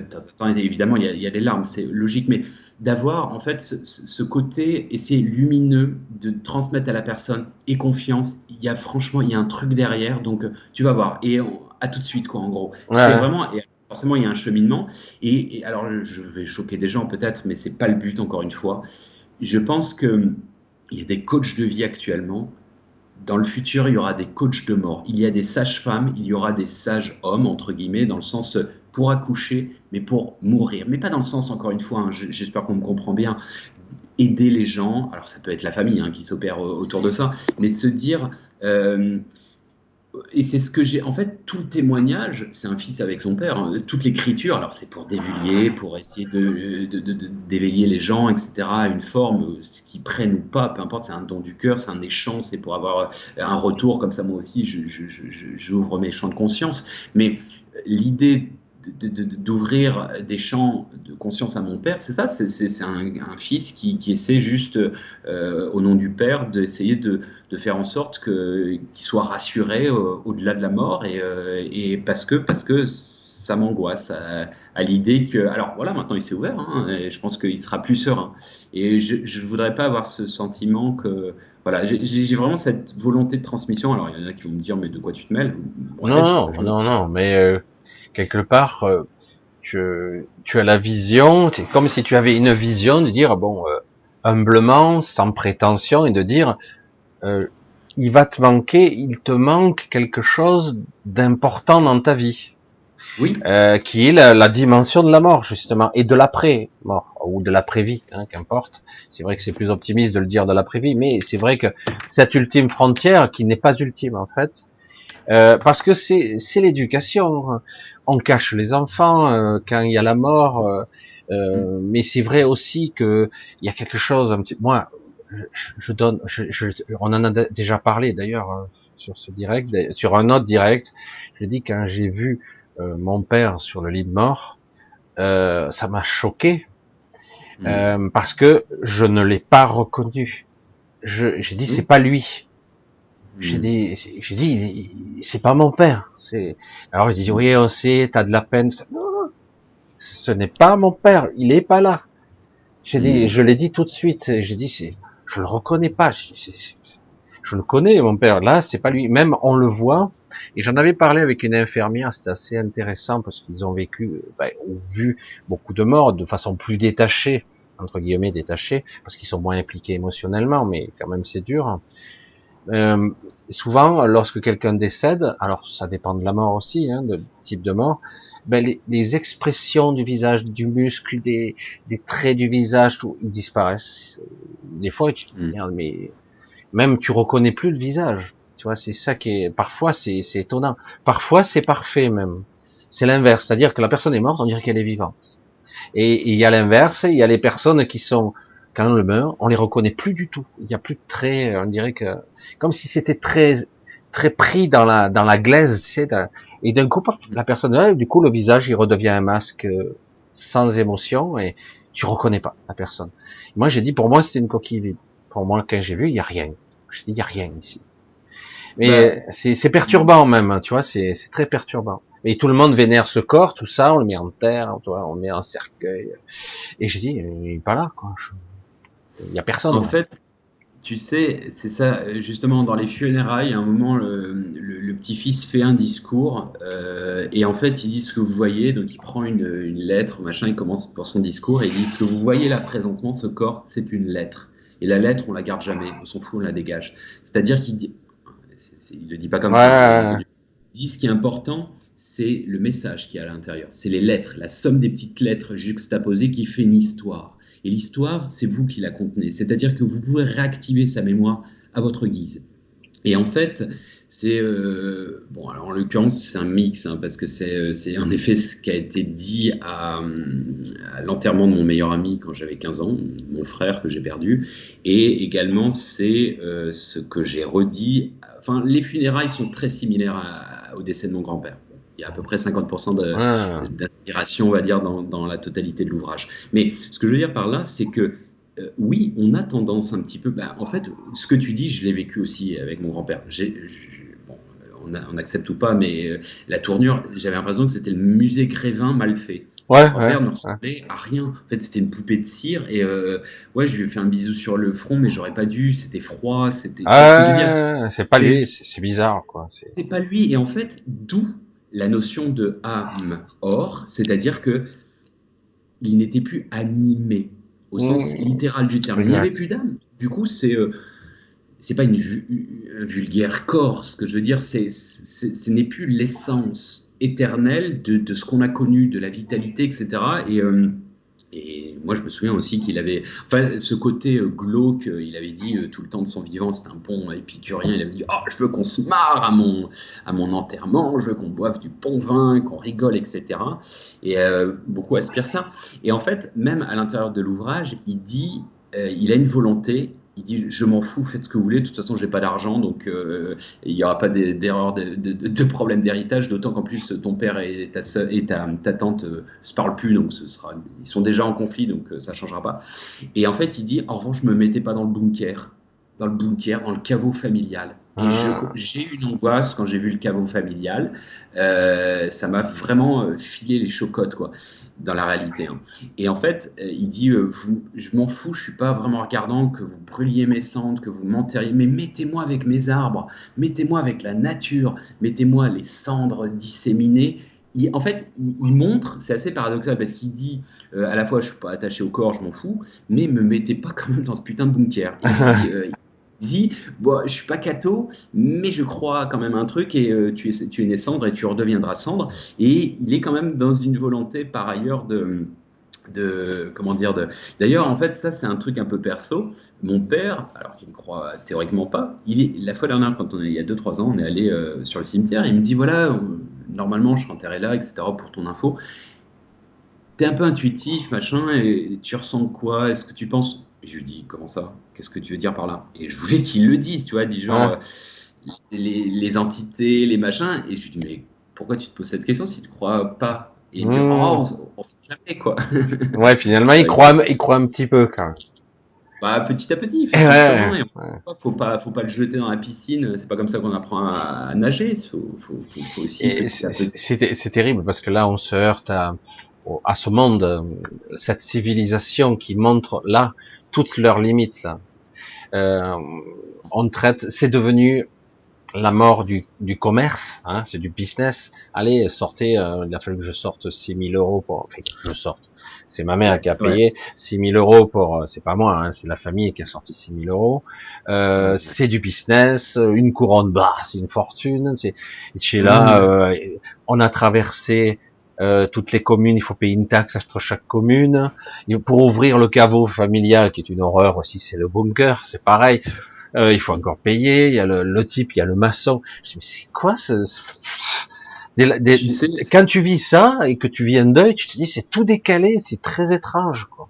évidemment, il y, a, il y, a, des larmes, c'est logique, mais d'avoir en fait ce, ce, côté, et c'est lumineux, de transmettre à la personne et confiance. Il y a franchement, il y a un truc derrière, donc tu vas voir. Et on, à tout de suite, quoi, en gros. Ouais. C'est vraiment. Et, forcément, il y a un cheminement. Et, et alors, je vais choquer des gens peut-être, mais c'est pas le but, encore une fois. Je pense que il y a des coachs de vie actuellement dans le futur, il y aura des coachs de mort. Il y a des sages-femmes, il y aura des sages-hommes, entre guillemets, dans le sens pour accoucher, mais pour mourir. Mais pas dans le sens, encore une fois, hein, j'espère qu'on me comprend bien, aider les gens. Alors, ça peut être la famille hein, qui s'opère autour de ça, mais de se dire. Euh, et c'est ce que j'ai. En fait, tout le témoignage, c'est un fils avec son père. Hein, toute l'écriture, alors c'est pour dévulguer, pour essayer de, de, de, d'éveiller les gens, etc. une forme, ce qu'ils prennent ou pas, peu importe, c'est un don du cœur, c'est un échange, c'est pour avoir un retour. Comme ça, moi aussi, j'ouvre mes champs de conscience. Mais l'idée d'ouvrir des champs de conscience à mon père, c'est ça, c'est un, fils qui, essaie juste, euh, au nom du père, d'essayer de, faire en sorte qu'il soit rassuré euh, au-delà de la mort, et, euh, et, parce que, parce que ça m'angoisse à, l'idée que, alors voilà, maintenant il s'est ouvert, hein, je pense qu'il sera plus serein. Et je ne voudrais pas avoir ce sentiment que, voilà, j'ai vraiment cette volonté de transmission. Alors il y en a qui vont me dire, mais de quoi tu te mêles? Non, non, non, non, mais quelque part, euh, tu, tu, as la vision, c'est comme si tu avais une vision de dire, bon, euh, humblement, sans prétention, et de dire, euh, il va te manquer, il te manque quelque chose d'important dans ta vie. Oui. Euh, qui est la, la, dimension de la mort, justement, et de l'après-mort, ou de l'après-vie, hein, qu'importe. C'est vrai que c'est plus optimiste de le dire de l'après-vie, mais c'est vrai que cette ultime frontière, qui n'est pas ultime, en fait, euh, parce que c'est l'éducation. On cache les enfants euh, quand il y a la mort, euh, euh mais c'est vrai aussi que il y a quelque chose. Un petit, moi, je, je donne, je, je, on en a déjà parlé d'ailleurs hein, sur ce direct, sur un autre direct. Je dis quand j'ai vu euh, mon père sur le lit de mort, ça m'a choqué mmh. parce que je ne l'ai pas reconnu. J'ai dit mmh. c'est pas lui. J'ai hmm. dit, j'ai dit, c'est pas mon père. C'est alors il dit oui, on sait, t'as de la peine. Non, non, ce n'est pas mon père. Il est pas là. J'ai dit, hmm. je l'ai dit tout de suite. J'ai dit, c'est, je le reconnais pas. Je, je le connais, mon père. Là, c'est pas lui. Même on le voit. Et j'en avais parlé avec une infirmière. C'était assez intéressant parce qu'ils ont vécu, ben, ont vu beaucoup de morts de façon plus détachée entre guillemets détachée parce qu'ils sont moins impliqués émotionnellement, mais quand même c'est dur Euh, souvent, lorsque quelqu'un décède, alors ça dépend de la mort aussi, hein, de type de mort, ben les, les, expressions du visage, du muscle, des, des traits du visage, tout, ils disparaissent. Des fois, tu te dis, mm. mais même tu reconnais plus le visage. Tu vois, c'est ça qui est, parfois c'est étonnant. Parfois c'est parfait même. C'est l'inverse, c'est-à-dire que la personne est morte, on dirait qu'elle est vivante. Et il y a l'inverse, il y a les personnes qui sont, quand on le meurt, on les reconnaît plus du tout. Il n'y a plus de traits, on dirait que, comme si c'était très, très pris dans la, dans la glaise, tu sais, et d'un coup, la personne, du coup, le visage, il redevient un masque euh, sans émotion et tu reconnais pas la personne. Moi, j'ai dit, pour moi, c'était une coquille vide. Pour moi, quand j'ai vu, il y a rien. Je dis, il y a rien ici. Mais bah, c'est perturbant même, tu vois, c'est très perturbant. Et tout le monde vénère ce corps, tout ça, on le met en terre, tu vois, on le met en cercueil. Et je dis, il est pas là, quoi. Il y a personne. En fait, tu sais, c'est ça, justement, dans les funérailles, à un moment, le, petit-fils fait un discours, euh, et en fait, il dit ce que vous voyez, donc il prend une, lettre, machin, il commence pour son discours, et il dit ce que vous voyez là présentement, ce corps, c'est une lettre. Et la lettre, on la garde jamais, on s'en fout, on la dégage. C'est-à-dire qu'il dit, il le dit pas comme ça, il dit ce qui est important, c'est le message qui est à l'intérieur, c'est les lettres, la somme des petites lettres juxtaposées qui fait une histoire. Et l'histoire, c'est vous qui la contenez. C'est-à-dire que vous pouvez réactiver sa mémoire à votre guise. Et en fait, c'est euh, bon. Alors en l'occurrence, c'est un mix hein, parce que c'est c'est en effet ce qui a été dit à, l'enterrement de mon meilleur ami quand j'avais 15 ans, mon frère que j'ai perdu, et également c'est euh, ce que j'ai redit. Enfin, les funérailles sont très similaires au décès de mon grand-père il y a à peu près 50% d'inspiration, on va dire, dans, la totalité de l'ouvrage. Mais ce que je veux dire par là, c'est que euh, oui, on a tendance un petit peu. Bah, en fait, ce que tu dis, je l'ai vécu aussi avec mon grand-père. Bon, on, on, accepte ou pas, mais euh, la tournure, j'avais l'impression que c'était le musée Grévin mal fait. Ouais, mon père ne ressemblait à rien. En fait, c'était une poupée de cire et euh, ouais, je lui ai fait un bisou sur le front, mais j'aurais pas dû. C'était froid, c'était. Ah, c'est pas lui, c'est bizarre, quoi. C'est pas lui, et en fait, d'où la notion de âme or, c'est-à-dire que il n'était plus animé au sens mmh. littéral du terme. Il n'y avait plus d'âme. Du coup, c'est euh, c'est pas une, un vulgaire corps. Ce que je veux dire, c'est ce n'est plus l'essence éternelle de, de, ce qu'on a connu, de la vitalité, etc. Et euh, et moi, je me souviens aussi qu'il avait, enfin, ce côté euh, glauque, euh, il avait dit euh, tout le temps de son vivant, c'était un bon épicurien, il avait dit, oh, je veux qu'on se marre à mon, à mon enterrement, je veux qu'on boive du bon vin, qu'on rigole, etc. Et beaucoup aspirent ça. Et en fait, même à l'intérieur de l'ouvrage, il dit, il a une volonté il dit je m'en fous, faites ce que vous voulez, de toute façon j'ai pas d'argent, donc euh, il n'y aura pas d'erreur, de, problème d'héritage, d'autant qu'en plus ton père et ta, et ta, ta tante euh, se parlent plus, donc ce sera, ils sont déjà en conflit, donc euh, ça changera pas. Et en fait il dit en revanche me mettais pas dans le bunker, dans le bunker, dans le caveau familial. Et ah. j'ai eu une angoisse quand j'ai vu le caveau familial. Euh, ça m'a vraiment euh, filé les chocottes, quoi, dans la réalité. Hein. Et en fait, euh, il dit Je m'en fous, je suis pas vraiment regardant que vous brûliez mes cendres, que vous m'enterriez, mais mettez-moi avec mes arbres, mettez-moi avec la nature, mettez-moi les cendres disséminées. en fait, il, montre, c'est assez paradoxal parce qu'il dit à la fois je suis pas attaché au corps, je m'en fous, mais me mettez pas quand même dans ce putain de bunker. Il dit bon, je suis pas catho, mais je crois quand même un truc et euh, tu, es, tu es né cendre et tu redeviendras cendre. Et il est quand même dans une volonté par ailleurs de de comment dire de d'ailleurs en fait ça c'est un truc un peu perso. Mon père alors qu'il ne croit théoriquement pas il est la fois dernière quand on est il y a 2-3 ans on est allé euh, sur le cimetière il me dit voilà normalement je serai enterré là etc pour ton info. T'es un peu intuitif machin et tu ressens quoi? Est-ce que tu penses je lui dis, comment ça? Qu'est-ce que tu veux dire par là? Et je voulais qu'il le dise, tu vois, du genre, euh, les, entités, les machins. Et je lui dis, mais pourquoi tu te poses cette question si tu ne crois pas? Et mmh. oh, on, sait jamais, quoi. ouais, finalement, il croit, il croit un petit peu, quand même. Bah, petit à petit, il ouais, faut pas, faut pas le jeter dans la piscine. C'est pas comme ça qu'on apprend à, nager. Faut, faut, faut, aussi. C'est terrible parce que là, on se heurte à, à ce monde, cette civilisation qui montre là toutes leurs limites là. Euh, on traite, c'est devenu la mort du, du commerce, hein, c'est du business. Allez, sortez, euh, il a fallu que je sorte 6000 euros pour, enfin, que je sorte. C'est ma mère qui a payé 6000 euros pour, euh, c'est pas moi, hein, c'est la famille qui a sorti 6000 euros. Euh, c'est du business, une couronne basse, c'est une fortune. C'est, chez là, euh, on a traversé euh, toutes les communes, il faut payer une taxe entre chaque commune. pour ouvrir le caveau familial, qui est une horreur aussi, c'est le bunker, c'est pareil. Euh, il faut encore payer. Il y a le, type, il y a le maçon. Je me c'est quoi ce... Quand tu vis ça et que tu vis un deuil, tu te dis c'est tout décalé, c'est très étrange. Quoi.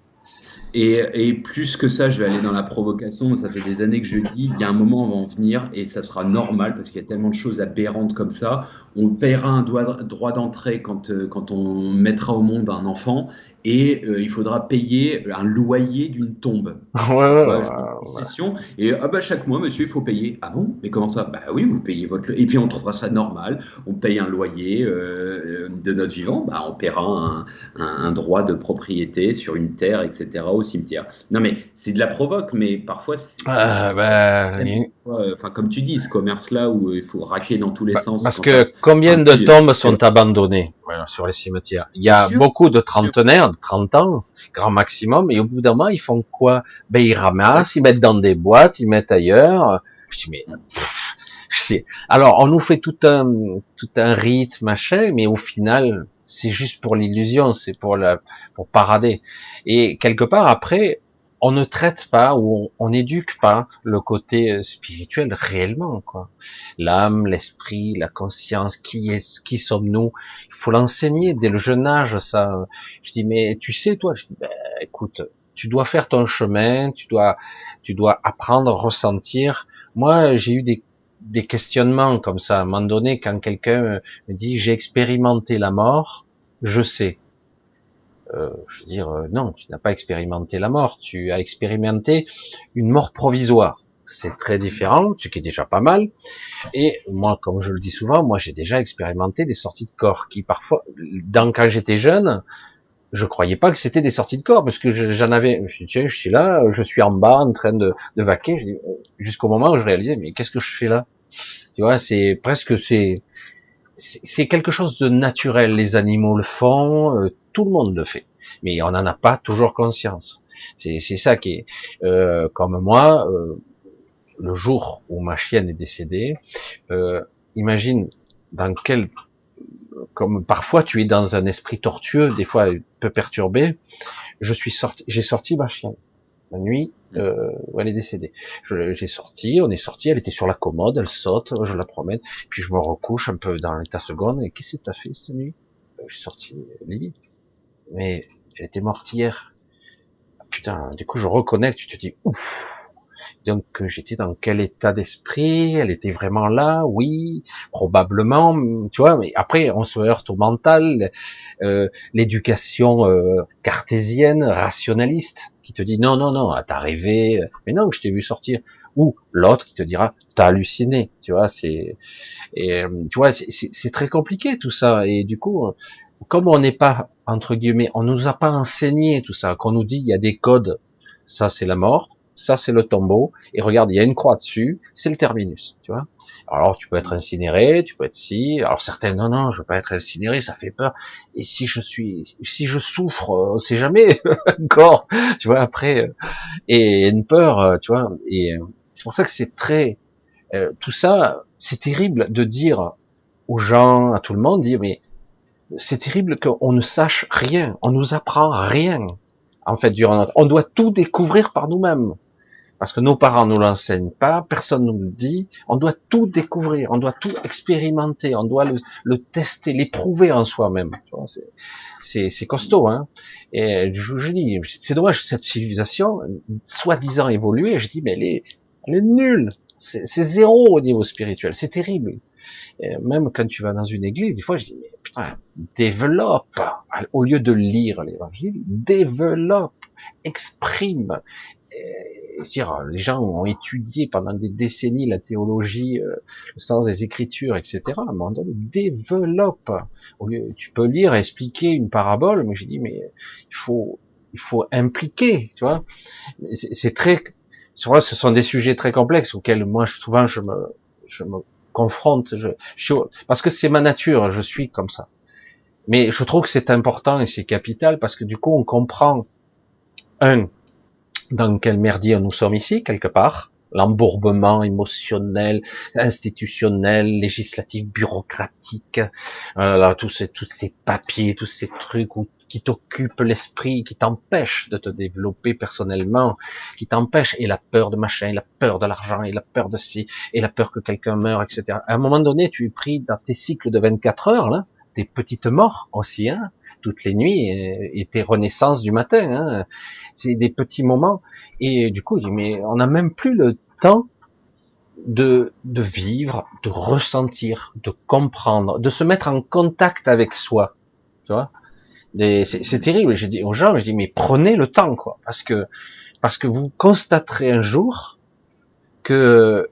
Et, plus que ça, je vais aller dans la provocation. Ça fait des années que je dis, il y a un moment, on va en venir et ça sera normal parce qu'il y a tellement de choses aberrantes comme ça. On paiera un droit d'entrée quand, euh, quand on mettra au monde un enfant et euh, il faudra payer un loyer d'une tombe. Ouais, ouais, ouais, concession. Et ah bah chaque mois, monsieur, il faut payer. Ah bon? Mais comment ça? Bah oui, vous payez votre. Et puis on trouvera ça normal. On paye un loyer euh, de notre vivant. Bah on paiera un, un, droit de propriété sur une terre, etc. au cimetière. Non mais c'est de la provoque, mais parfois. Ah, bah, enfin comme tu dis, ce commerce-là où il faut raquer dans tous les bah, sens. Parce que combien de tombes sont abandonnées sur les cimetières? Il y a beaucoup de trentenaires 30 ans, grand maximum, et au bout d'un moment, ils font quoi? Ben ils ramassent, ils mettent dans des boîtes, ils mettent ailleurs. Je dis mais. Alors on nous fait tout un tout un rite machin, mais au final c'est juste pour l'illusion, c'est pour la pour parader. Et quelque part après, on ne traite pas ou on n'éduque pas le côté euh, spirituel réellement quoi. L'âme, l'esprit, la conscience, qui est, qui sommes-nous? Il faut l'enseigner dès le jeune âge ça. Je dis mais tu sais toi, je dis ben, écoute, tu dois faire ton chemin, tu dois tu dois apprendre, ressentir. Moi j'ai eu des des questionnements comme ça à un moment donné quand quelqu'un me dit j'ai expérimenté la mort, je sais. Euh, je veux dire, euh, non, tu n'as pas expérimenté la mort, tu as expérimenté une mort provisoire. C'est très différent, ce qui est déjà pas mal. Et moi, comme je le dis souvent, moi j'ai déjà expérimenté des sorties de corps qui parfois, dans, quand j'étais jeune, je croyais pas que c'était des sorties de corps parce que j'en avais. Je me suis dit, tiens, je suis là, je suis en bas en train de, de vaquer. Jusqu'au moment où je réalisais, mais qu'est-ce que je fais là? Tu vois, c'est presque c'est c'est quelque chose de naturel. Les animaux le font, euh, tout le monde le fait, mais on n'en a pas toujours conscience. C'est ça qui est euh, comme moi. Euh, le jour où ma chienne est décédée, euh, imagine dans quel comme parfois tu es dans un esprit tortueux, des fois un peu perturbé. Je suis sorti, j'ai sorti ma chienne la nuit euh, où elle est décédée. J'ai sorti, on est sorti, elle était sur la commode, elle saute, je la promène, puis je me recouche un peu dans l'état seconde. Et qu'est-ce que t'as fait cette nuit? Je suis sorti Lily. Mais elle était morte hier. Putain, du coup je reconnecte, tu te dis ouf. Donc j'étais dans quel état d'esprit? Elle était vraiment là? Oui, probablement. Tu vois, mais après on se heurte au mental, euh, l'éducation euh, cartésienne, rationaliste qui te dit non, non, non, t'as rêvé, mais non, je t'ai vu sortir. Ou l'autre qui te dira t'as halluciné, tu vois, c'est, et tu vois, c'est très compliqué tout ça. Et du coup, comme on n'est pas entre guillemets, on nous a pas enseigné tout ça, qu'on nous dit il y a des codes, ça c'est la mort, ça c'est le tombeau, et regarde, il y a une croix dessus, c'est le terminus, tu vois. Alors tu peux être incinéré, tu peux être si, alors certains non non, je veux pas être incinéré, ça fait peur. Et si je suis, si je souffre, on sait jamais encore, tu vois après, euh, et une peur, euh, tu vois. Et euh, c'est pour ça que c'est très, tout ça, c'est terrible de dire aux gens, à tout le monde, dire mais c'est terrible qu'on ne sache rien, on nous apprend rien en fait durant notre, on doit tout découvrir par nous-mêmes parce que nos parents nous l'enseignent pas, personne nous le dit. On doit tout découvrir, on doit tout expérimenter, on doit le, tester, l'éprouver en soi-même. C'est costaud, hein. Et je, je dis, c'est dommage cette civilisation, soi-disant évoluée, je dis, mais elle est, elle est nulle. C'est zéro au niveau spirituel, c'est terrible. Même quand tu vas dans une église, des fois, je dis, mais putain, développe, au lieu de lire l'évangile, développe, exprime, dire, les gens ont étudié pendant des décennies la théologie, euh, le sens des écritures, etc. À un moment donné, développe. Au lieu, tu peux lire, expliquer une parabole, mais j'ai dit, mais il faut, il faut impliquer, tu vois. C'est très, ce sont des sujets très complexes auxquels moi souvent je me, je me confronte, je, parce que c'est ma nature, je suis comme ça. Mais je trouve que c'est important et c'est capital parce que du coup, on comprend un dans quel merdier nous sommes ici quelque part, l'embourbement émotionnel, institutionnel, législatif, bureaucratique, euh, tous ces tous ces papiers, tous ces trucs qui t'occupent l'esprit, qui t'empêchent de te développer personnellement, qui t'empêchent et la peur de machin, et la peur de l'argent, et la peur de ci, et la peur que quelqu'un meure, etc. À un moment donné, tu es pris dans tes cycles de 24 heures là, tes petites morts aussi, hein, toutes les nuits, et, tes renaissances du matin. Hein. C'est des petits moments. Et du coup, mais on n'a même plus le temps de, de vivre, de ressentir, de comprendre, de se mettre en contact avec soi. Tu vois c'est terrible. J'ai dit aux gens, je dis mais prenez le temps quoi, parce que parce que vous constaterez un jour que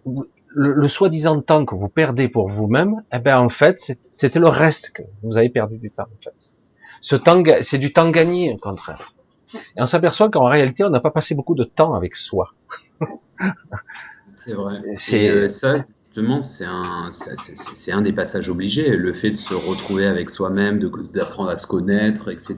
le, soi-disant temps que vous perdez pour vous-même, eh ben en fait, c'était le reste que vous avez perdu du temps. En fait, ce temps, c'est du temps gagné au contraire. Et on s'aperçoit qu'en réalité, on n'a pas passé beaucoup de temps avec soi. C'est vrai. C'est euh, ça, justement, c'est un, c'est un des passages obligés. Le fait de se retrouver avec soi-même, d'apprendre à se connaître, etc.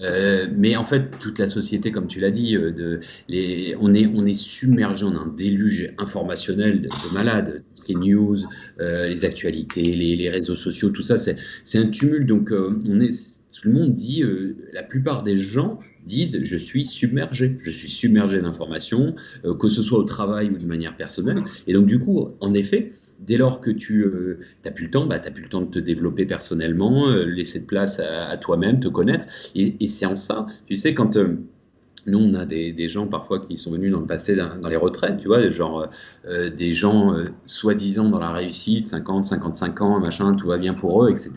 Euh, mais en fait, toute la société, comme tu l'as dit, euh, de, les, on est, on est submergé en un déluge informationnel de, de malades. Ce qui est news, les actualités, les, les, réseaux sociaux, tout ça, c'est un tumulte. Donc, on est, tout le monde dit, la plupart des gens disent je suis submergé, je suis submergé d'informations, euh, que ce soit au travail ou de manière personnelle. Et donc du coup, en effet, dès lors que tu n'as euh, plus le temps, bah, tu n'as plus le temps de te développer personnellement, euh, laisser de place à, toi-même, te connaître. Et, et c'est en ça, tu sais, quand nous, on a des, gens parfois qui sont venus dans le passé dans, les retraites, tu vois, genre euh, des gens euh, soi-disant dans la réussite, 50, 55 ans, machin, tout va bien pour eux, etc.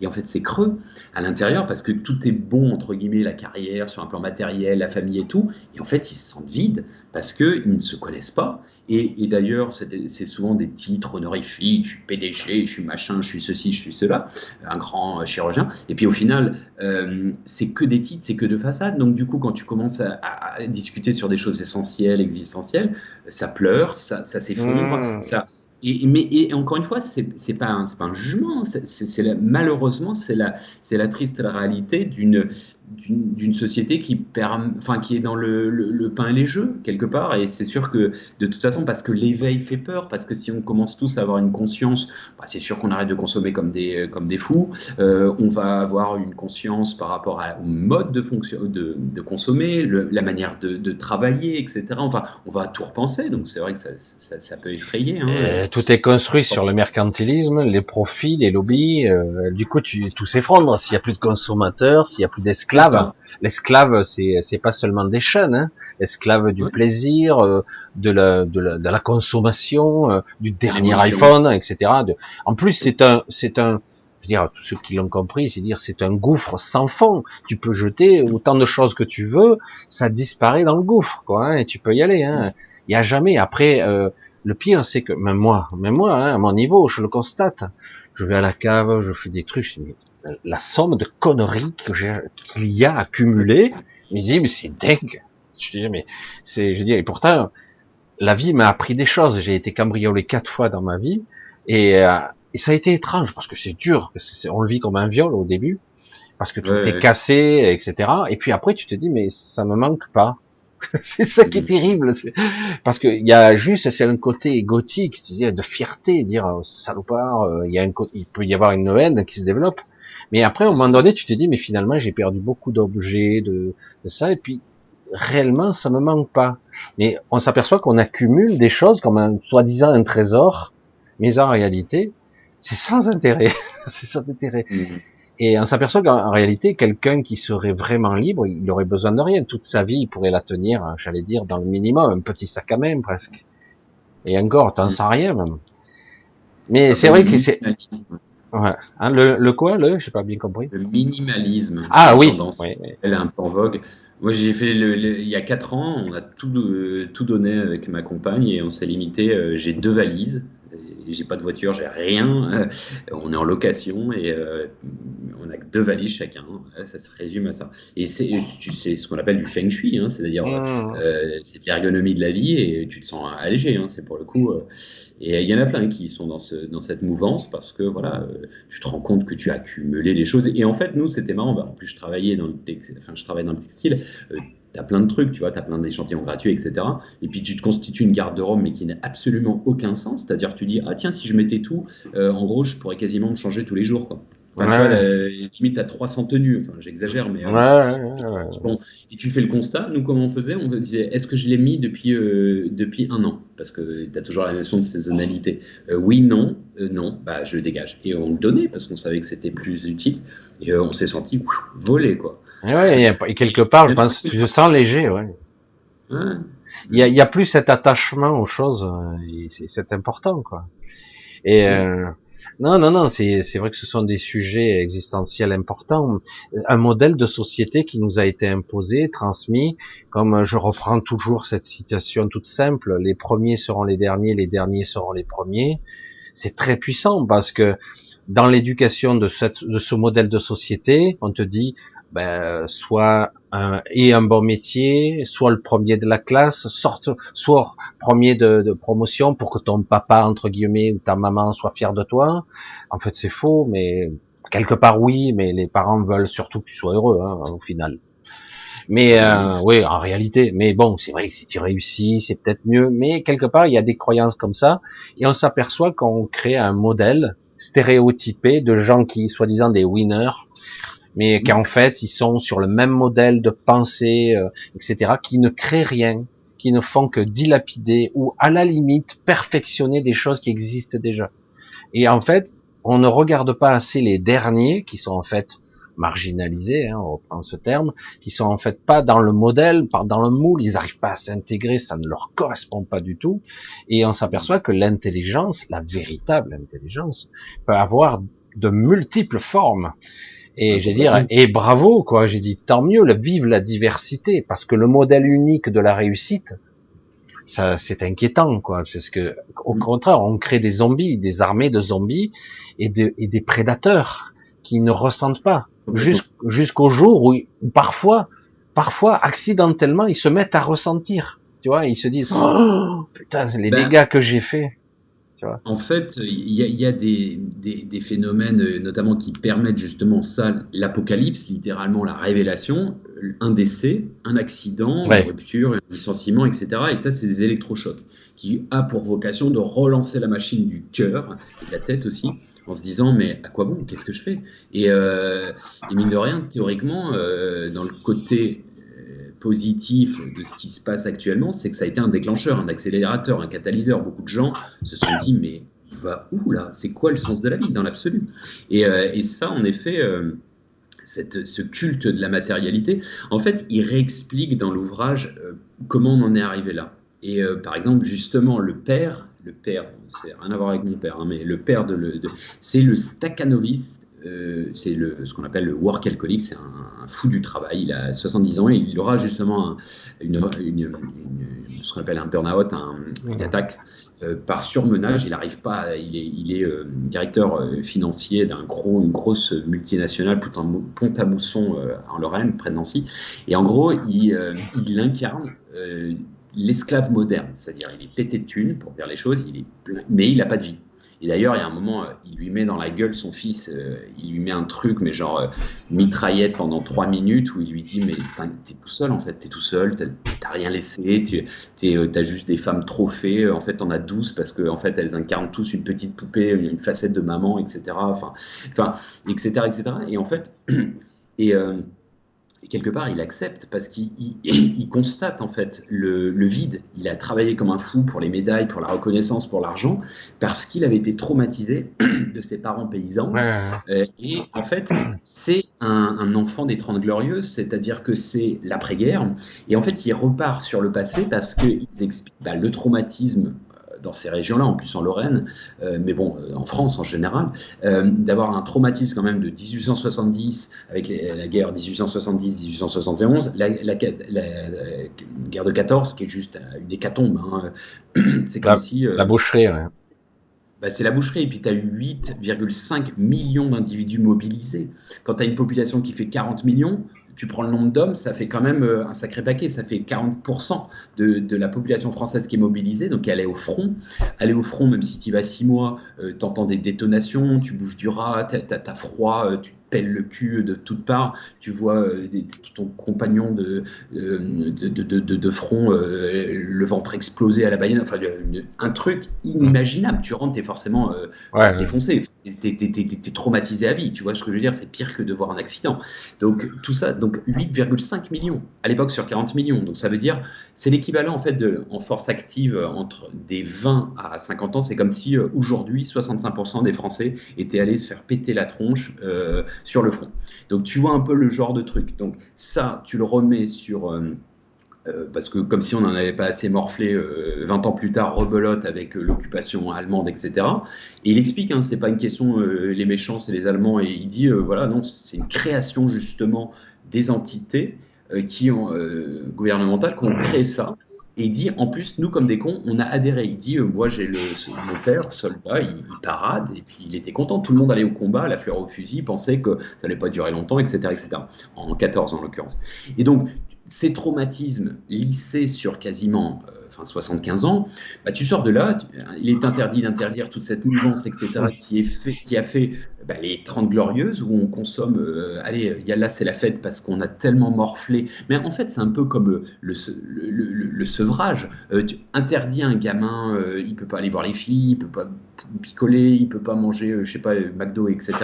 Et en fait, c'est creux à l'intérieur parce que tout est bon, entre guillemets, la carrière, sur un plan matériel, la famille et tout. Et en fait, ils se sentent vides parce qu'ils ne se connaissent pas. Et, et d'ailleurs, c'est souvent des titres honorifiques, je suis PDG, je suis machin, je suis ceci, je suis cela, un grand chirurgien. Et puis au final, euh, c'est que des titres, c'est que de façade. Donc du coup, quand tu commences à, à, discuter sur des choses essentielles, existentielles, ça pleure, ça, ça s'effondre, mmh. ça, et, mais et encore une fois, c'est n'est pas, un, pas un jugement, c'est malheureusement c'est la, la triste réalité d'une d'une société qui, enfin, qui est dans le, le, pain et les jeux, quelque part. Et c'est sûr que, de toute façon, parce que l'éveil fait peur, parce que si on commence tous à avoir une conscience, bah, c'est sûr qu'on arrête de consommer comme des, comme des fous. Euh, on va avoir une conscience par rapport à, au mode de, fonction, de, de consommer, la manière de, de, travailler, etc. Enfin, on va tout repenser. Donc, c'est vrai que ça, ça, ça, peut effrayer. Hein. tout est construit sur le mercantilisme, les profits, les lobbies. Euh, du coup, tu, tout s'effondre. S'il n'y a plus de consommateurs, s'il n'y a plus d'esclaves, l'esclave. c'est c'est pas seulement des chaînes, hein. l'esclave du plaisir, euh, de, la, de, la, de la consommation, euh, du dernier iPhone, etc. En plus, c'est un c'est un je veux dire, tous ceux qui l'ont compris, c'est dire c'est un gouffre sans fond. Tu peux jeter autant de choses que tu veux, ça disparaît dans le gouffre, quoi. Hein, et tu peux y aller. Hein. Il y a jamais. Après, euh, le pire, c'est que même moi, même moi, hein, à mon niveau, je le constate. Je vais à la cave, je fais des trucs. Je dis, la somme de conneries qu'il y a accumulé. Je me dis, mais c'est dingue. Je dis, mais c'est, je dis, et pourtant, la vie m'a appris des choses. J'ai été cambriolé quatre fois dans ma vie, et, euh, et ça a été étrange parce que c'est dur. on le vit comme un viol au début, parce que tout est cassé, etc. Et puis après, tu te dis, mais ça me manque pas. c'est ça qui est mm. terrible, parce qu'il y a juste c'est un côté égotique, tu dis, de fierté, dire oh, salopard. Euh, il y a un, il peut y avoir une haine qui se développe. Mais après, au moment donné, tu te dis, mais finalement, j'ai perdu beaucoup d'objets, de, de, ça, et puis réellement, ça me manque pas. Mais on s'aperçoit qu'on accumule des choses comme un soi-disant un trésor, mais en réalité, c'est sans intérêt. c'est sans intérêt. Mhm. Et on s'aperçoit qu'en réalité, quelqu'un qui serait vraiment libre, il aurait besoin de rien. Toute sa vie, il pourrait la tenir, j'allais dire, dans le minimum, un petit sac à main presque. Et encore, t'en mhm. sais rien même. Mais c'est vrai que c'est Ouais. Hein, le, le, quoi, le J'ai pas bien compris. Le minimalisme. Ah oui. Elle est un peu en vogue. Moi, j'ai fait le, il y a 4 ans, on a tout, euh, tout donné avec ma compagne et on s'est limité. Euh, j'ai deux valises. J'ai pas de voiture, j'ai rien. on est en location et euh, on a que deux valises chacun. Ça se résume à ça. Et c'est ce qu'on appelle du feng shui, hein, c'est-à-dire mmh. euh, c'est l'ergonomie de la vie et tu te sens allégé. Hein, c'est pour le coup. Euh, et il y en a plein qui sont dans, ce, dans cette mouvance parce que voilà, euh, tu te rends compte que tu as accumulé les choses. Et en fait, nous, c'était marrant. Bah, en plus, je travaillais dans le enfin, je travaille dans le textile tu as plein de trucs, tu vois, tu as plein d'échantillons gratuits, etc. Et puis tu te constitues une garde-robe, mais qui n'a absolument aucun sens. C'est-à-dire tu dis, ah tiens, si je mettais tout, euh, en gros, je pourrais quasiment me changer tous les jours. Quoi. Enfin, tu vois, limite à 300 tenues, enfin j'exagère, mais. Euh, bon, et tu fais le constat, nous comment on faisait? On disait, est-ce que je l'ai mis depuis, euh, depuis un an? Parce que tu as toujours la notion de saisonnalité. oui, non, non, bah je le dégage. Et on le donnait parce qu'on savait que c'était plus utile. Et on s'est senti volé, quoi. Et, ouais, et quelque part, je pense, tu te sens léger, ouais. Il y, a, il y a plus cet attachement aux choses, euh, c'est important, quoi. Et euh, non, non, non, c'est vrai que ce sont des sujets existentiels importants. Un modèle de société qui nous a été imposé, transmis, comme je reprends toujours cette citation toute simple, les premiers seront les derniers, les derniers seront les premiers. C'est très puissant parce que dans l'éducation de, cette, de ce modèle de société, on te dit ben, soit un, et un bon métier, soit le premier de la classe, sorte, soit premier de, de, promotion pour que ton papa entre guillemets ou ta maman soit fier de toi. En fait, c'est faux, mais quelque part oui, mais les parents veulent surtout que tu sois heureux hein, au final. Mais euh, oui, en réalité. Mais bon, c'est vrai que si tu réussis, c'est peut-être mieux. Mais quelque part, il y a des croyances comme ça, et on s'aperçoit qu'on crée un modèle stéréotypé de gens qui, soi-disant, des winners, mais qu'en fait ils sont sur le même modèle de pensée, euh, etc., qui ne créent rien, qui ne font que dilapider ou à la limite perfectionner des choses qui existent déjà. Et en fait, on ne regarde pas assez les derniers qui sont en fait marginalisés, hein, on reprend ce terme, qui sont en fait pas dans le modèle, pas dans le moule, ils n'arrivent pas à s'intégrer, ça ne leur correspond pas du tout, et on s'aperçoit que l'intelligence, la véritable intelligence, peut avoir de multiples formes. Et ah, j'ai dire, et bravo, quoi. J'ai dit, tant mieux, vive la diversité, parce que le modèle unique de la réussite, ça, c'est inquiétant, quoi. Parce que, au mm. contraire, on crée des zombies, des armées de zombies et, de, et des prédateurs qui ne ressentent pas. Jusqu'au jour où, parfois, parfois, accidentellement, ils se mettent à ressentir. Tu vois, ils se disent, oh, putain, les ben, dégâts que j'ai faits. En fait, il y a, des, phénomènes euh, notamment qui permettent justement ça, l'apocalypse, littéralement la révélation, un décès, un accident, une rupture, un licenciement, etc. Et ça, c'est des électrochocs qui a pour vocation de relancer la machine du cœur et de la tête aussi, en se disant mais à quoi bon? Qu'est-ce que je fais? Et, euh, mine de rien, théoriquement, euh, dans le côté positif de ce qui se passe actuellement, c'est que ça a été un déclencheur, un accélérateur, un catalyseur. Beaucoup de gens se sont dit, mais va où là? C'est quoi le sens de la vie dans l'absolu? Et, euh, et, ça, en effet, euh, ce culte de la matérialité, en fait, il réexplique dans l'ouvrage euh, comment on en est arrivé là. Et par exemple, justement, le père, le père, c'est rien à voir avec mon père, hein, mais le père de, le, c'est le Stakhanoviste euh, c'est ce qu'on appelle le work alcoolique, c'est un, fou du travail. Il a 70 ans et il aura justement une, ce qu'on appelle un burn-out, une attaque euh, par surmenage. Il n'arrive pas, il est, il est euh, directeur financier d'un gros, une grosse multinationale, Pont-à-Mousson en Lorraine, près de Nancy. Et en gros, il, il incarne l'esclave moderne, c'est-à-dire il est pété de thunes pour dire les choses, il est mais il n'a pas de vie. Et d'ailleurs, il y a un moment, euh, il lui met dans la gueule son fils, euh, il lui met un truc, mais genre euh, mitraillette pendant trois minutes, où il lui dit Mais t'es tout seul en fait, t'es tout seul, t'as rien laissé, t'as juste des femmes trophées, en fait t'en as douze parce qu'en en fait elles incarnent tous une petite poupée, une facette de maman, etc. Enfin, enfin etc., etc. Et en fait, et. Et quelque part, il accepte parce qu'il constate en fait le, vide. Il a travaillé comme un fou pour les médailles, pour la reconnaissance, pour l'argent, parce qu'il avait été traumatisé de ses parents paysans. Euh, et en fait, c'est un, enfant des Trente Glorieuses, c'est-à-dire que c'est l'après-guerre. Et en fait, il repart sur le passé parce qu'ils expliquent bah, le traumatisme dans ces régions-là, en plus en Lorraine, euh, mais bon, euh, en France en général, euh, d'avoir un traumatisme quand même de 1870 avec la guerre 1870-1871, la, la, guerre de 14 qui est juste une hécatombe. Hein. C'est comme si. la boucherie, ouais. bah, c'est la boucherie. Et puis, tu as eu 8,5 millions d'individus mobilisés. Quand tu as une population qui fait 40 millions, tu prends le nombre d'hommes, ça fait quand même euh, un sacré paquet. Ça fait 40% de, de, la population française qui est mobilisée. Donc, elle au front. Elle est au front, même si tu y vas six mois, euh, tu entends des détonations, tu bouges du rat, tu as, froid, euh, tu pèle le cul de toutes parts, tu vois euh, ton compagnon de, euh, de, de, de, front, euh, le ventre explosé à la baïenne, enfin un truc inimaginable. Tu rentres, t'es forcément défoncé, t'es es, traumatisé à vie, tu vois ce que je veux dire, c'est pire que de voir un accident. Donc tout ça, donc 8,5 millions, à l'époque sur 40 millions, donc ça veut dire, c'est l'équivalent en fait de, en force active entre des 20 à 50 ans, c'est comme si aujourd'hui 65% des Français étaient allés se faire péter la tronche sur le front. Donc tu vois un peu le genre de truc. Donc ça, tu le remets sur... Euh, euh, parce que comme si on n'en avait pas assez morflé 20 euh, ans plus tard, rebelote avec l'occupation allemande, etc. Et il explique, hein, c'est pas une question les méchants, c'est les Allemands, et il dit voilà non, c'est une création justement des entités qui ont gouvernementales qui ont créé ça et il dit, en plus, nous, comme des cons, on a adhéré. Il dit, euh, moi, j'ai le, mon père, soldat, il, parade, et puis il était content. Tout le monde allait au combat, la fleur au fusil, il pensait que ça n'allait pas durer longtemps, etc., etc. En 14, en l'occurrence. Et donc, ces traumatismes lissés sur quasiment euh, enfin 75 ans, bah, tu sors de là, il est interdit d'interdire toute cette mouvance, etc., qui, est fait, qui a fait bah, les 30 glorieuses, où on consomme, euh, allez, y a là c'est la fête parce qu'on a tellement morflé, mais en fait c'est un peu comme euh, le, le, sevrage, tu interdis un gamin, il peut pas aller voir les filles, il peut pas picoler, il peut pas manger, je sais pas, McDo, etc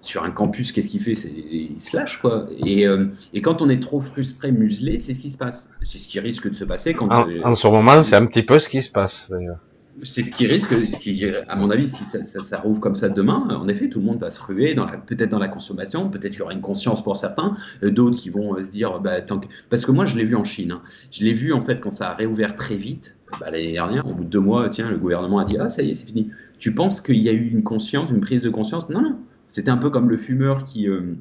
sur un campus, qu'est-ce qu'il fait? Il se lâche, quoi. Et, euh, et, quand on est trop frustré, muselé, c'est ce qui se passe. C'est ce qui risque de se passer quand. En, en ce moment, c'est un petit peu ce qui se passe, C'est ce qui risque, ce qui, à mon avis, si ça, ça, ça, rouvre comme ça demain, en effet, tout le monde va se ruer, peut-être dans la consommation, peut-être qu'il y aura une conscience pour certains, euh, d'autres qui vont euh, se dire, bah, tant que... parce que moi, je l'ai vu en Chine. Hein. Je l'ai vu en fait quand ça a réouvert très vite. Bah, l'année dernière, au bout de deux mois, tiens, le gouvernement a dit, ah ça y est, c'est fini. Tu penses qu'il y a eu une conscience, une prise de conscience? Non, non. C'était un peu comme le fumeur qui, euh,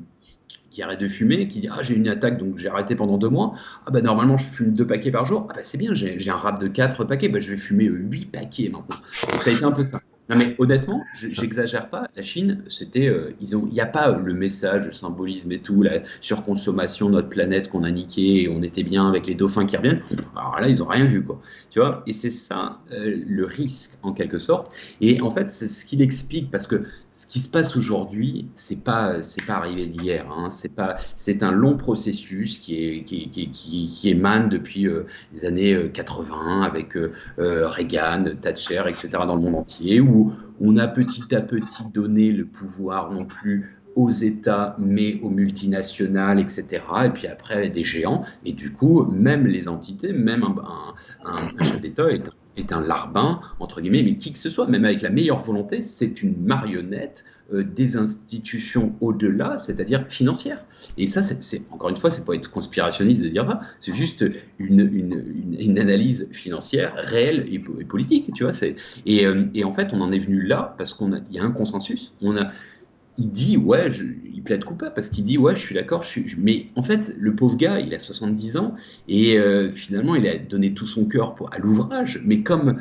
qui arrête de fumer, qui dit Ah, j'ai une attaque, donc j'ai arrêté pendant deux mois. Ah, bah normalement, je fume deux paquets par jour. Ah, bah c'est bien, j'ai un rap de quatre paquets. Bah, je vais fumer huit paquets maintenant. ça a été un peu ça. Non mais honnêtement, j'exagère pas. La Chine, c'était, euh, ils ont, il n'y a pas le message, le symbolisme et tout, la surconsommation de notre planète qu'on a niqué, et on était bien avec les dauphins qui reviennent. Alors là, ils ont rien vu quoi. Tu vois? Et c'est ça euh, le risque en quelque sorte. Et en fait, c'est ce qu'il explique parce que ce qui se passe aujourd'hui, c'est pas, c'est pas arrivé d'hier. Hein. C'est pas, c'est un long processus qui est, qui, qui, qui, émane depuis euh, les années 80 avec Reagan, Thatcher, etc. dans le monde entier où on a petit à petit donné le pouvoir non plus aux États, mais aux multinationales, etc. Et puis après, des géants. Et du coup, même les entités, même un, chef d'État est, est, un larbin, entre guillemets, mais qui que ce soit, même avec la meilleure volonté, c'est une marionnette euh, des institutions au-delà, c'est-à-dire financières. Et ça, c'est encore une fois, c'est pas être conspirationniste de dire ça, c'est juste une, une, une, analyse financière réelle et, politique, tu vois. Et, euh, et, en fait, on en est venu là parce qu'on y a un consensus. On a, il dit ouais, il plaide coupable parce qu'il dit ouais, je suis d'accord, mais en fait, le pauvre gars, il a 70 ans et euh, finalement, il a donné tout son cœur à l'ouvrage, mais comme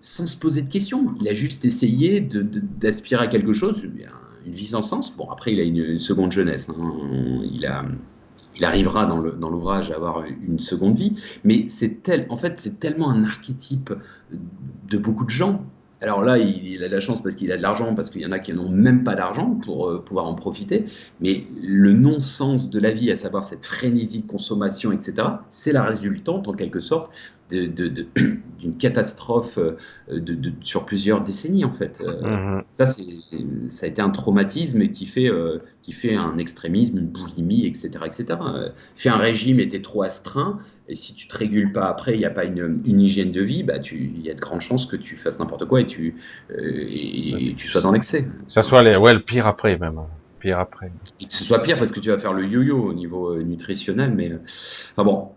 sans se poser de questions. Il a juste essayé d'aspirer à quelque chose, une vie sans sens. Bon, après, il a une, seconde jeunesse. Hein. Il, il arrivera dans l'ouvrage à avoir une seconde vie. Mais c'est tel, en fait, c'est tellement un archétype de beaucoup de gens. Alors là, il, a de la chance parce qu'il a de l'argent, parce qu'il y en a qui n'ont même pas d'argent pour euh, pouvoir en profiter. Mais le non-sens de la vie, à savoir cette frénésie de consommation, etc., c'est la résultante, en quelque sorte, d'une catastrophe euh, de, sur plusieurs décennies en fait. Euh, mhm. Ça, c'est, ça a été un traumatisme qui fait, euh, qui fait un extrémisme, une boulimie, etc. etc. Fait un régime était trop astreint, et si tu te régules pas après, il n'y a pas une, une, hygiène de vie, bah il y a de grandes chances que tu fasses n'importe quoi et tu, et, tu sois dans l'excès. Ça soit les, ouais, le pire après même. Pire après. Et que ce soit pire parce que tu vas faire le yo-yo au niveau nutritionnel, mais enfin bon,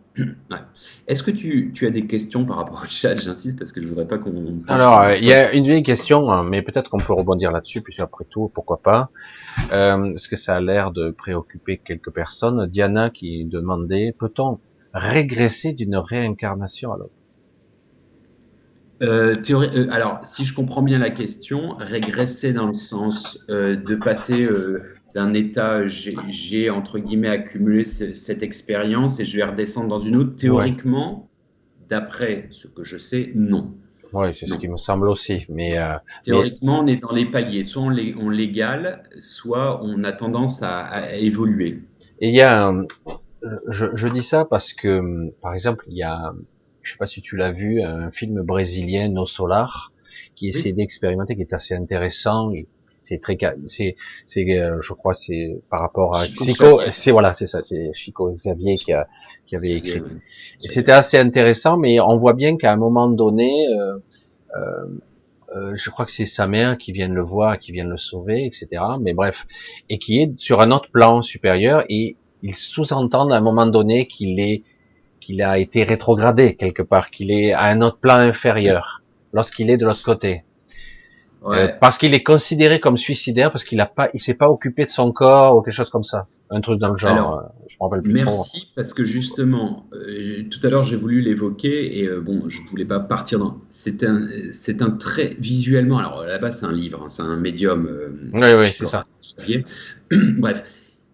est-ce que tu, as des questions par rapport au chat? J'insiste parce que je voudrais pas qu'on. Alors, il y a une vieille question, hein, mais peut-être qu'on peut rebondir là-dessus, puisque après tout, pourquoi pas. Euh, est-ce que ça a l'air de préoccuper quelques personnes? Diana qui demandait peut-on régresser d'une réincarnation à l'autre? Euh, euh, alors, si je comprends bien la question, régresser dans le sens euh, de passer d'un état, j'ai entre guillemets accumulé cette expérience et je vais redescendre dans une autre, théoriquement, d'après ce que je sais, non. Oui, c'est ce qui me semble aussi. Mais théoriquement, on est dans les paliers. Soit on, on l'égale, soit on a tendance à, évoluer. Et il y a, je, je, dis ça parce que, par exemple, il y a je sais pas si tu l'as vu, un film brésilien No Solar qui essaie d'expérimenter, qui est assez intéressant. C'est très, c'est, c'est, euh, je crois, c'est par rapport à Chico, c'est voilà, c'est ça, c'est Chico Xavier qui a, qui avait écrit. Et c'était assez intéressant, mais on voit bien qu'à un moment donné, euh, euh, euh, je crois que c'est sa mère qui vient le voir, qui vient le sauver, etc. Mais bref, et qui est sur un autre plan supérieur, et il sous-entend à un moment donné qu'il est qu'il a été rétrogradé quelque part, qu'il est à un autre plan inférieur lorsqu'il est de l'autre côté. Euh, parce qu'il est considéré comme suicidaire parce qu'il a pas, il s'est pas occupé de son corps ou quelque chose comme ça, un truc dans le genre. Euh, je me rappelle plus merci parce que justement, euh, tout à l'heure j'ai voulu l'évoquer et bon, je voulais pas partir dans. C'est un, c'est un très visuellement. Alors là-bas c'est un livre, hein, c'est un médium. oui, oui, c'est ça. Bref,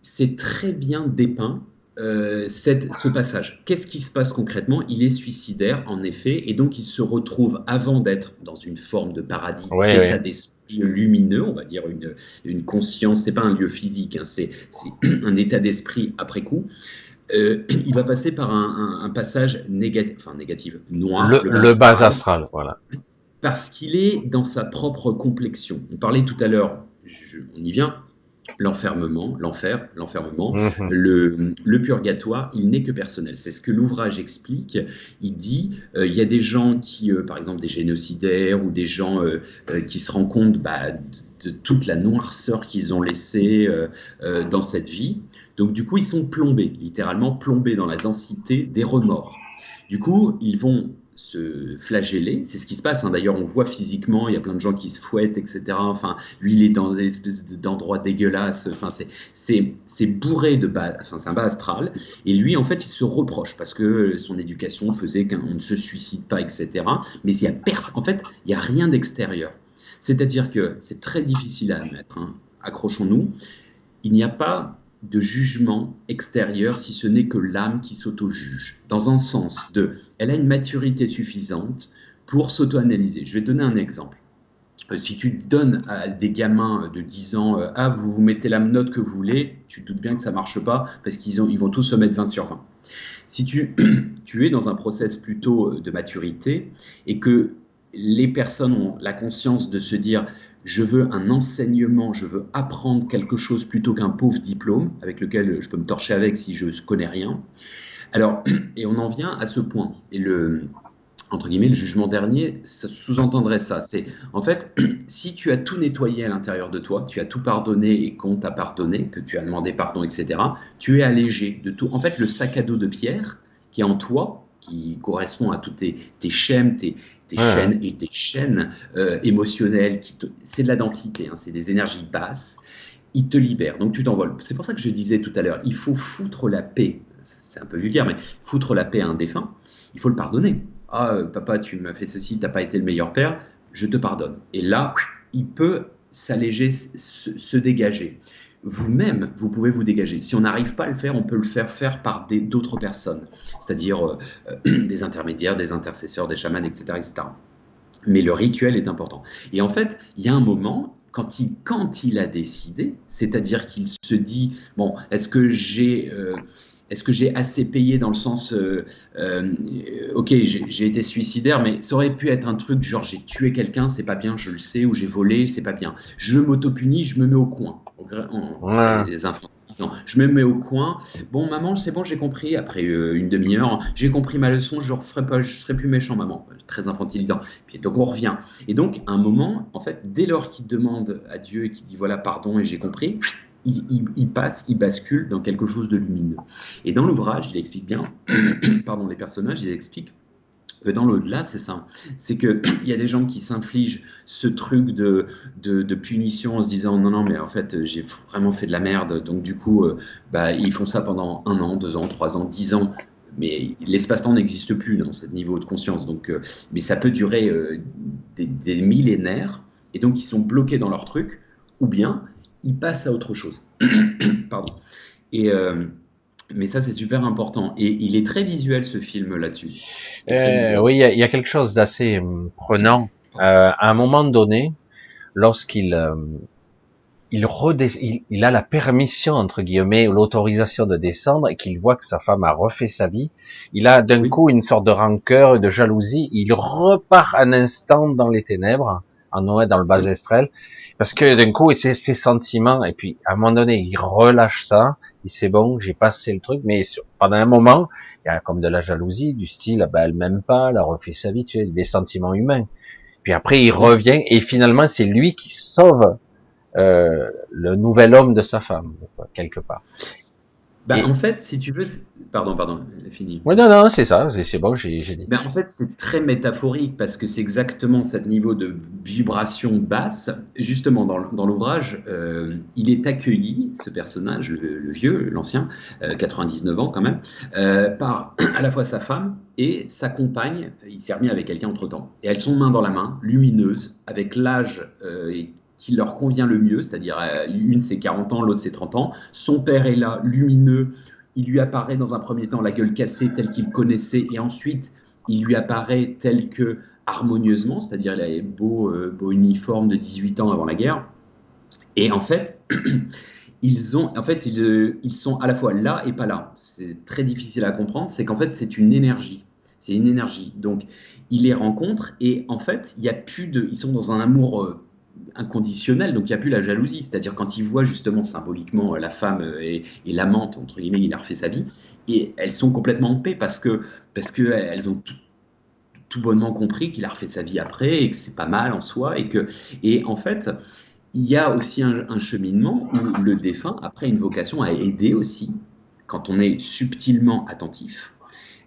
c'est très bien dépeint euh, cette, ce passage. Qu'est-ce qui se passe concrètement? Il est suicidaire, en effet, et donc il se retrouve, avant d'être dans une forme de paradis, d'état d'esprit lumineux, on va dire une, une conscience, c'est pas un lieu physique, hein, c'est un état d'esprit après coup. Euh, il va passer par un, un, passage négatif, enfin négatif, noir. Le, bas astral, voilà. Parce qu'il est dans sa propre complexion. On parlait tout à l'heure, on y vient, l'enfermement, l'enfer, l'enfermement, mhm. le, le, purgatoire, il n'est que personnel. C'est ce que l'ouvrage explique. Il dit, euh, il y a des gens qui, euh, par exemple, des génocidaires ou des gens euh, qui se rendent compte bah, de, toute la noirceur qu'ils ont laissée dans cette vie. Donc, du coup, ils sont plombés, littéralement plombés dans la densité des remords. Du coup, ils vont se flageller. C'est ce qui se passe. Hein. D'ailleurs, on voit physiquement, il y a plein de gens qui se fouettent, etc. Enfin, lui, il est dans des espèces d'endroits dégueulasses. Enfin, c'est bourré de bas. Enfin, c'est un bas astral. Et lui, en fait, il se reproche parce que son éducation faisait qu'on ne se suicide pas, etc. Mais il y a en fait, il n'y a rien d'extérieur. C'est-à-dire que c'est très difficile à admettre. Hein. Accrochons-nous. Il n'y a pas de jugement extérieur si ce n'est que l'âme qui s'auto-juge, dans un sens de, elle a une maturité suffisante pour s'auto-analyser. Je vais donner un exemple. Euh, si tu donnes à des gamins de 10 ans, euh, ah, vous vous mettez la note que vous voulez, tu te doutes bien que ça marche pas parce qu'ils ils vont tous se mettre 20 sur 20. Si tu, tu es dans un process plutôt euh, de maturité et que les personnes ont la conscience de se dire je veux un enseignement, je veux apprendre quelque chose plutôt qu'un pauvre diplôme avec lequel je peux me torcher avec si je ne connais rien. Alors, et on en vient à ce point. Et le, entre guillemets, le jugement dernier sous-entendrait ça. C'est, en fait, si tu as tout nettoyé à l'intérieur de toi, tu as tout pardonné et qu'on t'a pardonné, que tu as demandé pardon, etc., tu es allégé de tout. En fait, le sac à dos de pierre qui est en toi, qui correspond à toutes tes, tes chaînes, tes, tes chaînes et tes chaînes euh, émotionnelles. Qui c'est de la densité, hein, c'est des énergies basses. Il te libère, donc tu t'envoles. C'est pour ça que je disais tout à l'heure, il faut foutre la paix. C'est un peu vulgaire, mais foutre la paix à un défunt, il faut le pardonner. Ah, euh, papa, tu m'as fait ceci, t'as pas été le meilleur père, je te pardonne. Et là, il peut s'alléger, se dégager vous-même, vous pouvez vous dégager. Si on n'arrive pas à le faire, on peut le faire faire par d'autres personnes, c'est-à-dire euh, des intermédiaires, des intercesseurs, des chamans, etc., etc. Mais le rituel est important. Et en fait, il y a un moment, quand il, a décidé, c'est-à-dire qu'il se dit, bon, est-ce que j'ai... Euh, assez payé dans le sens, euh, ok, j'ai été suicidaire, mais ça aurait pu être un truc genre j'ai tué quelqu'un, c'est pas bien, je le sais, ou j'ai volé, c'est pas bien. Je m'auto-punis, je me mets au coin. Les Je me mets au coin. Bon, maman, c'est bon, j'ai compris. Après euh, une demi-heure, j'ai compris ma leçon, je ne pas, je serai plus méchant, maman. Très infantilisant. Puis, donc on revient. Et donc, un moment, en fait, dès lors qu'il demande à Dieu et qu'il dit voilà, pardon, et j'ai compris, il, passe, il bascule dans quelque chose de lumineux. Et dans l'ouvrage, il explique bien, pardon, les personnages, il explique dans l'au-delà, c'est ça. C'est qu'il y a des gens qui s'infligent ce truc de, de, punition en se disant non, non, mais en fait, j'ai vraiment fait de la merde. Donc, du coup, euh, bah, ils font ça pendant un an, deux ans, trois ans, dix ans mais l'espace-temps n'existe plus dans ce niveau de conscience. Donc, mais ça peut durer des, millénaires, et donc ils sont bloqués dans leur truc, ou bien ils passent à autre chose. Pardon. Et mais ça, c'est super important. Et il est très visuel, ce film là-dessus. oui, il y, a quelque chose d'assez prenant. à un moment donné, lorsqu'il il, il, a la permission, entre guillemets, ou l'autorisation de descendre et qu'il voit que sa femme a refait sa vie, il a d'un coup une sorte de rancœur, de jalousie, il repart un instant dans les ténèbres, en Noël, dans le bas estrel, parce que d'un coup, c'est ses sentiments, et puis à un moment donné, il relâche ça, il dit c'est bon, j'ai passé le truc, mais pendant un moment, il y a comme de la jalousie, du style, ah ben, elle m'aime pas, elle a refait sa vie, tu sais, des sentiments humains. Puis après, il revient, et finalement, c'est lui qui sauve euh, le nouvel homme de sa femme, quelque part. Ben, En fait, si tu veux, pardon, pardon, fini. Oui, non, non, c'est ça, c'est bon, j'ai dit. Ben, en fait, c'est très métaphorique parce que c'est exactement ce niveau de vibration basse. Justement, dans, l'ouvrage, euh, il est accueilli, ce personnage, le, vieux, l'ancien, 99 euh, ans quand même, par à la fois sa femme et sa compagne. Il s'est remis avec quelqu'un entre temps. Et elles sont main dans la main, lumineuses, avec l'âge qui leur convient le mieux, c'est-à-dire euh, une c'est 40 ans, l'autre c'est 30 ans. Son père est là, lumineux, il lui apparaît dans un premier temps la gueule cassée telle qu'il connaissait, et ensuite il lui apparaît tel que harmonieusement, c'est-à-dire il a beau, euh, beau uniforme de 18 ans avant la guerre. Et en fait, ils, ont, en fait ils, euh, ils sont à la fois là et pas là. C'est très difficile à comprendre, c'est qu'en fait c'est une énergie. C'est une énergie. Donc, il les rencontre et en fait, il y a plus de, ils sont dans un amour inconditionnel, donc il n'y a plus la jalousie. C'est-à-dire quand il voit justement symboliquement euh, la femme euh, et, l'amante, entre guillemets, il a refait sa vie, et elles sont complètement en paix parce que parce que elles ont tout, bonnement compris qu'il a refait sa vie après et que c'est pas mal en soi et que et en fait il y a aussi un, cheminement où le défunt après une vocation à aider aussi quand on est subtilement attentif euh,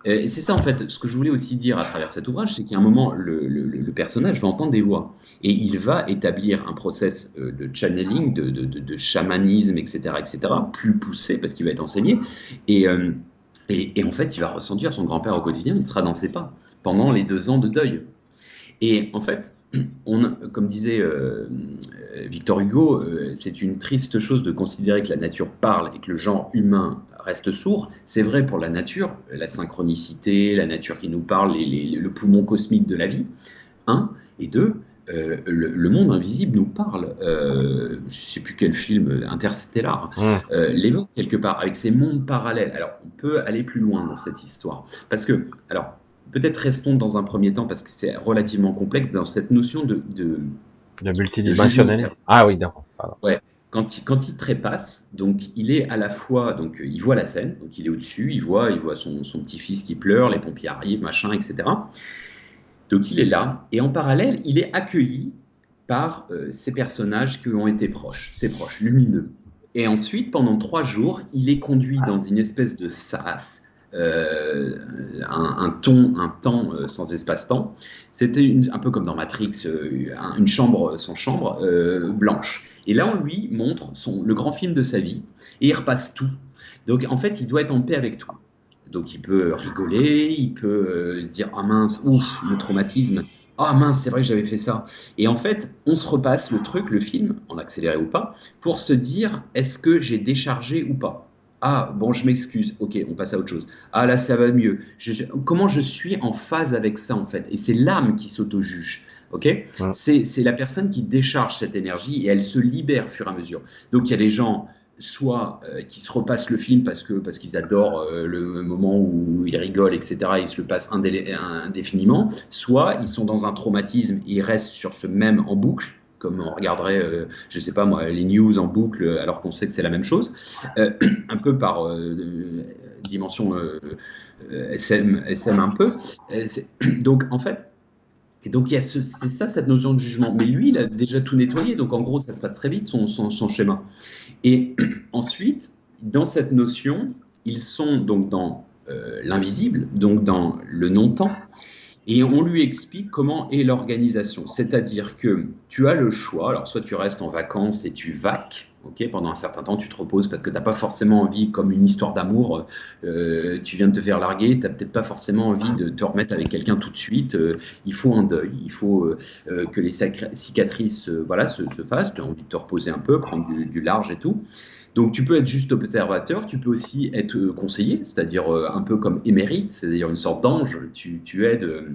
et c'est ça, en fait, ce que je voulais aussi dire à travers cet ouvrage, c'est qu'à un moment, le, personnage va entendre des voix et il va établir un process euh, de channeling, de, chamanisme, etc., etc., plus poussé parce qu'il va être enseigné. Euh, et, en fait, il va ressentir son grand-père au quotidien, il sera dans ses pas pendant les deux ans de deuil. Et en fait, comme disait Victor Hugo, c'est une triste chose de considérer que la nature parle et que le genre humain reste sourd. C'est vrai pour la nature, la synchronicité, la nature qui nous parle, le poumon cosmique de la vie. Un. Et deux, euh, le, monde invisible nous parle. Euh, je ne sais plus quel film, Interstellar, euh, l'évoque quelque part avec ces mondes parallèles. Alors, on peut aller plus loin dans cette histoire. Parce que, alors, peut-être restons dans un premier temps, parce que c'est relativement complexe, dans cette notion de. De, de multidimensionnel. ah oui, d'accord. Ouais quand il, quand il trépasse, donc il est à la fois, donc euh, il voit la scène, donc il est au-dessus, il voit, il voit son, son petit-fils qui pleure, les pompiers arrivent, machin, etc. Donc il est là, et en parallèle, il est accueilli par euh, ces personnages qui ont été proches, ses proches, lumineux. Et ensuite, pendant trois jours, il est conduit dans une espèce de sas, euh, un, ton, un temps sans espace-temps. C'était un peu comme dans Matrix, une chambre sans chambre, blanche. Et là, on lui montre son, le grand film de sa vie et il repasse tout. Donc, en fait, il doit être en paix avec tout. Donc, il peut rigoler, il peut euh, dire Ah mince, ouf, le traumatisme. Ah mince, c'est vrai que j'avais fait ça. Et en fait, on se repasse le truc, le film, en accéléré ou pas, pour se dire Est-ce que j'ai déchargé ou pas? Ah, bon, je m'excuse. Ok, on passe à autre chose. Ah, là, ça va mieux. comment je suis en phase avec ça, en fait? Et c'est l'âme qui s'auto-juge. Ok C'est la personne qui décharge cette énergie et elle se libère au fur et à mesure. Donc il y a des gens soit euh, qui se repassent le film parce que parce qu'ils adorent euh, le moment où ils rigolent, etc. Ils se le passent indéfiniment. Soit ils sont dans un traumatisme et ils restent sur ce même en boucle comme on regarderait, euh, je sais pas moi, les news en boucle, alors qu'on sait que c'est la même chose, un peu par dimension SM, SM un peu. donc en fait, et donc, c'est ça, cette notion de jugement. Mais lui, il a déjà tout nettoyé. Donc, en gros, ça se passe très vite, son, schéma. Et ensuite, dans cette notion, ils sont donc dans euh, l'invisible, donc dans le non-temps. Et on lui explique comment est l'organisation. C'est-à-dire que tu as le choix. Alors, soit tu restes en vacances et tu vaques, Ok, pendant un certain temps, tu te reposes parce que tu n'as pas forcément envie, comme une histoire d'amour, euh, tu viens de te faire larguer, tu n'as peut-être pas forcément envie de te remettre avec quelqu'un tout de suite. Euh, il faut un deuil, il faut que les cicatrices voilà, se, fassent. Tu as envie de te reposer un peu, prendre du, large et tout. Donc tu peux être juste observateur, tu peux aussi être conseiller, c'est-à-dire un peu comme émérite, c'est-à-dire une sorte d'ange. Tu, tu aides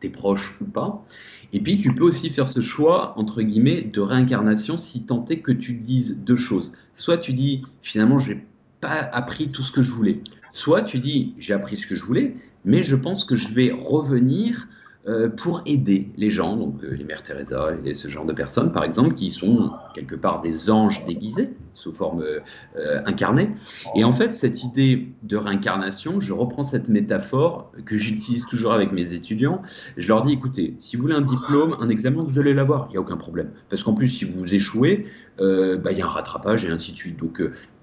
tes proches ou pas. Et puis, tu peux aussi faire ce choix, entre guillemets, de réincarnation si tant est que tu dises deux choses. Soit tu dis, finalement, je n'ai pas appris tout ce que je voulais. Soit tu dis, j'ai appris ce que je voulais, mais je pense que je vais revenir euh, pour aider les gens, donc euh, les mères Teresa et ce genre de personnes, par exemple, qui sont quelque part des anges déguisés sous forme euh, incarnée. Et en fait, cette idée de réincarnation, je reprends cette métaphore que j'utilise toujours avec mes étudiants. Je leur dis, écoutez, si vous voulez un diplôme, un examen, vous allez l'avoir, il n'y a aucun problème. Parce qu'en plus, si vous échouez, bah, il y a un rattrapage et ainsi de suite. Donc,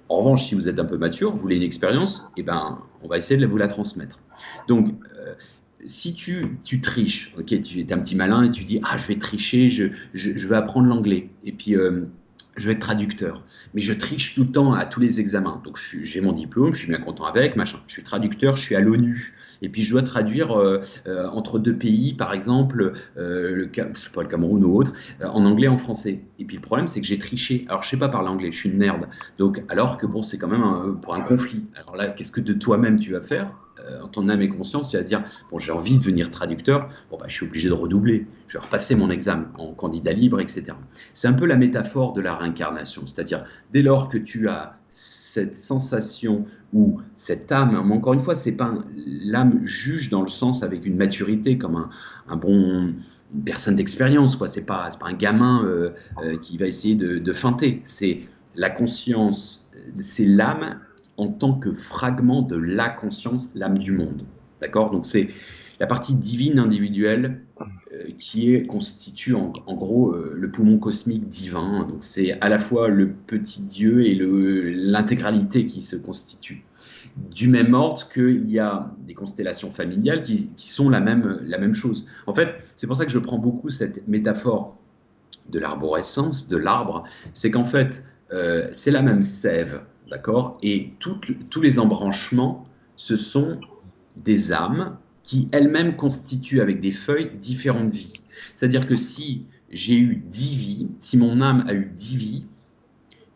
en revanche, si vous êtes un peu mature, vous voulez une expérience, eh ben, on va essayer de vous la transmettre. Donc, si tu, tu triches, ok, tu es un petit malin et tu dis ah je vais tricher, je, je, vais apprendre l'anglais et puis euh, je vais être traducteur, mais je triche tout le temps à tous les examens. Donc j'ai mon diplôme, je suis bien content avec, machin. Je suis traducteur, je suis à l'ONU et puis je dois traduire euh, euh, entre deux pays, par exemple, le, je sais pas le Cameroun ou autre, en anglais, en français. Et puis le problème c'est que j'ai triché. Alors je sais pas parler anglais, je suis une merde. Donc alors que bon c'est quand même pour un conflit. Alors là qu'est-ce que de toi-même tu vas faire? En ton âme et conscience, tu vas dire bon, j'ai envie de devenir traducteur, bon, bah, je suis obligé de redoubler, je vais repasser mon examen en candidat libre, etc. C'est un peu la métaphore de la réincarnation, c'est-à-dire dès lors que tu as cette sensation ou cette âme, mais encore une fois, c'est pas l'âme juge dans le sens avec une maturité comme un, bon une personne d'expérience, quoi. C'est pas, pas un gamin euh, euh, qui va essayer de, de feinter. C'est la conscience, c'est l'âme en tant que fragment de la conscience, l'âme du monde. D'accord? Donc c'est la partie divine individuelle euh, qui constitue en, gros euh, le poumon cosmique divin. Donc c'est à la fois le petit Dieu et l'intégralité qui se constitue. Du même ordre qu'il y a des constellations familiales qui, sont la même, la même chose. En fait, c'est pour ça que je prends beaucoup cette métaphore de l'arborescence, de l'arbre. C'est qu'en fait, euh, c'est la même sève D'accord? Et tous les embranchements, ce sont des âmes qui elles-mêmes constituent avec des feuilles différentes vies. C'est-à-dire que si j'ai eu dix vies, si mon âme a eu dix vies,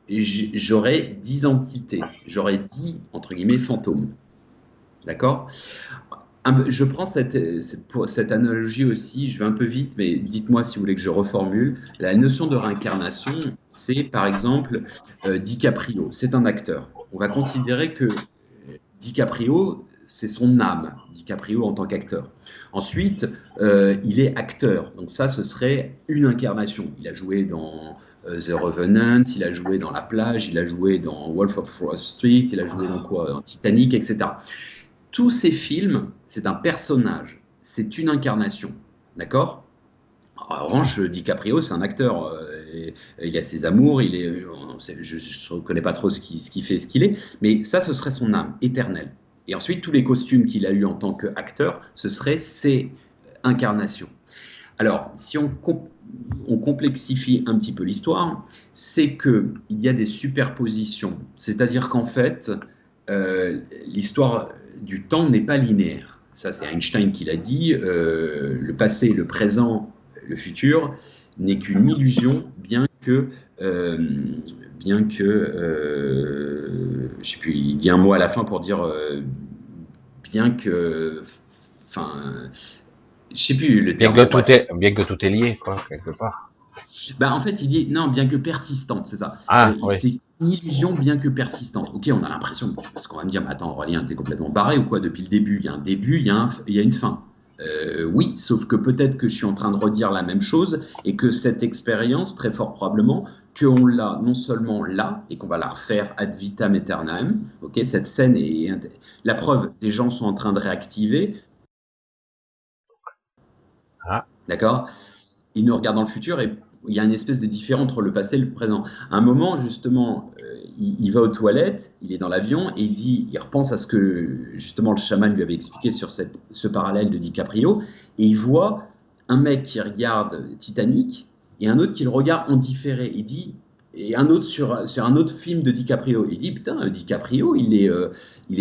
j'aurai dix entités, j'aurai dix, fantômes. D'accord? Je prends cette, cette, analogie aussi, je vais un peu vite, mais dites-moi si vous voulez que je reformule. La notion de réincarnation, c'est par exemple euh, DiCaprio, c'est un acteur. On va considérer que DiCaprio, c'est son âme, DiCaprio en tant qu'acteur. Ensuite, euh, il est acteur, donc ça, ce serait une incarnation. Il a joué dans euh, The Revenant, il a joué dans La Plage, il a joué dans Wolf of Wall Street, il a joué dans quoi? Dans Titanic, etc tous ces films, c'est un personnage, c'est une incarnation. D'accord? En revanche, DiCaprio, c'est un acteur. Euh, il a ses amours, il est, je ne reconnais pas trop ce qu'il fait, ce qu'il est, mais ça, ce serait son âme éternelle. Et ensuite, tous les costumes qu'il a eus en tant qu'acteur, ce seraient ses incarnations. Alors, si on, on complexifie un petit peu l'histoire, c'est qu'il y a des superpositions. C'est-à-dire qu'en fait, euh, l'histoire du temps n'est pas linéaire. Ça, c'est Einstein qui l'a dit. Euh, le passé, le présent, le futur n'est qu'une illusion, bien que, euh, bien que, euh, je sais plus, il dit un mot à la fin pour dire, bien que, enfin, je sais plus le terme. Bien que, tout est, bien que tout est lié, quoi, quelque part. Bah, en fait, il dit non, bien que persistante, c'est ça. Ah, euh, c'est une illusion bien que persistante. Ok, on a l'impression, parce qu'on va me dire, mais attends, Aurélien, t'es complètement barré ou quoi Depuis le début, il y a un début, il y a, il y a une fin. Euh, oui, sauf que peut-être que je suis en train de redire la même chose et que cette expérience, très fort probablement, qu'on l'a non seulement là et qu'on va la refaire ad vitam aeternam. Ok, cette scène est la preuve. Des gens sont en train de réactiver. Ah. D'accord? Ils nous regardent dans le futur et il y a une espèce de différence entre le passé et le présent. À un moment, justement, euh, il, va aux toilettes, il est dans l'avion et il dit, il repense à ce que justement le chaman lui avait expliqué sur ce parallèle de DiCaprio, et il voit un mec qui regarde Titanic et un autre qui le regarde en différé. Il dit, et un autre sur, un autre film de DiCaprio. Il dit Putain, DiCaprio, il est, euh,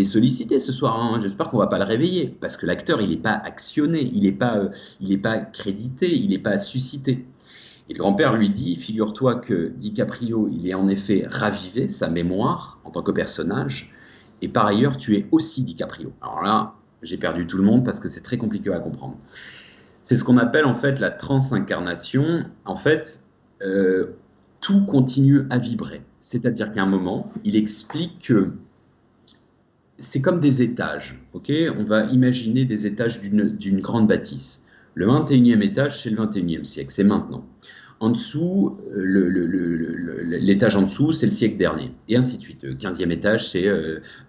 sollicité ce soir. Hein. J'espère qu'on va pas le réveiller. Parce que l'acteur, il n'est pas actionné, il n'est pas, euh, pas crédité, il n'est pas suscité. Et le grand-père lui dit Figure-toi que DiCaprio, il est en effet ravivé, sa mémoire en tant que personnage. Et par ailleurs, tu es aussi DiCaprio. Alors là, j'ai perdu tout le monde parce que c'est très compliqué à comprendre. C'est ce qu'on appelle en fait la transincarnation. En fait, euh, tout continue à vibrer. C'est-à-dire qu'à un moment, il explique que c'est comme des étages. On va imaginer des étages d'une grande bâtisse. Le 21e étage, c'est le 21e siècle, c'est maintenant. En dessous, l'étage en dessous, c'est le siècle dernier, et ainsi de suite. Le 15e étage, c'est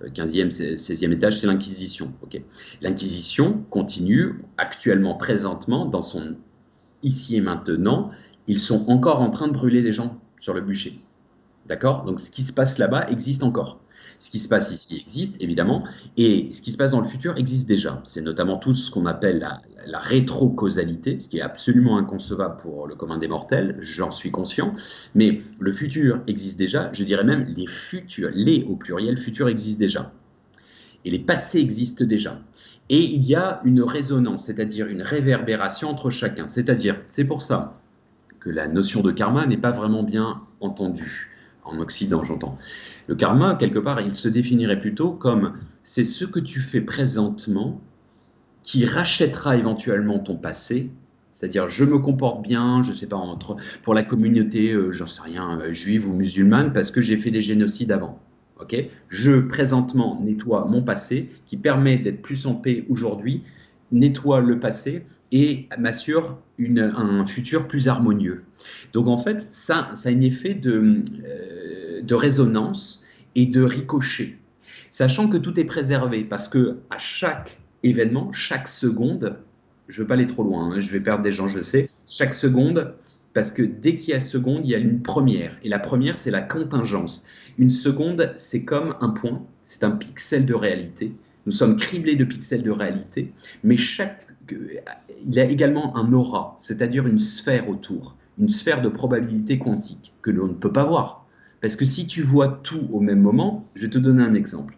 15e, 16e étage, c'est l'Inquisition. L'Inquisition continue actuellement, présentement, dans son ici et maintenant. Ils sont encore en train de brûler des gens sur le bûcher. D'accord? Donc ce qui se passe là-bas existe encore. Ce qui se passe ici existe, évidemment, et ce qui se passe dans le futur existe déjà. C'est notamment tout ce qu'on appelle la, la rétro-causalité, ce qui est absolument inconcevable pour le commun des mortels, j'en suis conscient, mais le futur existe déjà, je dirais même les futurs, les au pluriel, futurs existent déjà. Et les passés existent déjà. Et il y a une résonance, c'est-à-dire une réverbération entre chacun. C'est-à-dire, c'est pour ça que la notion de karma n'est pas vraiment bien entendue, en Occident j'entends. Le karma, quelque part, il se définirait plutôt comme c'est ce que tu fais présentement qui rachètera éventuellement ton passé. C'est-à-dire, je me comporte bien, je sais pas, entre, pour la communauté, euh, j'en sais rien, euh, juive ou musulmane, parce que j'ai fait des génocides avant. Ok? Je présentement nettoie mon passé, qui permet d'être plus en paix aujourd'hui, nettoie le passé et m'assure un futur plus harmonieux. Donc en fait, ça, ça a un effet de, euh, de résonance et de ricochet, sachant que tout est préservé parce que à chaque événement, chaque seconde, je veux pas aller trop loin, hein, je vais perdre des gens, je sais, chaque seconde, parce que dès qu'il y a seconde, il y a une première, et la première, c'est la contingence. Une seconde, c'est comme un point, c'est un pixel de réalité. Nous sommes criblés de pixels de réalité, mais chaque, il a également un aura, c'est-à-dire une sphère autour, une sphère de probabilité quantique que l'on ne peut pas voir. Parce que si tu vois tout au même moment, je vais te donner un exemple.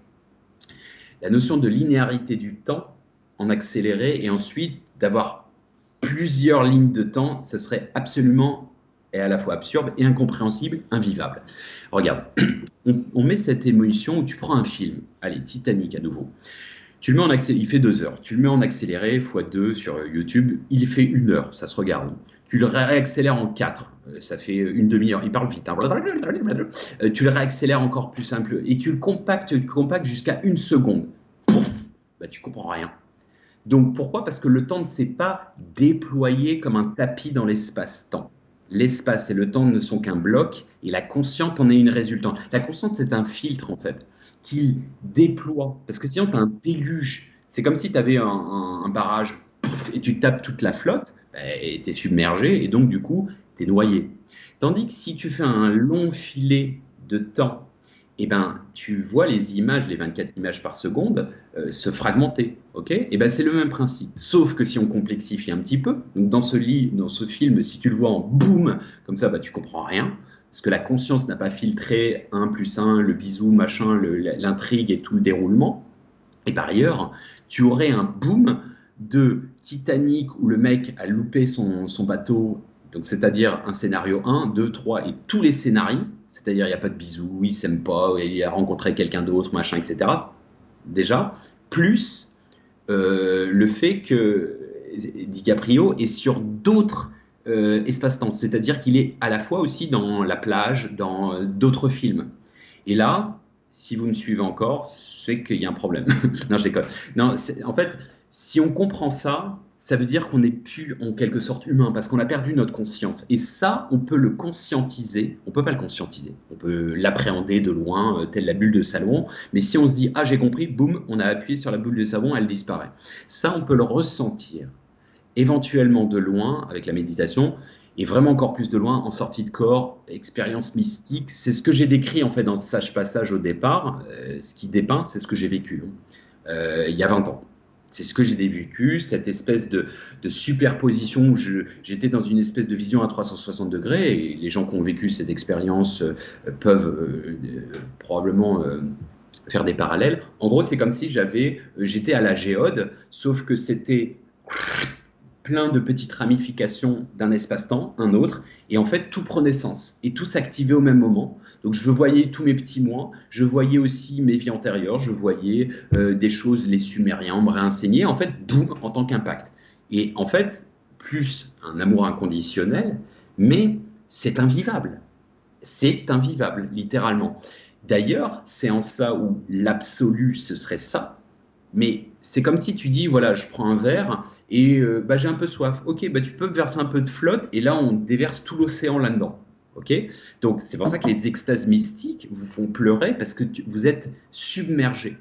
La notion de linéarité du temps en accéléré et ensuite d'avoir plusieurs lignes de temps, ça serait absolument et à la fois absurde et incompréhensible, invivable. Regarde, on, met cette émotion où tu prends un film, allez, Titanic à nouveau. Tu le mets en accéléré, il fait deux heures. Tu le mets en accéléré x2 sur YouTube, il fait une heure, ça se regarde. Tu le réaccélères en quatre, euh, ça fait une demi-heure. Il parle vite. Hein. Euh, tu le réaccélères encore plus simple et tu le compactes, compactes jusqu'à une seconde. Pouf, bah, tu comprends rien. Donc pourquoi? Parce que le temps ne s'est pas déployé comme un tapis dans l'espace-temps. L'espace et le temps ne sont qu'un bloc et la consciente en est une résultante. La consciente, c'est un filtre en fait, qui déploie. Parce que sinon, tu as un déluge. C'est comme si tu avais un, barrage et tu tapes toute la flotte, bah, et tu es submergé et donc du coup, tu es noyé. Tandis que si tu fais un long filet de temps eh ben, tu vois les images, les 24 images par seconde, euh, se fragmenter. ok? Et eh ben, c'est le même principe. Sauf que si on complexifie un petit peu, donc dans ce, lit, dans ce film, si tu le vois en boum, comme ça, bah, tu comprends rien. Parce que la conscience n'a pas filtré 1 plus 1, le bisou, machin, l'intrigue et tout le déroulement. Et par ailleurs, tu aurais un boom de Titanic où le mec a loupé son, bateau, donc c'est-à-dire un scénario 1, 2, 3 et tous les scénarios c'est-à-dire il n'y a pas de bisous, il s'aime pas, il a rencontré quelqu'un d'autre, machin, etc. Déjà, plus euh, le fait que DiCaprio est sur d'autres euh, espaces-temps, c'est-à-dire qu'il est à la fois aussi dans la plage, dans euh, d'autres films. Et là, si vous me suivez encore, c'est qu'il y a un problème. non, je déconne. Non, en fait, si on comprend ça, ça veut dire qu'on n'est plus en quelque sorte humain parce qu'on a perdu notre conscience. Et ça, on peut le conscientiser. On peut pas le conscientiser. On peut l'appréhender de loin, euh, telle la bulle de savon. Mais si on se dit ah j'ai compris, boum, on a appuyé sur la bulle de savon, elle disparaît. Ça, on peut le ressentir. Éventuellement de loin avec la méditation et vraiment encore plus de loin en sortie de corps, expérience mystique. C'est ce que j'ai décrit en fait dans le sage passage au départ. Euh, ce qui dépeint, c'est ce que j'ai vécu hein. euh, il y a 20 ans. C'est ce que j'ai vécu, cette espèce de, superposition où j'étais dans une espèce de vision à 360 degrés. Et les gens qui ont vécu cette expérience euh, peuvent probablement faire des parallèles. En gros, c'est comme si j'avais, j'étais à la géode, sauf que c'était plein de petites ramifications d'un espace-temps, un autre, et en fait tout prenait sens et tout s'activait au même moment. Donc je voyais tous mes petits mois, je voyais aussi mes vies antérieures, je voyais euh, des choses, les Sumériens, me réenseigner, en fait, boum, en tant qu'impact. Et en fait, plus un amour inconditionnel, mais c'est invivable. C'est invivable, littéralement. D'ailleurs, c'est en ça où l'absolu, ce serait ça. Mais c'est comme si tu dis, voilà, je prends un verre et euh, bah, j'ai un peu soif. Ok, bah, tu peux verser un peu de flotte et là, on déverse tout l'océan là-dedans. Ok? Donc, c'est pour ça que les extases mystiques vous font pleurer parce que vous êtes submergé.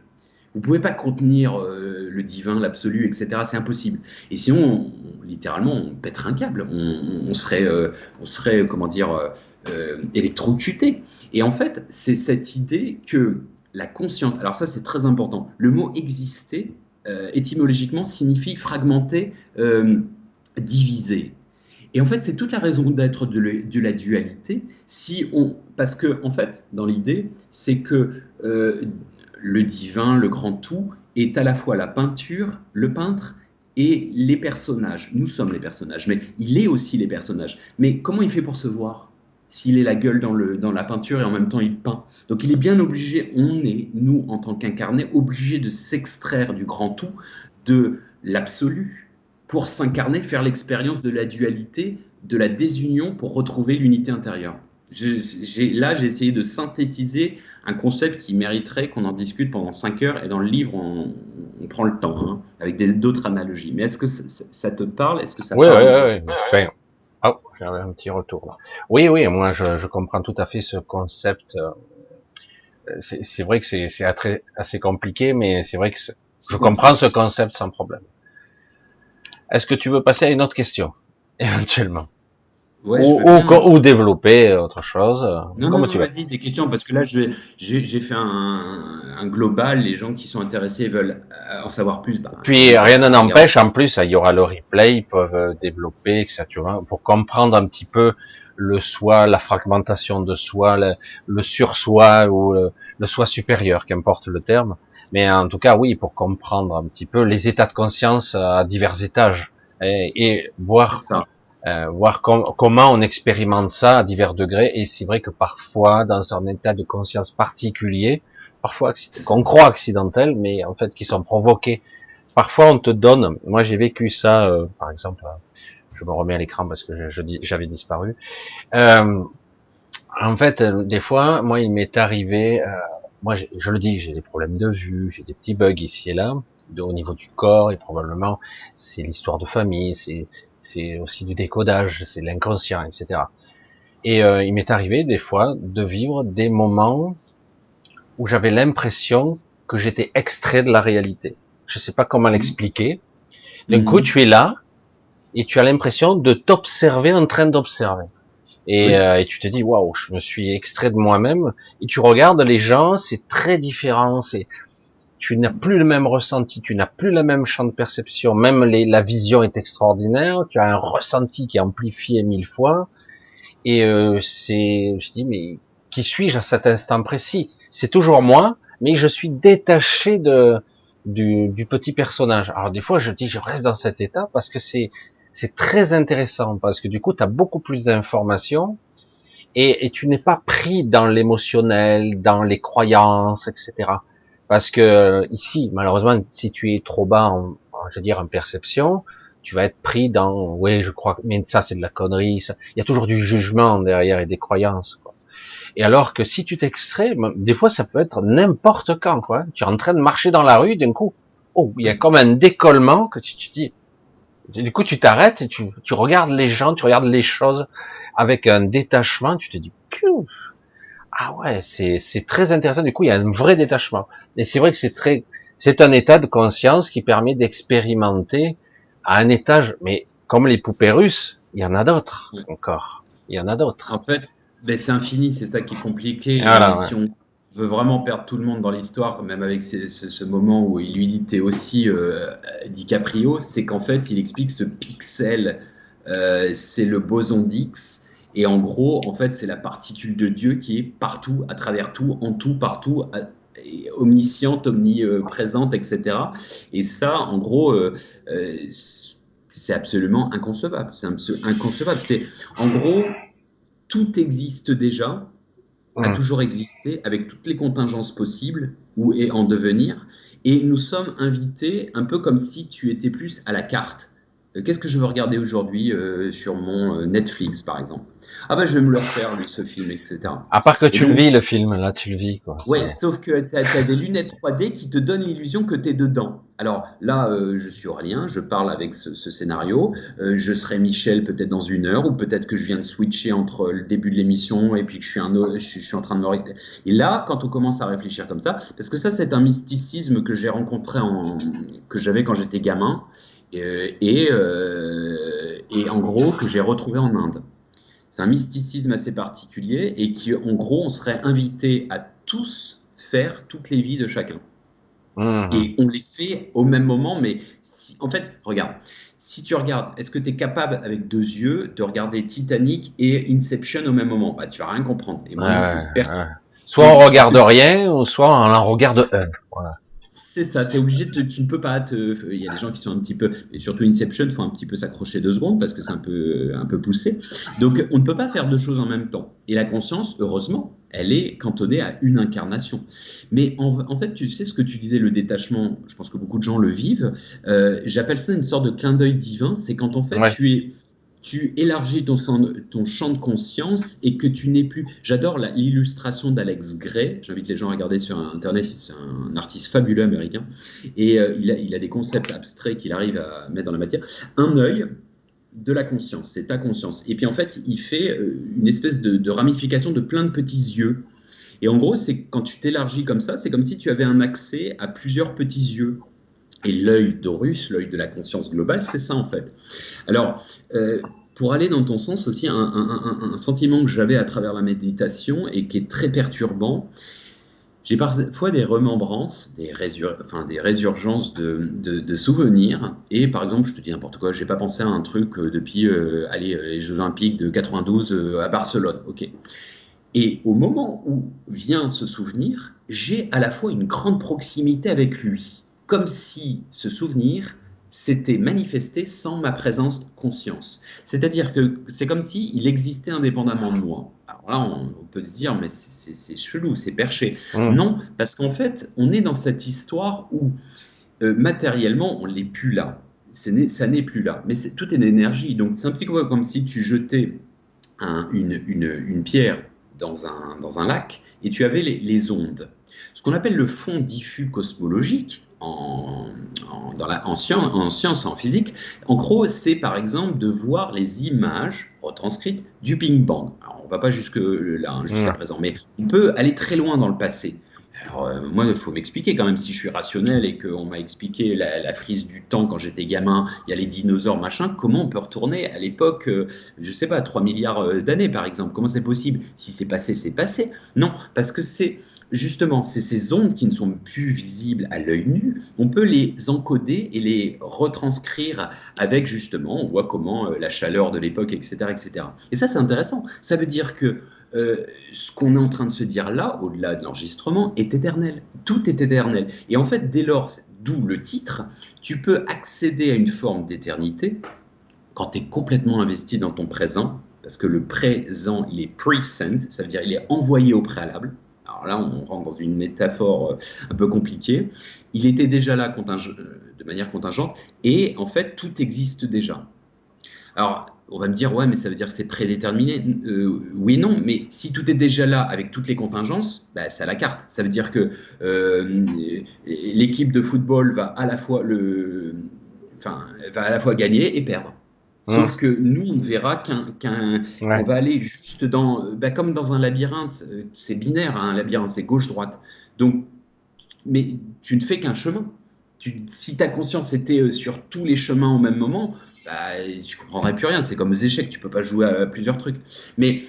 Vous ne pouvez pas contenir euh, le divin, l'absolu, etc. C'est impossible. Et sinon, littéralement, on pèterait un câble. On, serait, euh, on serait, comment dire, électrocuté. Et en fait, c'est cette idée que la conscience, alors ça c'est très important, le mot exister euh, étymologiquement signifie fragmenter, euh, diviser. Et en fait, c'est toute la raison d'être de, la dualité, si on, parce que en fait, dans l'idée, c'est que euh, le divin, le grand tout, est à la fois la peinture, le peintre et les personnages. Nous sommes les personnages, mais il est aussi les personnages. Mais comment il fait pour se voir? S'il est la gueule dans, le, dans la peinture et en même temps il peint. Donc il est bien obligé, on est, nous en tant qu'incarnés, obligés de s'extraire du grand tout, de l'absolu, pour s'incarner, faire l'expérience de la dualité, de la désunion pour retrouver l'unité intérieure. là, j'ai essayé de synthétiser un concept qui mériterait qu'on en discute pendant 5 heures, et dans le livre, on, prend le temps, hein, avec d'autres analogies. Mais est-ce que ça, te parle? Est-ce que ça oui, oui, oui, un petit retour. Oui, oui, moi je, je comprends tout à fait ce concept. Euh, c'est vrai que c'est assez compliqué, mais c'est vrai que je comprends ce concept sans problème. Est-ce que tu veux passer à une autre question, éventuellement? Ou, développer autre chose. Non, non, vas-y, des questions, parce que là, j'ai fait un, global. Les gens qui sont intéressés veulent euh, en savoir plus. Bah, Puis rien ne n'empêche, en plus, il y aura le replay, ils peuvent euh, développer, etc. Pour comprendre un petit peu le soi, la fragmentation de soi, le, le sur-soi ou le, soi supérieur, qu'importe le terme. Mais en tout cas, oui, pour comprendre un petit peu les états de conscience à divers étages et, et voir ça euh, voir comment on expérimente ça à divers degrés. Et c'est vrai que parfois, dans un état de conscience particulier, parfois qu'on croit accidentel, mais en fait qui sont provoqués. Parfois, on te donne. Moi, j'ai vécu ça, euh, par exemple. Je me remets à l'écran parce que j'avais disparu. Euh, en fait, des fois, moi, il m'est arrivé. moi, je, je, le dis, j'ai des problèmes de vue, j'ai des petits bugs ici et là, au niveau du corps, et probablement c'est l'histoire de famille, c'est c'est aussi du décodage, c'est l'inconscient, etc. Et euh, il m'est arrivé des fois de vivre des moments où j'avais l'impression que j'étais extrait de la réalité. Je sais pas comment l'expliquer. D'un coup, mhm. tu es là et tu as l'impression de t'observer en train d'observer. Et, euh, et, tu te dis waouh, je me suis extrait de moi-même. Et tu regardes les gens, c'est très différent. C'est tu n'as plus le même ressenti, tu n'as plus la même champ de perception, même la vision est extraordinaire, tu as un ressenti qui est amplifié mille fois, et euh, c'est, je dis mais qui suis-je à cet instant précis? C'est toujours moi, mais je suis détaché de du, du, petit personnage. Alors des fois je dis je reste dans cet état parce que c'est c'est très intéressant parce que du coup tu as beaucoup plus d'informations et, et tu n'es pas pris dans l'émotionnel, dans les croyances, etc. Parce que ici, malheureusement, si tu es trop bas en, je veux dire, en perception, tu vas être pris dans, oui, je crois, mais ça c'est de la connerie. Ça. Il y a toujours du jugement derrière et des croyances. Quoi. Et alors que si tu t'extrais, des fois ça peut être n'importe quand. Quoi. Tu es en train de marcher dans la rue, d'un coup, oh, il y a comme un décollement que tu te dis. Du coup, tu t'arrêtes et tu, tu regardes les gens, tu regardes les choses avec un détachement. Tu te dis, ah ouais, c'est très intéressant. Du coup, il y a un vrai détachement. Et c'est vrai que c'est très, c'est un état de conscience qui permet d'expérimenter à un étage, mais comme les poupées russes, il y en a d'autres encore. Il y en a d'autres. En fait, ben c'est infini, c'est ça qui est compliqué. si on veut vraiment perdre tout le monde dans l'histoire, même avec ce, moment où il lui dit t'es aussi euh, DiCaprio, c'est qu'en fait il explique ce pixel, euh, c'est le boson d'X, et en gros, en fait, c'est la particule de Dieu qui est partout, à travers tout, en tout, partout, omnisciente, omniprésente, etc. Et ça, en gros, euh, c'est absolument inconcevable. C'est inconcevable. C'est en gros, tout existe déjà, a toujours existé avec toutes les contingences possibles ou est en devenir. Et nous sommes invités un peu comme si tu étais plus à la carte. Euh, qu'est-ce que je veux regarder aujourd'hui euh, sur mon euh, Netflix, par exemple? Ah ben, je vais me le refaire, lui, ce film, etc. À part que tu le vis, le film, là, tu le vis, quoi. Ouais, sauf que tu as, des lunettes 3D qui te donnent l'illusion que tu es dedans. Alors là, je suis Aurélien, je parle avec ce, scénario. je serai Michel peut-être dans une heure, ou peut-être que je viens de switcher entre le début de l'émission et puis que je suis, un, je, je suis en train de me... Et là, quand on commence à réfléchir comme ça, parce que ça, c'est un mysticisme que j'ai rencontré, en, que j'avais quand j'étais gamin, et, euh, et en gros que j'ai retrouvé en Inde. C'est un mysticisme assez particulier et qui, en gros, on serait invité à tous faire toutes les vies de chacun. Mmh. Et on les fait au même moment, mais si, en fait, regarde, si tu regardes, est-ce que tu es capable avec deux yeux de regarder Titanic et Inception au même moment? Bah, Tu vas rien comprendre. Et Soit on regarde rien, soit on en regarde un. Voilà. C'est ça, es obligé de, tu ne peux pas te, il y a des gens qui sont un petit peu, et surtout Inception, font un petit peu s'accrocher deux secondes parce que c'est un peu, un peu poussé. Donc on ne peut pas faire deux choses en même temps. Et la conscience, heureusement, elle est cantonnée à une incarnation. Mais en, fait, tu sais ce que tu disais, le détachement, je pense que beaucoup de gens le vivent. Euh, j'appelle ça une sorte de clin d'œil divin. C'est quand en fait tu es tu élargis ton, champ de conscience et que tu n'es plus. J'adore l'illustration d'Alex Gray. J'invite les gens à regarder sur Internet. C'est un artiste fabuleux américain. Et euh, il, a, il, a, des concepts abstraits qu'il arrive à mettre dans la matière. Un œil de la conscience, c'est ta conscience. Et puis en fait, il fait euh, une espèce de, de ramification de plein de petits yeux. Et en gros, c'est quand tu t'élargis comme ça, c'est comme si tu avais un accès à plusieurs petits yeux. Et l'œil d'Horus, l'œil de la conscience globale, c'est ça en fait. Alors, euh, pour aller dans ton sens aussi, un, sentiment que j'avais à travers la méditation et qui est très perturbant, j'ai parfois des remembrances, des, résurgences de, souvenirs. Et par exemple, je te dis n'importe quoi, j'ai pas pensé à un truc euh, depuis euh, allez, les Jeux Olympiques de 92 à Barcelone. Ok. Et au moment où vient ce souvenir, j'ai à la fois une grande proximité avec lui comme si ce souvenir s'était manifesté sans ma présence conscience. C'est-à-dire que c'est comme si il existait indépendamment de moi. Alors là, on, peut se dire, mais c'est chelou, c'est perché. Mmh. Non, parce qu'en fait, on est dans cette histoire où euh, matériellement, on n'est plus là. ça n'est plus là. Mais tout est d'énergie. Donc c'est un petit peu comme si tu jetais une, une, pierre dans un, dans un lac et tu avais les, les ondes. Ce qu'on appelle le fond diffus cosmologique, en, dans la, en, science, en science, en physique, en gros, c'est par exemple de voir les images retranscrites du Big Bang. Alors, on ne va pas jusque là, hein, jusqu'à présent, mais on peut aller très loin dans le passé. Alors, euh, moi, il faut m'expliquer quand même si je suis rationnel et qu'on m'a expliqué la, frise du temps quand j'étais gamin, il y a les dinosaures, machin, comment on peut retourner à l'époque, euh, je sais pas, 3 milliards euh, d'années par exemple Comment c'est possible? Si c'est passé, c'est passé. Non, parce que c'est justement, ces ondes qui ne sont plus visibles à l'œil nu, on peut les encoder et les retranscrire avec justement, on voit comment la chaleur de l'époque, etc., etc. Et ça, c'est intéressant. Ça veut dire que euh, ce qu'on est en train de se dire là, au-delà de l'enregistrement, est éternel. Tout est éternel. Et en fait, dès lors, d'où le titre, tu peux accéder à une forme d'éternité quand tu es complètement investi dans ton présent, parce que le présent, il est present, ça veut dire il est envoyé au préalable. Alors là, on rentre dans une métaphore euh, un peu compliquée. Il était déjà là de manière contingente, et en fait, tout existe déjà. Alors, on va me dire, ouais, mais ça veut dire que c'est prédéterminé. Euh, oui, non, mais si tout est déjà là avec toutes les contingences, bah, c'est à la carte. Ça veut dire que euh, l'équipe de football va à la fois le, enfin, va à la fois gagner et perdre. Sauf mmh. que nous, on ne verra qu'un, on va aller juste dans, bah, comme dans un labyrinthe. C'est binaire, hein, un labyrinthe, c'est gauche-droite. Donc, mais tu ne fais qu'un chemin. Tu, si ta conscience était euh, sur tous les chemins au même moment, bah, tu comprendrais plus rien. C'est comme aux échecs, tu peux pas jouer à plusieurs trucs. Mais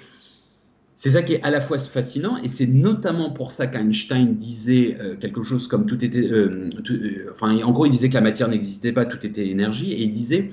c'est ça qui est à la fois fascinant, et c'est notamment pour ça qu'Einstein disait euh, quelque chose comme tout était. Euh, euh, enfin, en gros, il disait que la matière n'existait pas, tout était énergie, et il disait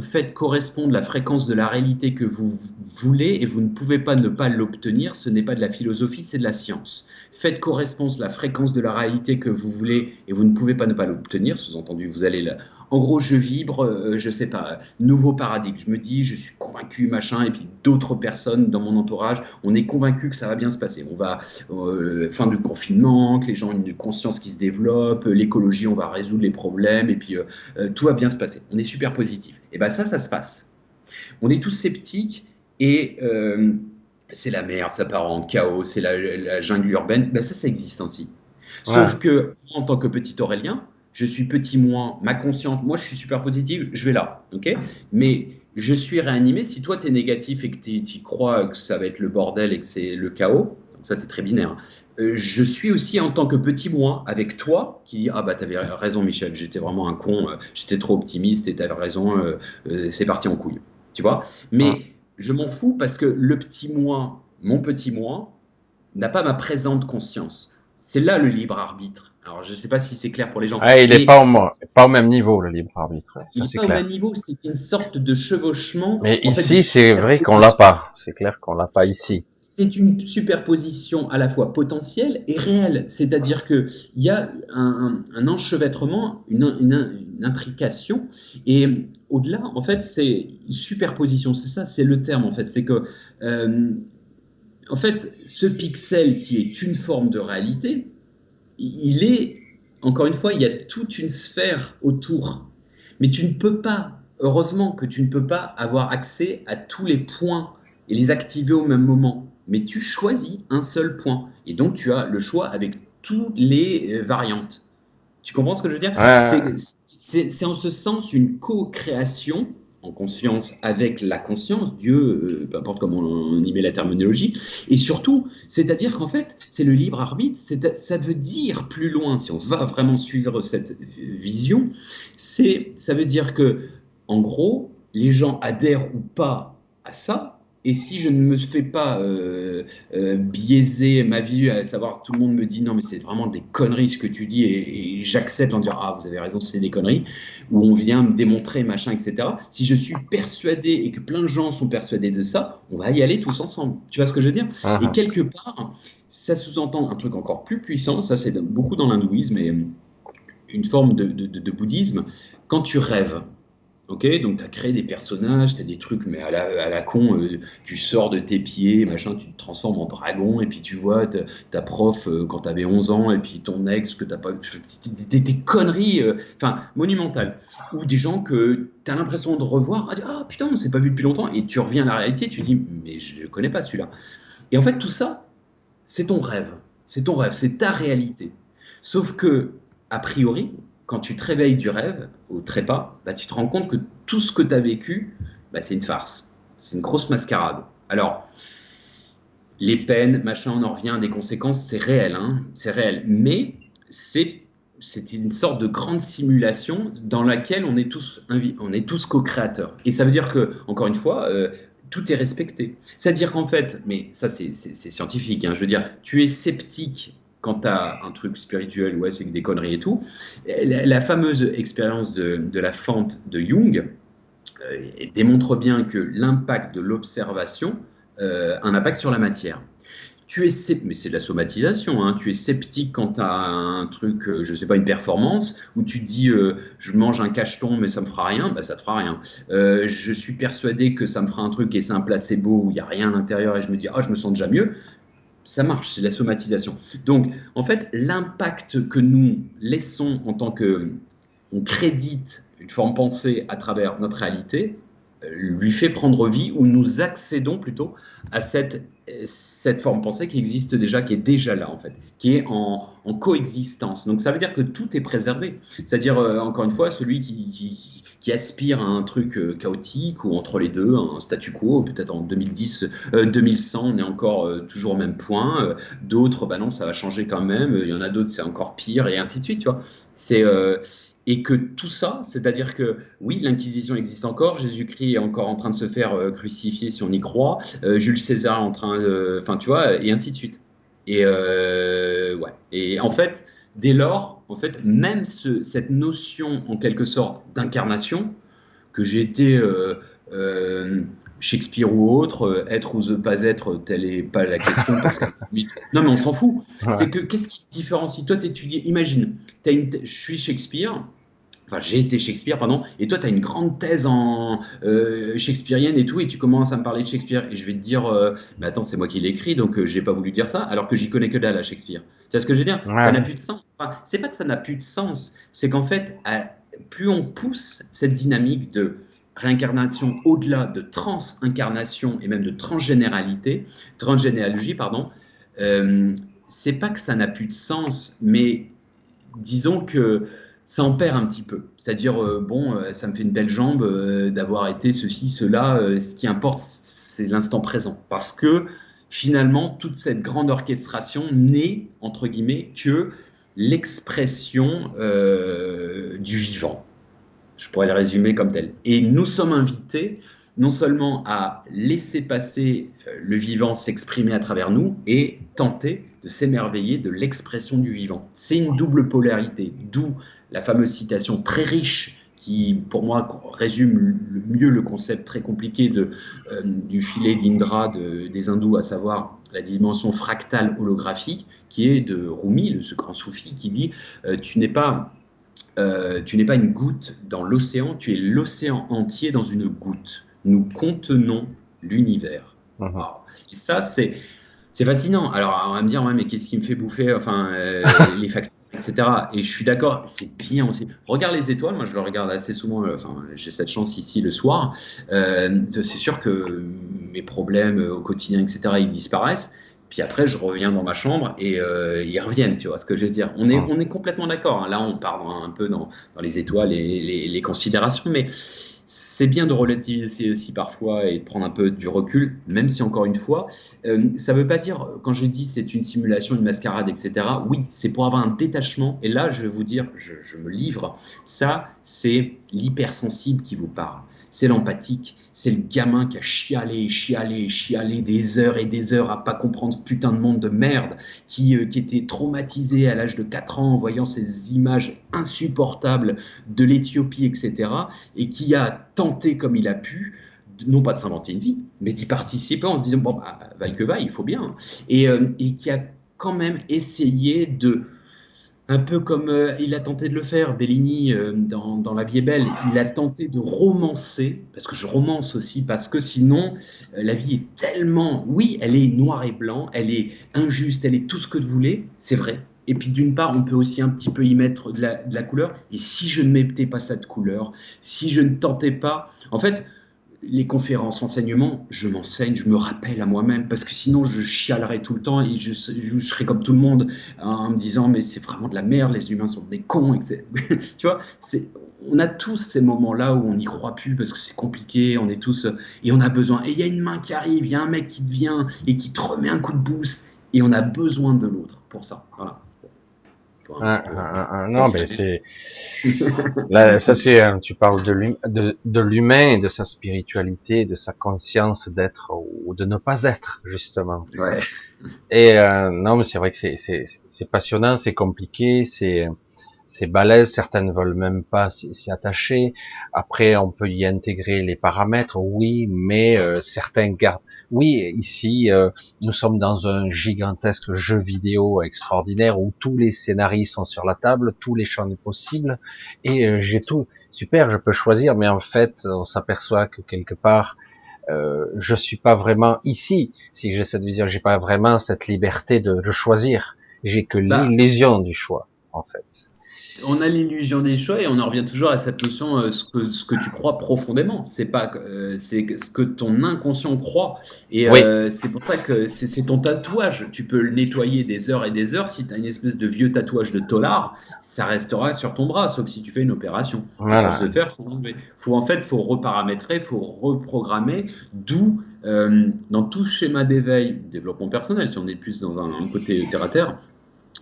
faites correspondre la fréquence de la réalité que vous voulez, et vous ne pouvez pas ne pas l'obtenir, ce n'est pas de la philosophie, c'est de la science. Faites correspondre la fréquence de la réalité que vous voulez, et vous ne pouvez pas ne pas l'obtenir, sous-entendu, vous allez la en gros, je vibre, euh, je sais pas, nouveau paradigme. Je me dis, je suis convaincu, machin, et puis d'autres personnes dans mon entourage, on est convaincu que ça va bien se passer. On va, euh, fin du confinement, que les gens ont une conscience qui se développe, l'écologie, on va résoudre les problèmes, et puis euh, tout va bien se passer. On est super positif. Et ben ça, ça se passe. On est tous sceptiques et c'est la merde, ça part en chaos, c'est la, jungle urbaine. Ben ça, ça existe ainsi. Sauf que, en tant que petit Aurélien, je suis petit moins, ma conscience, moi je suis super positif, je vais là, ok? Mais je suis réanimé, si toi tu es négatif et que tu crois que ça va être le bordel et que c'est le chaos, ça c'est très binaire, euh, je suis aussi en tant que petit moi avec toi qui dit ah bah t'avais raison Michel, j'étais vraiment un con, euh, j'étais trop optimiste et t'avais raison, euh, c'est parti en couille, tu vois? Mais je m'en fous parce que le petit moi, mon petit moi, n'a pas ma présente conscience. C'est là le libre arbitre. Alors, je ne sais pas si c'est clair pour les gens. Ah, il n'est pas, pas, au même niveau, le libre arbitre. il n'est pas au même niveau, c'est une sorte de chevauchement. Mais ici, c'est vrai qu'on l'a pas. C'est clair qu'on l'a pas ici. C'est une superposition à la fois potentielle et réelle. C'est-à-dire qu'il y a un, enchevêtrement, une, intrication. Et au-delà, en fait, c'est une superposition. C'est ça, c'est le terme, en fait. C'est que, euh, en fait, ce pixel qui est une forme de réalité, il est, encore une fois, il y a toute une sphère autour. Mais tu ne peux pas, heureusement que tu ne peux pas avoir accès à tous les points et les activer au même moment. Mais tu choisis un seul point. Et donc tu as le choix avec toutes les euh, variantes. Tu comprends ce que je veux dire? C'est en ce sens une co-création en conscience avec la conscience, Dieu, euh, peu importe comment on, y met la terminologie, et surtout, c'est-à-dire qu'en fait, c'est le libre arbitre, ça veut dire plus loin, si on va vraiment suivre cette vision, c'est, ça veut dire que, en gros, les gens adhèrent ou pas à ça, et si je ne me fais pas euh, euh, biaiser ma vie, à savoir tout le monde me dit non mais c'est vraiment des conneries ce que tu dis et, j'accepte en disant ah vous avez raison c'est des conneries, ou on vient me démontrer machin etc. Si je suis persuadé et que plein de gens sont persuadés de ça, on va y aller tous ensemble. Tu vois ce que je veux dire? Ah Et ah. quelque part, ça sous-entend un truc encore plus puissant, ça c'est beaucoup dans l'hindouisme et une forme de bouddhisme, quand tu rêves. Ok, donc tu as créé des personnages, tu as des trucs, mais à la, con, euh, tu sors de tes pieds, machin, tu te transformes en dragon, et puis tu vois ta, prof euh, quand tu avais 11 ans, et puis ton ex que tu pas. Des, des conneries, euh, enfin, monumentales. Ou des gens que tu as l'impression de revoir, ah, ah putain, on s'est pas vu depuis longtemps, et tu reviens à la réalité, tu dis, mais je ne connais pas celui-là. Et en fait, tout ça, c'est ton rêve. C'est ton rêve, c'est ta réalité. Sauf que, a priori, quand tu te réveilles du rêve, au trépas, bah, tu te rends compte que tout ce que tu as vécu, bah, c'est une farce. C'est une grosse mascarade. Alors, les peines, machin, on en revient des conséquences, c'est réel, hein, c'est réel. Mais c'est c'est une sorte de grande simulation dans laquelle on est tous, on est tous co-créateurs. Et ça veut dire que, encore une fois, euh, tout est respecté. C'est-à-dire qu'en fait, mais ça c'est scientifique, hein, je veux dire, tu es sceptique quand tu as un truc spirituel, ouais, c'est des conneries et tout. La, fameuse expérience de, la fente de Jung euh, démontre bien que l'impact de l'observation euh, a un impact sur la matière. Tu es mais c'est de la somatisation, hein, tu es sceptique quand tu as un truc, euh, je sais pas, une performance, où tu dis je mange un cacheton mais ça me fera rien, bah ça te fera rien. je suis persuadé que ça me fera un truc et c'est un placebo où il n'y a rien à l'intérieur et je me dis ah je me sens déjà mieux ça marche, c'est la somatisation. Donc, en fait, l'impact que nous laissons en tant que on crédite une forme pensée à travers notre réalité, euh, lui fait prendre vie ou nous accédons plutôt à cette, cette forme pensée qui existe déjà, qui est déjà là en fait, qui est en, en coexistence. Donc ça veut dire que tout est préservé. C'est-à-dire, euh, encore une fois, celui qui aspire à un truc euh, chaotique ou entre les deux, un statu quo. Peut-être en 2010, 2100, euh, on est encore euh, toujours au même point. D'autres, bah non, ça va changer quand même. Il y en a d'autres, c'est encore pire et ainsi de suite. Tu vois, c'est et que tout ça, c'est-à-dire que oui, l'Inquisition existe encore, Jésus-Christ est encore en train de se faire crucifier si on y croit, Jules César est en train. Enfin, tu vois, et ainsi de suite. Et, ouais. et en fait, dès lors, en fait, même ce, cette notion en quelque sorte d'incarnation, que j'ai été Shakespeare ou autre, être ou ne pas être, telle n'est pas la question. Parce que, non, mais on s'en fout. C'est que qu'est-ce qui te différencie? Toi, tu étudies, imagine, une, je suis Shakespeare, enfin j'ai été Shakespeare, pardon, et toi tu as une grande thèse en euh, shakespearienne et tout, et tu commences à me parler de Shakespeare, et je vais te dire, euh, mais attends, c'est moi qui l'ai écrit, donc euh, j'ai pas voulu dire ça, alors que j'y connais que dalle à Shakespeare. Tu vois ce que je veux dire? Ça n'a plus de sens. Enfin, c'est pas que ça n'a plus de sens, c'est qu'en fait, plus on pousse cette dynamique de réincarnation au-delà de trans-incarnation et même de transgénéralité, transgénéalogie, pardon, c'est pas que ça n'a plus de sens, mais disons que ça en perd un petit peu. C'est-à-dire, euh, bon, euh, ça me fait une belle jambe euh, d'avoir été ceci, cela. ce qui importe, c'est l'instant présent. Parce que finalement, toute cette grande orchestration n'est, entre guillemets, que l'expression du vivant. Je pourrais le résumer comme tel. Et nous sommes invités non seulement à laisser passer le vivant s'exprimer à travers nous et tenter de s'émerveiller de l'expression du vivant. C'est une double polarité, d'où la fameuse citation très riche qui, pour moi, résume le mieux le concept très compliqué de, euh, du filet d'Indra des hindous, à savoir la dimension fractale holographique, qui est de Rumi, ce grand soufi, qui dit euh, Tu n'es pas. Euh, tu n'es pas une goutte dans l'océan, tu es l'océan entier dans une goutte. Nous contenons l'univers. Et ça, c'est, c'est fascinant. Alors, on va me dire, mais qu'est-ce qui me fait bouffer enfin, les facteurs etc. Et je suis d'accord, c'est bien aussi. Regarde les étoiles, moi je le regarde assez souvent, euh, enfin j'ai cette chance ici le soir. Euh, c'est sûr que mes problèmes au quotidien, etc., ils disparaissent. Puis après, je reviens dans ma chambre et euh, ils reviennent, tu vois ce que je veux dire. On est, on est complètement d'accord. Hein. Là, on part un peu dans, dans les étoiles et les, les considérations, mais c'est bien de relativiser aussi parfois et de prendre un peu du recul, même si encore une fois, euh, ça ne veut pas dire, quand je dis c'est une simulation, une mascarade, etc., oui, c'est pour avoir un détachement. Et là, je vais vous dire, je me livre, ça, c'est l'hypersensible qui vous parle c'est l'empathique, c'est le gamin qui a chialé, chialé, chialé des heures et des heures à pas comprendre ce putain de monde de merde, qui, euh, qui était traumatisé à l'âge de 4 ans en voyant ces images insupportables de l'Éthiopie, etc., et qui a tenté comme il a pu non pas de s'inventer une vie, mais d'y participer en se disant, bon, bah, vaille que vaille, il faut bien, et, euh, et qui a quand même essayé de, un peu comme euh, il a tenté de le faire, Bellini, euh, dans, La vie est belle, il a tenté de romancer, parce que je romance aussi, parce que sinon, euh, la vie est tellement, oui, elle est noire et blanc, elle est injuste, elle est tout ce que vous voulez, c'est vrai. Et puis d'une part, on peut aussi un petit peu y mettre de la, de la couleur. Et si je ne mettais pas cette couleur, si je ne tentais pas, en fait, les conférences, enseignements, je m'enseigne, je me rappelle à moi-même, parce que sinon je chialerais tout le temps et je, serais comme tout le monde en me disant mais c'est vraiment de la merde, les humains sont des cons, etc. tu vois, on a tous ces moments-là où on n'y croit plus parce que c'est compliqué, on est tous et on a besoin. Et il y a une main qui arrive, il y a un mec qui te vient et qui te remet un coup de boost et on a besoin de l'autre pour ça. Voilà. Ah, ah, ah, non, mais c'est là, ça c'est, tu parles de l'humain et de sa spiritualité, de sa conscience d'être ou de ne pas être justement. Ouais. Et euh, non, mais c'est vrai que c'est c'est passionnant, c'est compliqué, c'est c'est balèze. Certaines veulent même pas s'y attacher. Après, on peut y intégrer les paramètres, oui, mais euh, certains gardent oui, ici, euh, nous sommes dans un gigantesque jeu vidéo extraordinaire où tous les scénarios sont sur la table, tous les champs possibles, et euh, j'ai tout. Super, je peux choisir, mais en fait, on s'aperçoit que quelque part, euh, je suis pas vraiment ici. Si j'ai cette vision, j'ai pas vraiment cette liberté de, de choisir. J'ai que bah. l'illusion du choix, en fait on a l'illusion des choix et on en revient toujours à cette notion euh, ce, que, ce que tu crois profondément. C'est pas euh, c'est ce que ton inconscient croit. Et euh, c'est pour ça que c'est ton tatouage. Tu peux le nettoyer des heures et des heures. Si tu as une espèce de vieux tatouage de tolard, ça restera sur ton bras, sauf si tu fais une opération. Pour se faire, faut, faut en fait, faut reparamétrer, faut reprogrammer. D'où dans tout schéma d'éveil, développement personnel, si on est plus dans un, un côté terre à terre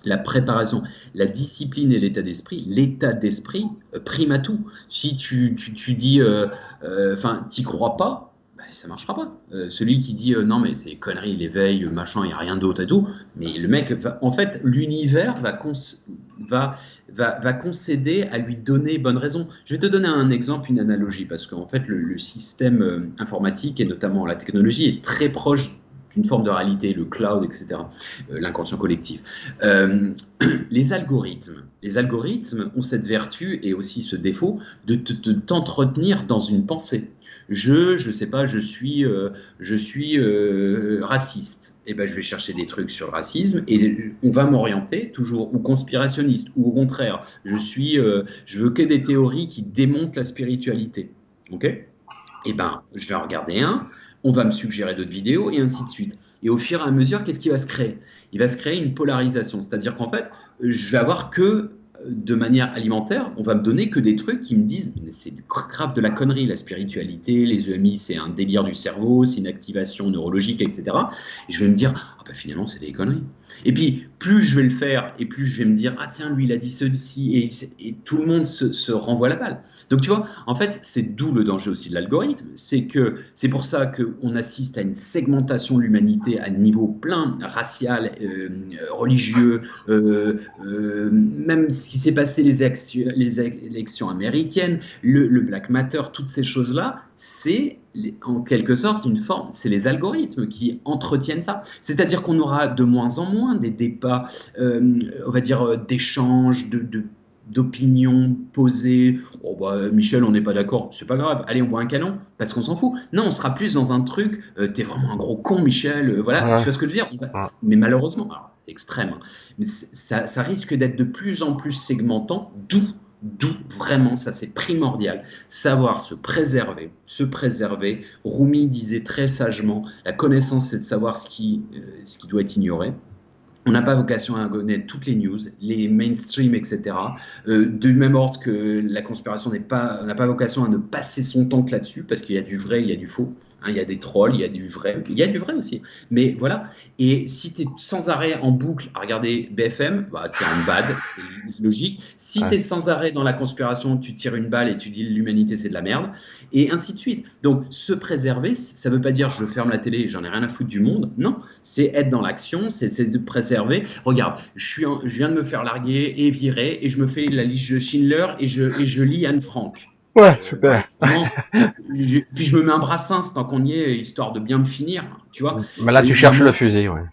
la préparation, la discipline et l'état d'esprit, l'état d'esprit euh, prime à tout. Si tu, tu, tu dis, euh, euh, enfin, euh, t'y crois pas, bah, ça marchera pas. celui qui dit non mais c'est conneries, l'éveil, machin, il y a rien d'autre et tout, mais le mec, en fait, l'univers va, va, va, va, concéder à lui donner bonne raison. Je vais te donner un exemple, une analogie, parce qu'en fait, le, le système informatique et notamment la technologie est très proche une forme de réalité, le cloud, etc., euh, l'inconscient collectif. Euh, les algorithmes, les algorithmes ont cette vertu et aussi ce défaut de t'entretenir dans une pensée. Je, je sais pas, je suis, euh, je suis raciste. Et eh ben, je vais chercher des trucs sur le racisme et on va m'orienter toujours ou conspirationniste ou au contraire, je suis, je veux que des théories qui démontent la spiritualité. Ok? Eh ben, je vais en regarder un on va me suggérer d'autres vidéos et ainsi de suite. Et au fur et à mesure, qu'est-ce qui va se créer? Il va se créer une polarisation, c'est-à-dire qu'en fait, je vais avoir que de manière alimentaire, on va me donner que des trucs qui me disent c'est grave de la connerie, la spiritualité, les EMI, c'est un délire du cerveau, c'est une activation neurologique, etc. Et je vais me dire ah ben finalement c'est des conneries. Et puis plus je vais le faire et plus je vais me dire ah tiens lui il a dit ceci et, tout le monde se, renvoie la balle. Donc tu vois, en fait c'est d'où le danger aussi de l'algorithme, c'est que c'est pour ça qu'on assiste à une segmentation de l'humanité à niveau plein, racial, euh, religieux, euh, euh, même ce qui s'est passé les, les, élections américaines, le, Black Matter, toutes ces choses-là, c'est en quelque sorte une forme, c'est les algorithmes qui entretiennent ça. C'est-à-dire qu'on aura de moins en moins des débats, euh, on va dire, euh, d'échanges, de, d'opinions posées. Oh bah, Michel, on n'est pas d'accord, c'est pas grave. Allez, on voit un canon parce qu'on s'en fout. Non, on sera plus dans un truc. Euh, t'es vraiment un gros con, Michel. voilà, tu vois ce que je veux dire? Mais malheureusement, extrême. Hein. Mais ça, risque d'être de plus en plus segmentant, d'où D'où vraiment, ça c'est primordial, savoir se préserver, se préserver. Rumi disait très sagement, la connaissance c'est de savoir ce qui, euh, ce qui doit être ignoré, on n'a pas vocation à connaître toutes les news, les mainstream, etc. Euh, du même ordre que la conspiration n'a pas, pas vocation à ne passer son temps que là-dessus, parce qu'il y a du vrai, il y a du faux. Hein, il y a des trolls, il y a du vrai, il y a du vrai aussi. Mais voilà. Et si tu es sans arrêt en boucle à regarder BFM, bah, tu as une bad, c'est logique. Si tu es sans arrêt dans la conspiration, tu tires une balle et tu dis l'humanité c'est de la merde, et ainsi de suite. Donc se préserver, ça ne veut pas dire je ferme la télé, j'en ai rien à foutre du monde. Non, c'est être dans l'action, c'est se préserver. Regarde, je, suis je viens de me faire larguer et virer, et je me fais la liste de Schindler et je, et je lis Anne Frank. Ouais, super. puis je me mets un brassin tant qu'on y est, histoire de bien me finir, tu vois. Mais là, tu cherches le fusil, ouais.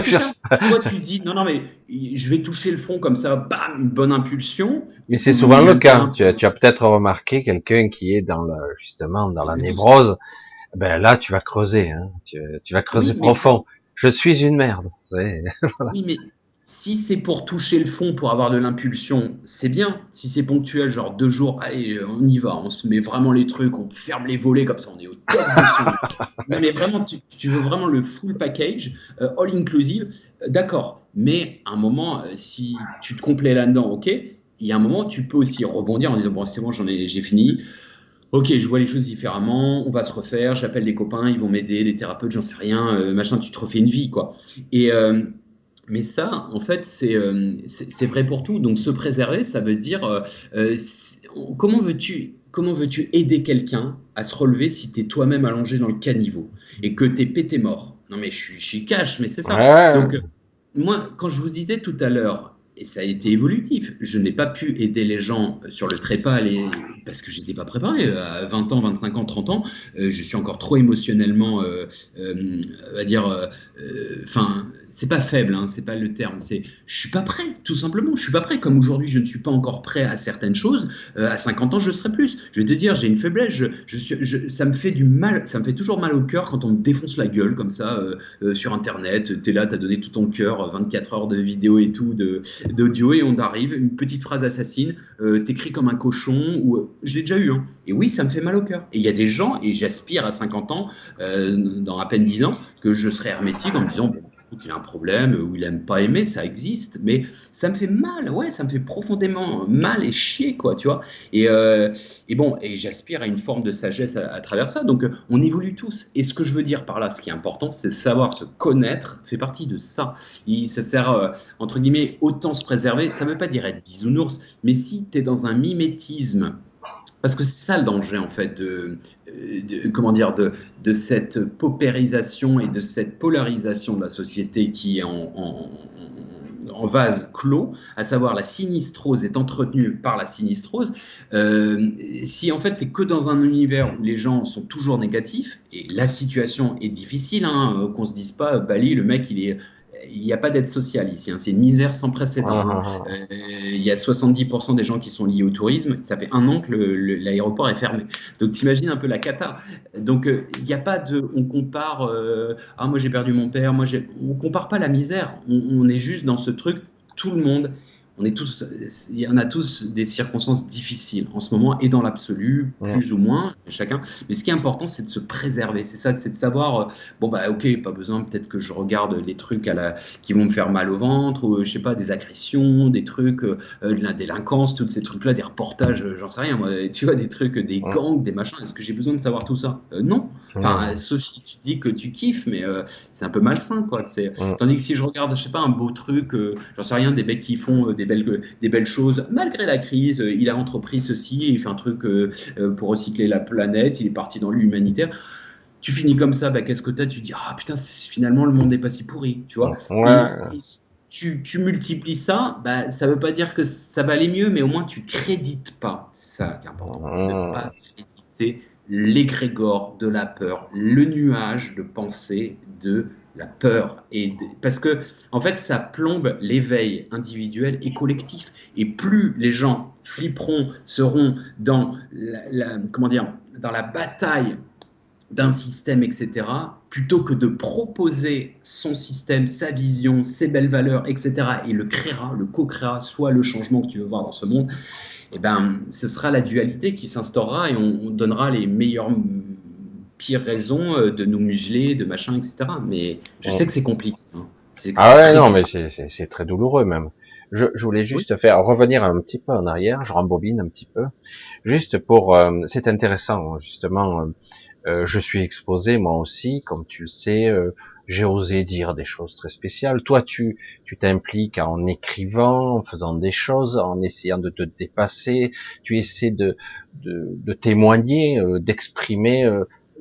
Soit tu dis non non mais je vais toucher le fond comme ça, bam, une bonne impulsion. Mais c'est souvent le cas. Tu as, tu as peut-être remarqué quelqu'un qui est dans le justement dans la névrose. Ben là, tu vas creuser, hein. tu, tu vas creuser profond. Je suis une merde. Oui, mais si c'est pour toucher le fond, pour avoir de l'impulsion, c'est bien. Si c'est ponctuel, genre deux jours, allez, on y va, on se met vraiment les trucs, on ferme les volets comme ça, on est au top de son. mais vraiment, tu, veux vraiment le full package, euh, all inclusive, euh, d'accord. Mais à un moment, euh, si tu te complais là-dedans, ok, il y a un moment, tu peux aussi rebondir en disant bon, c'est bon, j'en ai, j'ai fini. Ok, je vois les choses différemment, on va se refaire, j'appelle les copains, ils vont m'aider, les thérapeutes, j'en sais rien, machin, tu te refais une vie, quoi. Et, mais ça, en fait, euh, c'est vrai pour tout. Donc, se préserver, ça veut dire euh, euh, comment veux-tu comment veux-tu aider quelqu'un à se relever si tu es toi-même allongé dans le caniveau et que tu es pété mort? Non, mais je suis, je suis cash, mais c'est ça. Donc, moi, quand je vous disais tout à l'heure, et ça a été évolutif. Je n'ai pas pu aider les gens sur le trépas les... parce que j'étais pas préparé. À 20 ans, 25 ans, 30 ans, je suis encore trop émotionnellement, euh, à dire, enfin, c'est pas faible, hein, c'est pas le terme. C'est je suis pas prêt, tout simplement. Je suis pas prêt. Comme aujourd'hui, je ne suis pas encore prêt à certaines choses. Euh, à 50 ans, je serai plus. Je vais te dire, j'ai une faiblesse. Ça me fait du mal. Ça me fait toujours mal au cœur quand on me défonce la gueule comme ça euh, euh, sur Internet. Tu es là, tu as donné tout ton cœur, 24 heures de vidéo et tout, d'audio, et on arrive, une petite phrase assassine, t'écris comme un cochon. Ou je l'ai déjà eu. Hein. Et oui, ça me fait mal au cœur. Et il y a des gens, et j'aspire à 50 ans, dans à peine 10 ans, que je serai hermétique en me disant il a un problème, ou il aime pas aimer, ça existe, mais ça me fait mal, ouais, ça me fait profondément mal et chier, quoi, tu vois. Et, euh, et bon, et j'aspire à une forme de sagesse à, travers ça, donc on évolue tous. Et ce que je veux dire par là, ce qui est important, c'est savoir se connaître, fait partie de ça. Ça sert, euh, entre guillemets, autant se préserver, ça veut pas dire être bisounours, mais si tu es dans un mimétisme, parce que c'est ça le danger en fait de, comment dire de, cette paupérisation et de cette polarisation de la société qui est en, en, vase clos, à savoir la sinistrose est entretenue par la sinistrose. Euh, si en fait tu es que dans un univers où les gens sont toujours négatifs et la situation est difficile, hein, qu'on se dise pas Bali le mec il est il n'y a pas d'aide sociale ici. Hein. C'est une misère sans précédent. Hein. Ah, ah, ah. Euh, il y a 70% des gens qui sont liés au tourisme. Ça fait un an que l'aéroport est fermé. Donc, t'imagines un peu la cata. Donc, euh, il n'y a pas de. On compare. Euh, ah, moi, j'ai perdu mon père. Moi, j'ai. On compare pas la misère. on, est juste dans ce truc. Tout le monde on est tous, il y en a tous des circonstances difficiles en ce moment et dans l'absolu, plus ou moins, chacun. Mais ce qui est important, c'est de se préserver. C'est ça, c'est de savoir, euh, bon bah ok, pas besoin peut-être que je regarde les trucs à la, qui vont me faire mal au ventre, ou je sais pas, des agressions, des trucs, euh, de la délinquance, tous ces trucs-là, des reportages, euh, j'en sais rien, moi, tu vois, des trucs, des gangs, des machins. Est-ce que j'ai besoin de savoir tout ça? Non. Enfin, sauf si tu dis que tu kiffes, mais c'est un peu malsain, quoi. Tandis que si je regarde, je sais pas, un beau truc, j'en sais rien, des mecs qui font des des belles, des belles choses. Malgré la crise, euh, il a entrepris ceci, il fait un truc euh, euh, pour recycler la planète, il est parti dans l'humanitaire. Tu finis comme ça, bah, qu'est-ce que tu as Tu dis, ah putain, finalement, le monde n'est pas si pourri, tu vois. tu, tu, multiplies ça, bah, ça veut pas dire que ça va aller mieux, mais au moins tu crédites pas. C'est ça qui est important. Ne pas créditer l'égrégore de la peur, le nuage de pensée de la peur et parce que en fait ça plombe l'éveil individuel et collectif. Et plus les gens flipperont seront dans la, comment dire dans la bataille d'un système etc plutôt que de proposer son système sa vision ses belles valeurs etc et le créera le co-créera soit le changement que tu veux voir dans ce monde eh ben ce sera la dualité qui s'instaurera et on donnera les meilleurs pire raison euh, de nous museler, de machin, etc. Mais je sais que c'est compliqué. Hein. Ah ouais, non, mais c'est très douloureux même. Je, je voulais juste faire revenir un petit peu en arrière, je rembobine un petit peu, juste pour. Euh, c'est intéressant justement. Euh, je suis exposé moi aussi, comme tu le sais. j'ai osé dire des choses très spéciales. Toi, tu tu t'impliques en écrivant, en faisant des choses, en essayant de te dépasser. Tu essaies de de, de témoigner, d'exprimer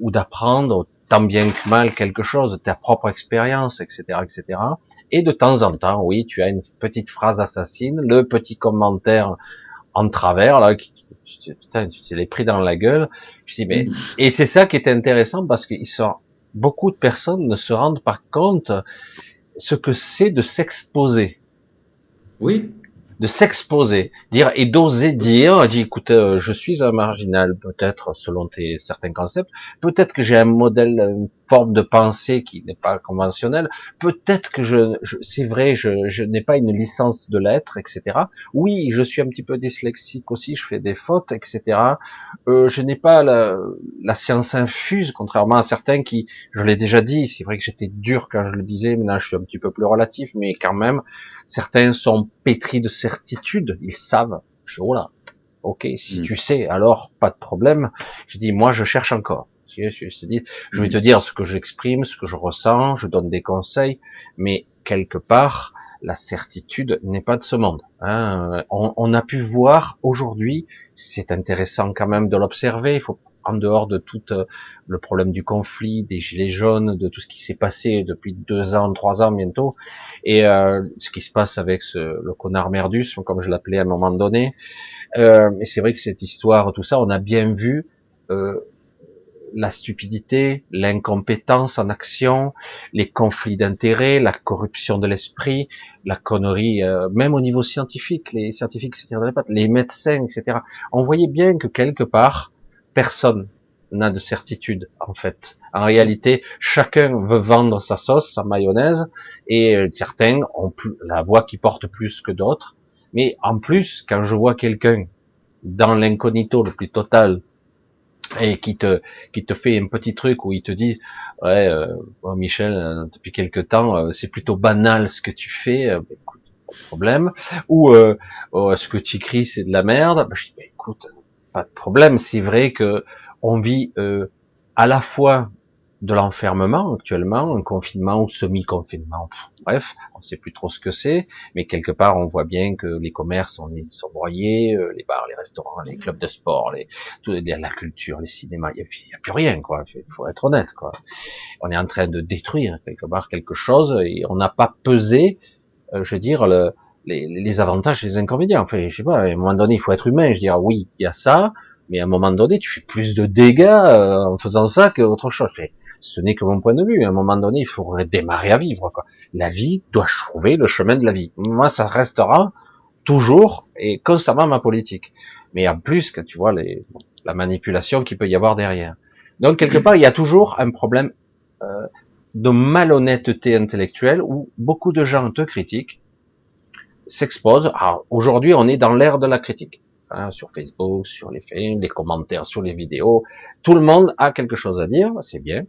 ou d'apprendre tant bien que mal quelque chose de ta propre expérience, etc., etc. Et de temps en temps, oui, tu as une petite phrase assassine, le petit commentaire en travers là, qui, putain, tu t'es pris dans la gueule. Je dis mais et c'est ça qui est intéressant parce qu'ils sont beaucoup de personnes ne se rendent pas compte ce que c'est de s'exposer. Oui de s'exposer, dire et d'oser dire, écoute, euh, je suis un marginal peut-être selon tes certains concepts, peut-être que j'ai un modèle, forme de pensée qui n'est pas conventionnelle, peut-être que je, c'est vrai, je, je n'ai pas une licence de lettres, etc. Oui, je suis un petit peu dyslexique aussi, je fais des fautes, etc. Euh, je n'ai pas la, la, science infuse, contrairement à certains qui, je l'ai déjà dit, c'est vrai que j'étais dur quand je le disais, maintenant je suis un petit peu plus relatif, mais quand même, certains sont pétris de certitude, ils savent. Je dis, oh là, ok, si hmm. tu sais, alors pas de problème. Je dis, moi, je cherche encore. Je, vais te dire ce que j'exprime, ce que je ressens, je donne des conseils, mais quelque part, la certitude n'est pas de ce monde. Hein. On, a pu voir aujourd'hui, c'est intéressant quand même de l'observer. Il faut en dehors de tout euh, le problème du conflit, des gilets jaunes, de tout ce qui s'est passé depuis deux ans, trois ans bientôt, et euh, ce qui se passe avec le connard Merdus, comme je l'appelais à un moment donné. Euh, mais c'est vrai que cette histoire, tout ça, on a bien vu euh, la stupidité, l'incompétence en action, les conflits d'intérêts, la corruption de l'esprit, la connerie, euh, même au niveau scientifique, les scientifiques se tirent les pattes, les médecins, etc. On voyait bien que quelque part, personne n'a de certitude en fait. En réalité, chacun veut vendre sa sauce, sa mayonnaise, et euh, certains ont la voix qui porte plus que d'autres. Mais en plus, quand je vois quelqu'un dans l'incognito le plus total et qui te qui te fait un petit truc où il te dit ouais euh, Michel euh, depuis quelque temps euh, c'est plutôt banal ce que tu fais bah, écoute pas de problème. Ou oh, ce que tu écris c'est de la merde. Bah, je dis bah, écoute pas de problème. C'est vrai que on vit à la fois de l'enfermement actuellement, un confinement ou semi-confinement, bref, on ne sait plus trop ce que c'est, mais quelque part on voit bien que les commerces sont, sont broyés, euh, les bars, les restaurants, les clubs de sport, les, tout, la culture, les cinémas, il n'y a, plus rien, quoi. Il faut être honnête, quoi. On est en train de détruire quelque part quelque chose et on n'a pas pesé, euh, je veux dire, le, les, les, avantages et les inconvénients. Enfin, je sais pas, à un moment donné, il faut être humain. Je veux dire, oui, il y a ça, mais à un moment donné, tu fais plus de dégâts euh, en faisant ça qu'autre chose. Ce n'est que mon point de vue. À un moment donné, il faudrait démarrer à vivre. Quoi. La vie doit trouver le chemin de la vie. Moi, ça restera toujours et constamment ma politique. Mais en plus, que tu vois les, la manipulation qu'il peut y avoir derrière. Donc quelque part, il y a toujours un problème euh, de malhonnêteté intellectuelle où beaucoup de gens te critiquent, s'exposent. Alors aujourd'hui, on est dans l'ère de la critique. Hein, sur Facebook, sur les films, les commentaires sur les vidéos. Tout le monde a quelque chose à dire, c'est bien.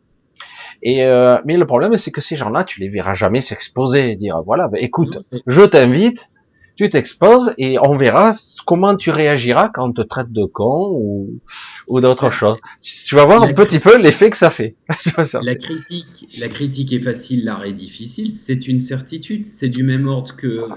Et euh, mais le problème, c'est que ces gens-là, tu les verras jamais s'exposer, dire voilà, ben, écoute, je t'invite, tu t'exposes et on verra comment tu réagiras quand on te traite de con ou, ou d'autre chose. Tu vas voir un petit peu l'effet que ça fait. la critique, la critique est facile, l'art est difficile. C'est une certitude. C'est du même ordre que euh,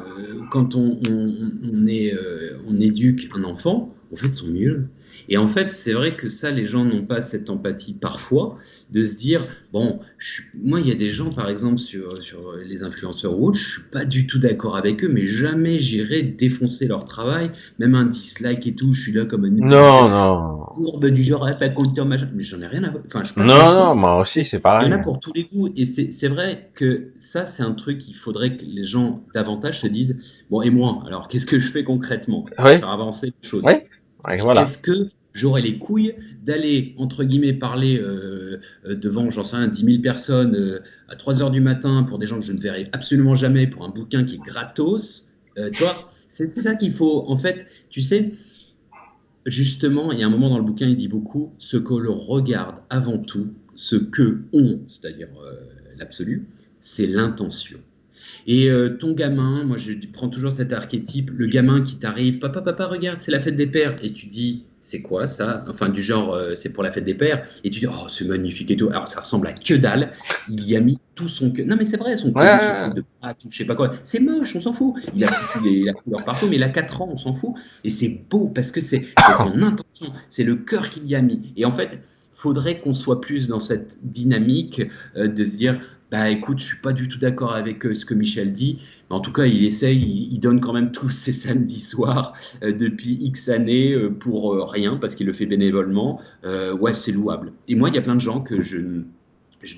quand on, on, on est, euh, on éduque un enfant, on fait de son mieux. Et en fait, c'est vrai que ça, les gens n'ont pas cette empathie parfois de se dire bon, je moi, il y a des gens, par exemple, sur, sur les influenceurs ou autres, je suis pas du tout d'accord avec eux, mais jamais j'irai défoncer leur travail, même un dislike et tout. Je suis là comme un non, non. courbe du genre, pas content, machin. Mais j'en ai rien à voir. Enfin, je non, non, moi aussi, c'est pareil. Il y en a pour tous les goûts. Et c'est vrai que ça, c'est un truc qu'il faudrait que les gens davantage se disent bon, et moi, alors qu'est-ce que je fais concrètement? Pour faire avancer les choses Est-ce que j'aurais les couilles d'aller, entre guillemets, parler euh, euh, devant, j'en sais rien, 10 000 personnes euh, à 3 heures du matin pour des gens que je ne verrai absolument jamais, pour un bouquin qui est gratos vois, c'est ça qu'il faut. En fait, tu sais, justement, il y a un moment dans le bouquin, il dit beaucoup ce que l'on regarde avant tout, ce que on, c'est-à-dire l'absolu, c'est l'intention. Et euh, ton gamin, moi je prends toujours cet archétype, le gamin qui t'arrive, papa, papa, regarde, c'est la fête des pères. Et tu dis, c'est quoi ça? Enfin, du genre, euh, c'est pour la fête des pères. Et tu dis, oh, c'est magnifique et tout. Alors, ça ressemble à que dalle. Il y a mis tout son cœur. Non, mais c'est vrai, son cœur, de pâte je sais pas quoi. C'est moche, on s'en fout. Il a les, la couleur partout, mais il a 4 ans, on s'en fout. Et c'est beau parce que c'est son intention, c'est le cœur qu'il y a mis. Et en fait, faudrait qu'on soit plus dans cette dynamique euh, de se dire bah écoute, je suis pas du tout d'accord avec euh, ce que Michel dit, mais en tout cas, il essaye, il, donne quand même tous ses samedis soirs euh, depuis X années euh, pour rien, parce qu'il le fait bénévolement. ouais, c'est louable. Et moi, il y a plein de gens que je,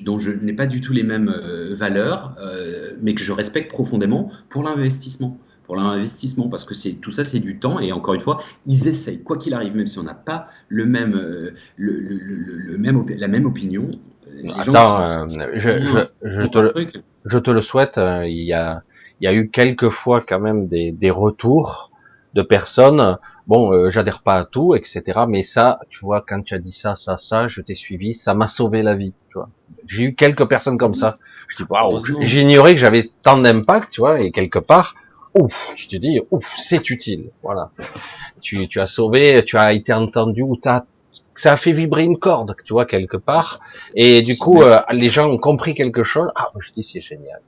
dont je n'ai pas du tout les mêmes valeurs, mais que je respecte profondément pour l'investissement pour l'investissement parce que c'est tout ça c'est du temps et encore une fois ils essayent quoi qu'il arrive même si on n'a pas le même la même opinion Attends, euh, je, je, je, te le, je te le souhaite. Euh, il y a, il y a eu quelques fois quand même des, des retours de personnes. Bon, euh, j'adhère pas à tout, etc. Mais ça, tu vois, quand tu as dit ça, ça, ça, je t'ai suivi, ça m'a sauvé la vie. Tu vois, j'ai eu quelques personnes comme ça. Je dis, waouh, j'ignorais que j'avais tant d'impact, tu vois, et quelque part, ouf, tu te dis, ouf, c'est utile. Voilà, tu, tu as sauvé, tu as été entendu ou t'as ça a fait vibrer une corde, tu vois, quelque part. Et du coup, euh, les gens ont compris quelque chose. Ah, je dis, c'est génial.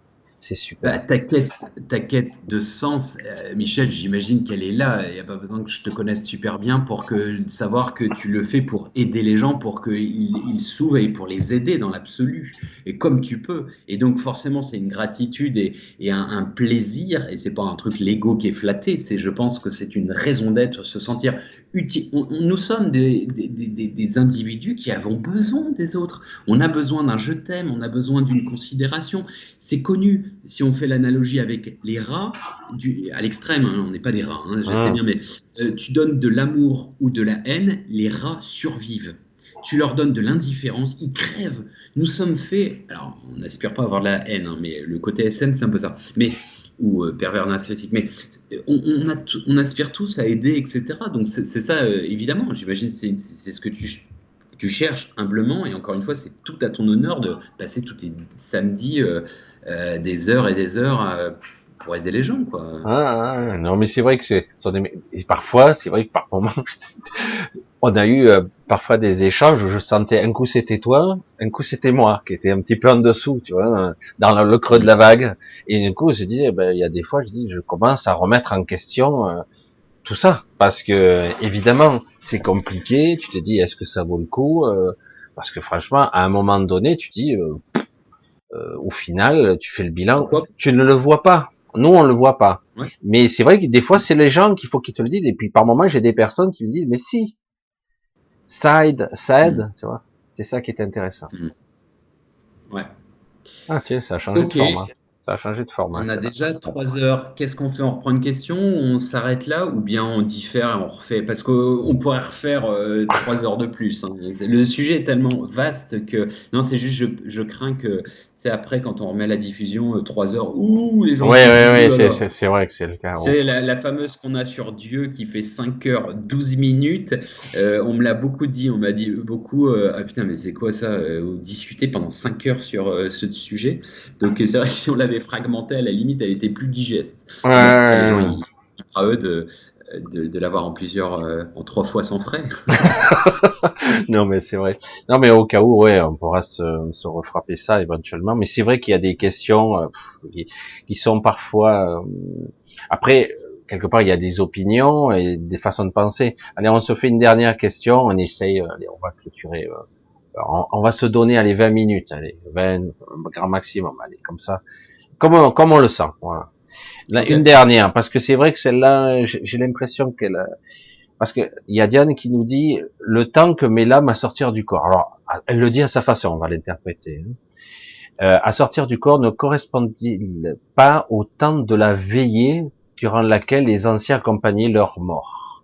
C'est super. Bah, ta, quête, ta quête de sens, euh, Michel, j'imagine qu'elle est là. Il n'y a pas besoin que je te connaisse super bien pour que savoir que tu le fais pour aider les gens, pour qu'ils ils s'ouvrent et pour les aider dans l'absolu. Et comme tu peux. Et donc forcément, c'est une gratitude et, et un, plaisir. Et c'est pas un truc l'ego qui est flatté. C'est, je pense que c'est une raison d'être, se sentir utile. nous sommes des, des, des, des, individus qui avons besoin des autres. On a besoin d'un je t'aime. On a besoin d'une considération. C'est connu si on fait l'analogie avec les rats, du, à l'extrême, hein, on n'est pas des rats, hein, je sais ah. bien, mais euh, tu donnes de l'amour ou de la haine, les rats survivent. Tu leur donnes de l'indifférence, ils crèvent. Nous sommes faits, alors on n'aspire pas à avoir de la haine, hein, mais le côté SM, c'est un peu ça. Mais ou euh, pervers narcissique, mais on, on, aspire tous à aider, etc. Donc c'est ça, euh, évidemment. J'imagine c'est ce que tu tu cherches humblement, et encore une fois, c'est tout à ton honneur de passer tous tes samedis euh, euh, des heures et des heures pour aider les gens, quoi. Ah, ah non, mais c'est vrai que c'est, parfois, c'est vrai que par moments, on a eu euh, parfois des échanges où je sentais un coup c'était toi, un coup c'était moi, qui était un petit peu en dessous, tu vois, dans le creux de la vague. Et du coup, je dis, eh ben, il y a des fois, je dis, je commence à remettre en question euh, tout ça, parce que évidemment, c'est compliqué. Tu te dis, est-ce que ça vaut le coup euh, Parce que franchement, à un moment donné, tu dis, au final, tu fais le bilan, tu ne le vois pas. Nous, on le voit pas. Mais c'est vrai que des fois, c'est les gens qu'il faut qu'ils te le disent. Et puis, par moment, j'ai des personnes qui me disent, mais si, ça aide, ça aide, mm. tu vois. C'est ça qui est intéressant. Mm. Ouais. Ah tiens, ça a changé de format. Ça a changé de format. On a déjà trois heures. Qu'est-ce qu'on fait? On reprend une question On s'arrête là ou bien on diffère et on refait? Parce qu'on pourrait refaire euh, trois heures de plus. Hein. Le sujet est tellement vaste que non, c'est juste je, je crains que c'est après quand on remet la diffusion euh, trois heures. Ouh, les gens. Oui, oui, oui, c'est vrai que c'est le cas. C'est la, fameuse qu'on a sur Dieu qui fait 5 heures 12 minutes. Euh, on me l'a beaucoup dit. On m'a dit beaucoup. ah putain, mais c'est quoi ça Discuter pendant 5 heures sur ce sujet. Donc c'est vrai que si on l'avait fragmenté, à la limite, elle était plus digeste. Ouais, les gens, ils, eux de, de, l'avoir en plusieurs, euh, en trois fois sans frais. non, mais c'est vrai. Non, mais au cas où, ouais, on pourra se, se refrapper ça éventuellement. Mais c'est vrai qu'il y a des questions euh, qui, sont parfois. Euh, après, quelque part, il y a des opinions et des façons de penser. Allez, on se fait une dernière question. On essaye. Allez, on va clôturer. On, on, va se donner allez 20 minutes, allez 20 grand maximum, allez comme ça, comme on, le sent. Voilà. Une dernière, parce que c'est vrai que celle-là, j'ai l'impression qu'elle, parce que il y a Diane qui nous dit le temps que met l'âme à sortir du corps. Alors, elle le dit à sa façon, on va l'interpréter. Hein. Euh, à sortir du corps ne correspond-il pas au temps de la veillée durant laquelle les anciens accompagnaient leur mort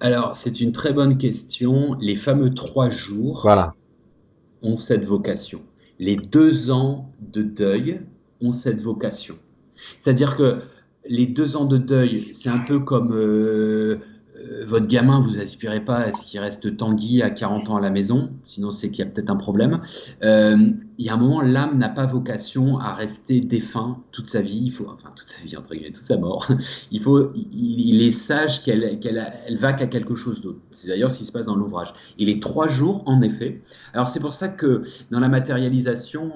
Alors, c'est une très bonne question. Les fameux trois jours voilà. ont cette vocation. Les deux ans de deuil ont cette vocation. C'est-à-dire que les deux ans de deuil, c'est un peu comme euh, euh, votre gamin, vous aspirez pas à ce qu'il reste Tanguy à 40 ans à la maison, sinon c'est qu'il y a peut-être un problème. Euh, il y a un moment, l'âme n'a pas vocation à rester défunt toute sa vie, il faut, enfin toute sa vie, entre guillemets, toute sa mort. Il, faut, il, est sage qu'elle qu'elle elle va qu'à quelque chose d'autre. C'est d'ailleurs ce qui se passe dans l'ouvrage. Et les trois jours, en effet. Alors c'est pour ça que dans la matérialisation,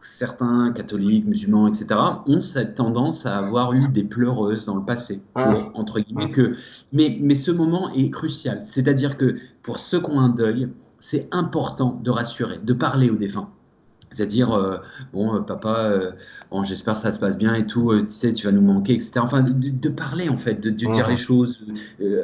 certains catholiques, musulmans, etc., ont cette tendance à avoir eu des pleureuses dans le passé. Ah. entre guillemets, que... mais, mais ce moment est crucial. C'est-à-dire que pour ceux qui ont un deuil, c'est important de rassurer, de parler aux défunts. C'est-à-dire, euh, bon, euh, papa, euh, bon, j'espère que ça se passe bien et tout, tu sais, tu vas nous manquer, etc. Enfin, de, parler, en fait, de, dire les choses,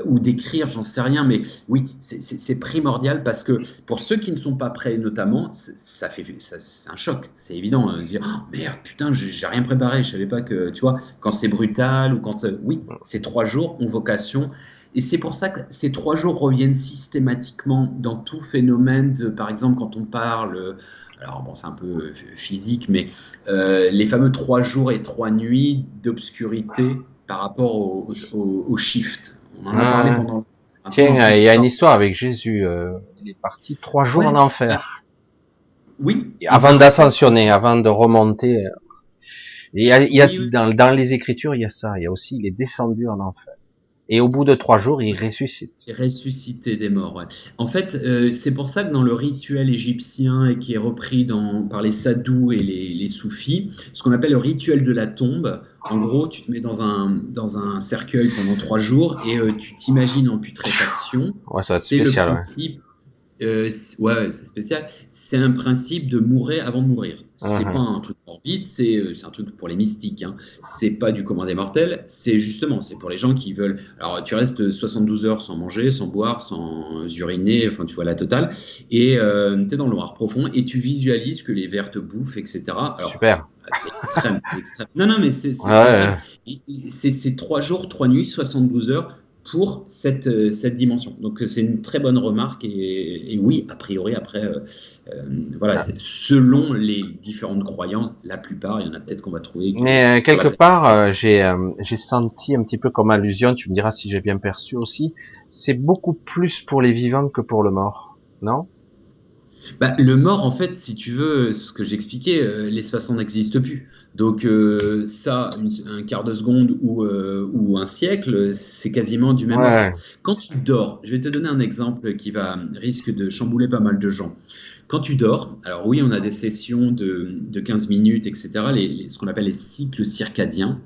ou d'écrire, j'en sais rien, mais oui, c'est primordial parce que pour ceux qui ne sont pas prêts, notamment, ça fait, c'est un choc, c'est évident, de dire, oh, merde, putain, j'ai rien préparé, je savais pas que, tu vois, quand c'est brutal ou quand, oui, ces trois jours ont vocation et c'est pour ça que ces trois jours reviennent systématiquement dans tout phénomène, de, par exemple, quand on parle alors bon, c'est un peu euh, physique, mais euh, les fameux trois jours et trois nuits d'obscurité par rapport au, shift. On en a parlé ah. pendant. Tiens, il y a une histoire avec Jésus. Euh, il est parti trois jours en enfer. Oui. Avant d'ascensionner, avant de remonter. il y a, dans, dans, les Écritures, il y a ça. Il y a aussi, il est descendu en enfer. Et au bout de trois jours, il ressuscite. Il ressuscité des morts. Ouais. En fait, euh, c'est pour ça que dans le rituel égyptien et qui est repris dans, par les sadhus et les, les soufis, ce qu'on appelle le rituel de la tombe, en gros, tu te mets dans un, dans un cercueil pendant trois jours et euh, tu t'imagines en putréfaction. Ouais, ça va être spécial. Le principe, euh, ouais, c'est spécial. C'est un principe de mourir avant de mourir. C'est uh-huh. pas un truc morbide, euh, c'est un truc pour les mystiques. Hein. C'est pas du commun des mortels. C'est justement, c'est pour les gens qui veulent. Alors, tu restes 72 heures sans manger, sans boire, sans uriner, enfin, tu vois la totale. Et euh, tu es dans le noir profond et tu visualises que les vers te bouffent, etc. Alors, Super. C'est extrême, c'est extrême. Non, non, mais c'est c'est trois jours, trois nuits, 72 heures pour cette, euh, cette dimension. Donc c'est une très bonne remarque et, oui, a priori après, euh, euh, voilà, ah. selon les différentes croyances, la plupart, il y en a peut-être qu'on va trouver. Mais quelque part, j'ai j'ai senti un petit peu comme allusion, tu me diras si j'ai bien perçu aussi, c'est beaucoup plus pour les vivants que pour le mort, non? Bah, le mort, en fait, si tu veux, ce que j'expliquais, euh, l'espace-temps n'existe plus. Donc euh, ça, un quart de seconde ou, euh, ou un siècle, c'est quasiment du même ouais. Quand tu dors, je vais te donner un exemple qui va risque de chambouler pas mal de gens. Quand tu dors, alors oui, on a des sessions de, de 15 minutes, etc., les, ce qu'on appelle les cycles circadiens.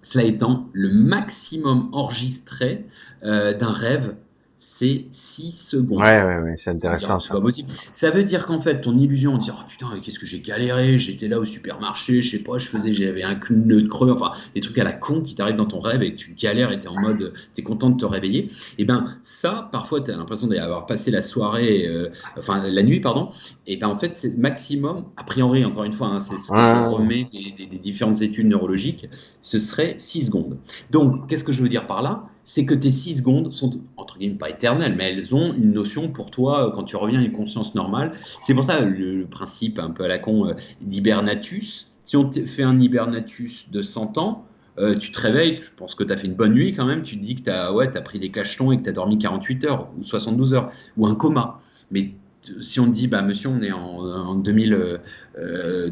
Cela étant, le maximum enregistré d'un rêve, c'est 6 secondes. Ouais, ouais, ouais c'est intéressant. C'est pas possible. Ça veut dire qu'en fait, ton illusion, on dit, oh putain, qu'est-ce que j'ai galéré, j'étais là au supermarché, je sais pas, je faisais, j'avais un nœud de creux, enfin, des trucs à la con qui t'arrivent dans ton rêve et que tu galères et t'es en mode, t'es content de te réveiller. Et eh ben, ça, parfois, t'as l'impression d'avoir passé la soirée, euh, enfin, la nuit, pardon. Et ben, en fait, c'est maximum, a priori, encore une fois, hein, c'est ce que je remets des, des différentes études neurologiques, ce serait 6 secondes. Donc, qu'est-ce que je veux dire par là? C'est que tes 6 secondes sont, entre guillemets, pas éternelles, mais elles ont une notion pour toi euh, quand tu reviens à une conscience normale. C'est pour ça le, principe un peu à la con euh, d'hibernatus. Si on fait un hibernatus de 100 ans, euh, tu te réveilles, je pense que tu as fait une bonne nuit quand même, tu te dis que tu as, ouais, as pris des cachetons et que tu as dormi 48 heures ou 72 heures, ou un coma. Mais si on dit, bah, monsieur, on est en, 2000,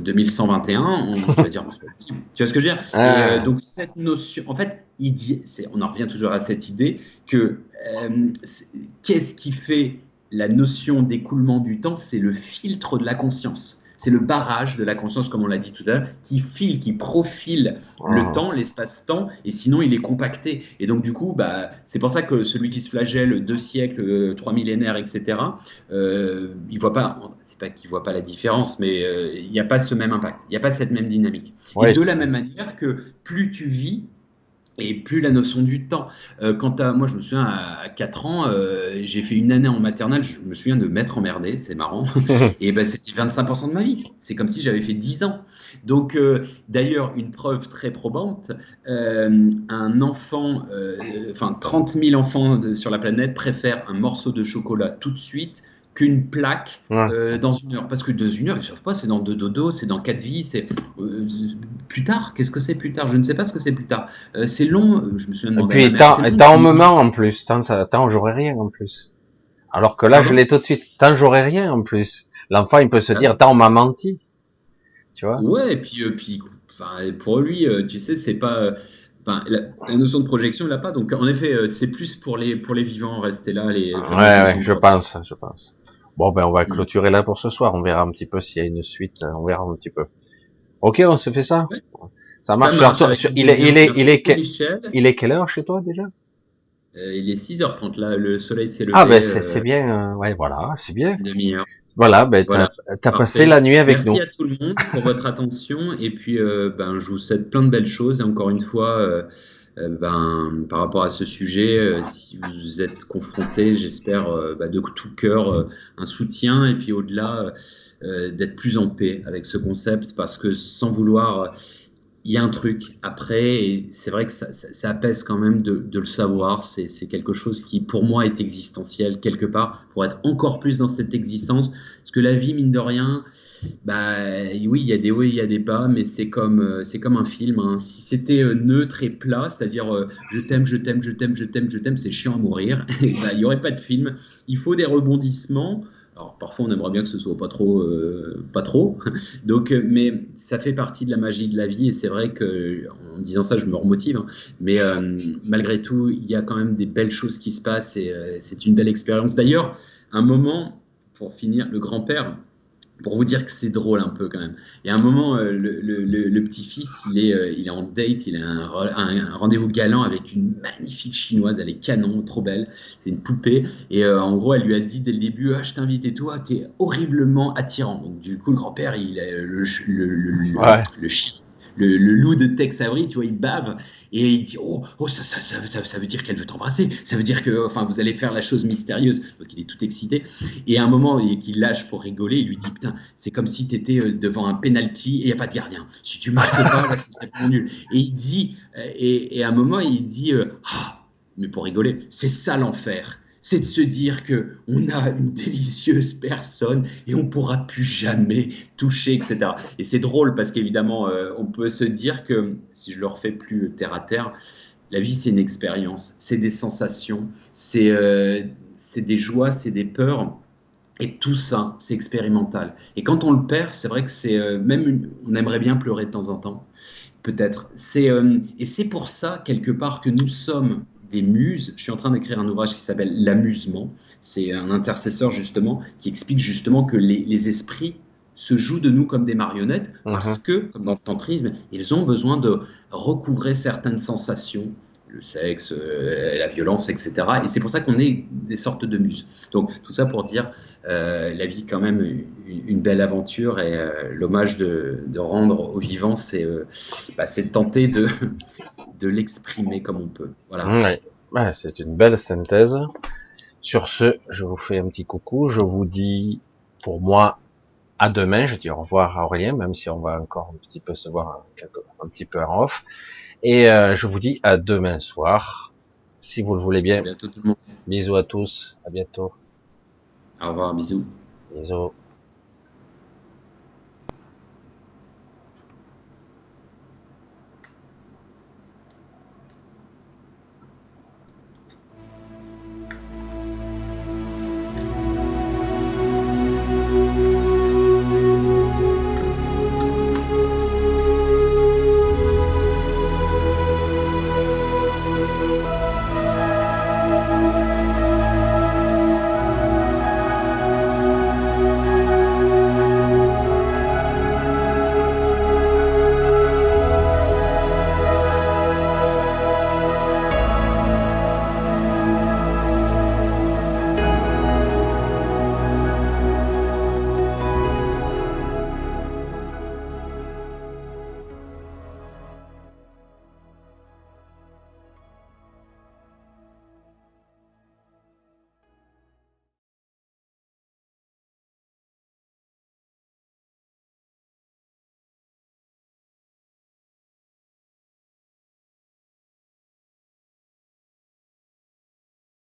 2121, euh, on va dire, tu vois ce que je veux dire? Euh, Donc, cette notion, en fait, on en revient toujours à cette idée que euh, qu'est-ce qui fait la notion d'écoulement du temps? C'est le filtre de la conscience c'est le barrage de la conscience, comme on l'a dit tout à l'heure, qui file, qui profile le temps, l'espace-temps, et sinon il est compacté. Et donc du coup, bah, c'est pour ça que celui qui se flagelle deux siècles, euh, trois millénaires, etc., euh, il voit pas, c'est pas qu'il voit pas la différence, mais euh, il n'y a pas ce même impact, il n'y a pas cette même dynamique. et de la même manière que plus tu vis, et plus la notion du temps. Euh, quant à moi, je me souviens à 4 ans, euh, j'ai fait une année en maternelle, je me souviens de m'être emmerdé, c'est marrant. et ben c'était 25% de ma vie. C'est comme si j'avais fait 10 ans. Donc euh, d'ailleurs, une preuve très probante, un enfant, enfin 30 000 enfants sur la planète préfèrent un morceau de chocolat tout de suite qu'une plaque euh, dans une heure. Parce que dans une heure, ils ne savent pas, c'est dans deux dodos, c'est dans quatre vies, c'est euh, plus tard. Qu'est-ce que c'est plus tard? Je ne sais pas ce que c'est plus tard. Euh, c'est long, je me souviens de Et puis, t'as un moment en plus, tant, j'aurais rien en plus. Alors que là, je l'ai tout de suite, tant j'aurais rien en plus. L'enfant, il peut se ah dire, tant on m'a menti. Tu vois? Ouais, et puis, puis pour lui, tu sais, c'est pas. Enfin, la, notion de projection, il n'a pas. Donc, en effet, c'est plus pour les, pour les vivants, rester là. Les, ouais, ouais je pense, je pense. Bon, ben on va clôturer là pour ce soir. On verra un petit peu s'il y a une suite. On verra un petit peu. Ok, on se fait ça? Ça marche. il, est, il, est, il, est, il est quelle heure chez toi déjà? Euh, Il est 6h30 là. Le soleil s'est levé. Ah ben c'est euh, bien. Euh, ouais, voilà, c'est bien. Demi-heure. Voilà, ben t'as passé la nuit avec nous. Merci à tout le monde pour votre attention et puis ben je vous souhaite plein de belles choses et encore une fois ben, par rapport à ce sujet, euh, si vous êtes confronté, j'espère euh, ben, de tout cœur un soutien et puis au-delà d'être plus en paix avec ce concept parce que sans vouloir il y a un truc après, et c'est vrai que ça, ça, apaise quand même de le savoir. C'est quelque chose qui, pour moi, est existentiel quelque part, pour être encore plus dans cette existence. Parce que la vie, mine de rien, bah oui, il y a des hauts et il y a des bas, mais c'est comme, euh, c'est comme un film. Hein. Si c'était euh, neutre et plat, c'est-à-dire euh, je t'aime, je t'aime, je t'aime, je t'aime, je t'aime, c'est chiant à mourir, bah, il n'y aurait pas de film. Il faut des rebondissements. Alors parfois on aimerait bien que ce soit pas trop, pas trop. Donc, mais ça fait partie de la magie de la vie et c'est vrai que en disant ça je me remotive. Hein. mais malgré tout il y a quand même des belles choses qui se passent et c'est une belle expérience. D'ailleurs un moment pour finir le grand-père pour vous dire que c'est drôle un peu quand même. Et à un moment, euh, le, petit-fils, il, est, euh, il est en date, il a un, rendez-vous galant avec une magnifique chinoise, elle est canon, trop belle, c'est une poupée. Et euh, en gros, elle lui a dit dès le début, ah, je t'invite et toi, t'es horriblement attirant. Donc du coup, le grand-père, il a le, le, chien le, loup de Tex Avery, tu vois, il bave et il dit Oh, oh ça, ça, ça, ça veut dire qu'elle veut t'embrasser, ça veut dire que enfin, vous allez faire la chose mystérieuse. Donc il est tout excité. Et à un moment, il lâche pour rigoler, il lui dit Putain, c'est comme si tu étais euh, devant un penalty et il n'y a pas de gardien. Si tu marques pas, là, c'est nul. Et il dit, euh, et, et, à un moment, il dit euh, Ah, mais pour rigoler, c'est ça l'enfer. C'est de se dire que on a une délicieuse personne et on pourra plus jamais toucher, etc. Et c'est drôle parce qu'évidemment, euh, on peut se dire que si je le refais plus terre à terre, la vie c'est une expérience, c'est des sensations, c'est euh, des joies, c'est des peurs. Et tout ça, c'est expérimental. Et quand on le perd, c'est vrai que c'est euh, même, on aimerait bien pleurer de temps en temps, peut-être. C'est euh, et c'est pour ça quelque part que nous sommes des muses. Je suis en train d'écrire un ouvrage qui s'appelle L'amusement. C'est un intercesseur justement qui explique justement que les, les, esprits se jouent de nous comme des marionnettes parce mhm. que, comme dans le tantrisme, ils ont besoin de recouvrer certaines sensations, le sexe, euh, la violence, etc. Et c'est pour ça qu'on est des sortes de muses. Donc tout ça pour dire euh, la vie quand même une, belle aventure et euh, l'hommage de, rendre aux vivants, c'est bah, tenter de, l'exprimer comme on peut. Voilà. Ouais. c'est une belle synthèse. Sur ce, je vous fais un petit coucou. Je vous dis pour moi à demain. Je dis au revoir à Aurélien, même si on va encore un petit peu se voir un petit peu en off. Et euh, je vous dis à demain soir, si vous le voulez bien. À bientôt tout le monde. Bisous à tous, à bientôt. Au revoir, bisous. Bisous.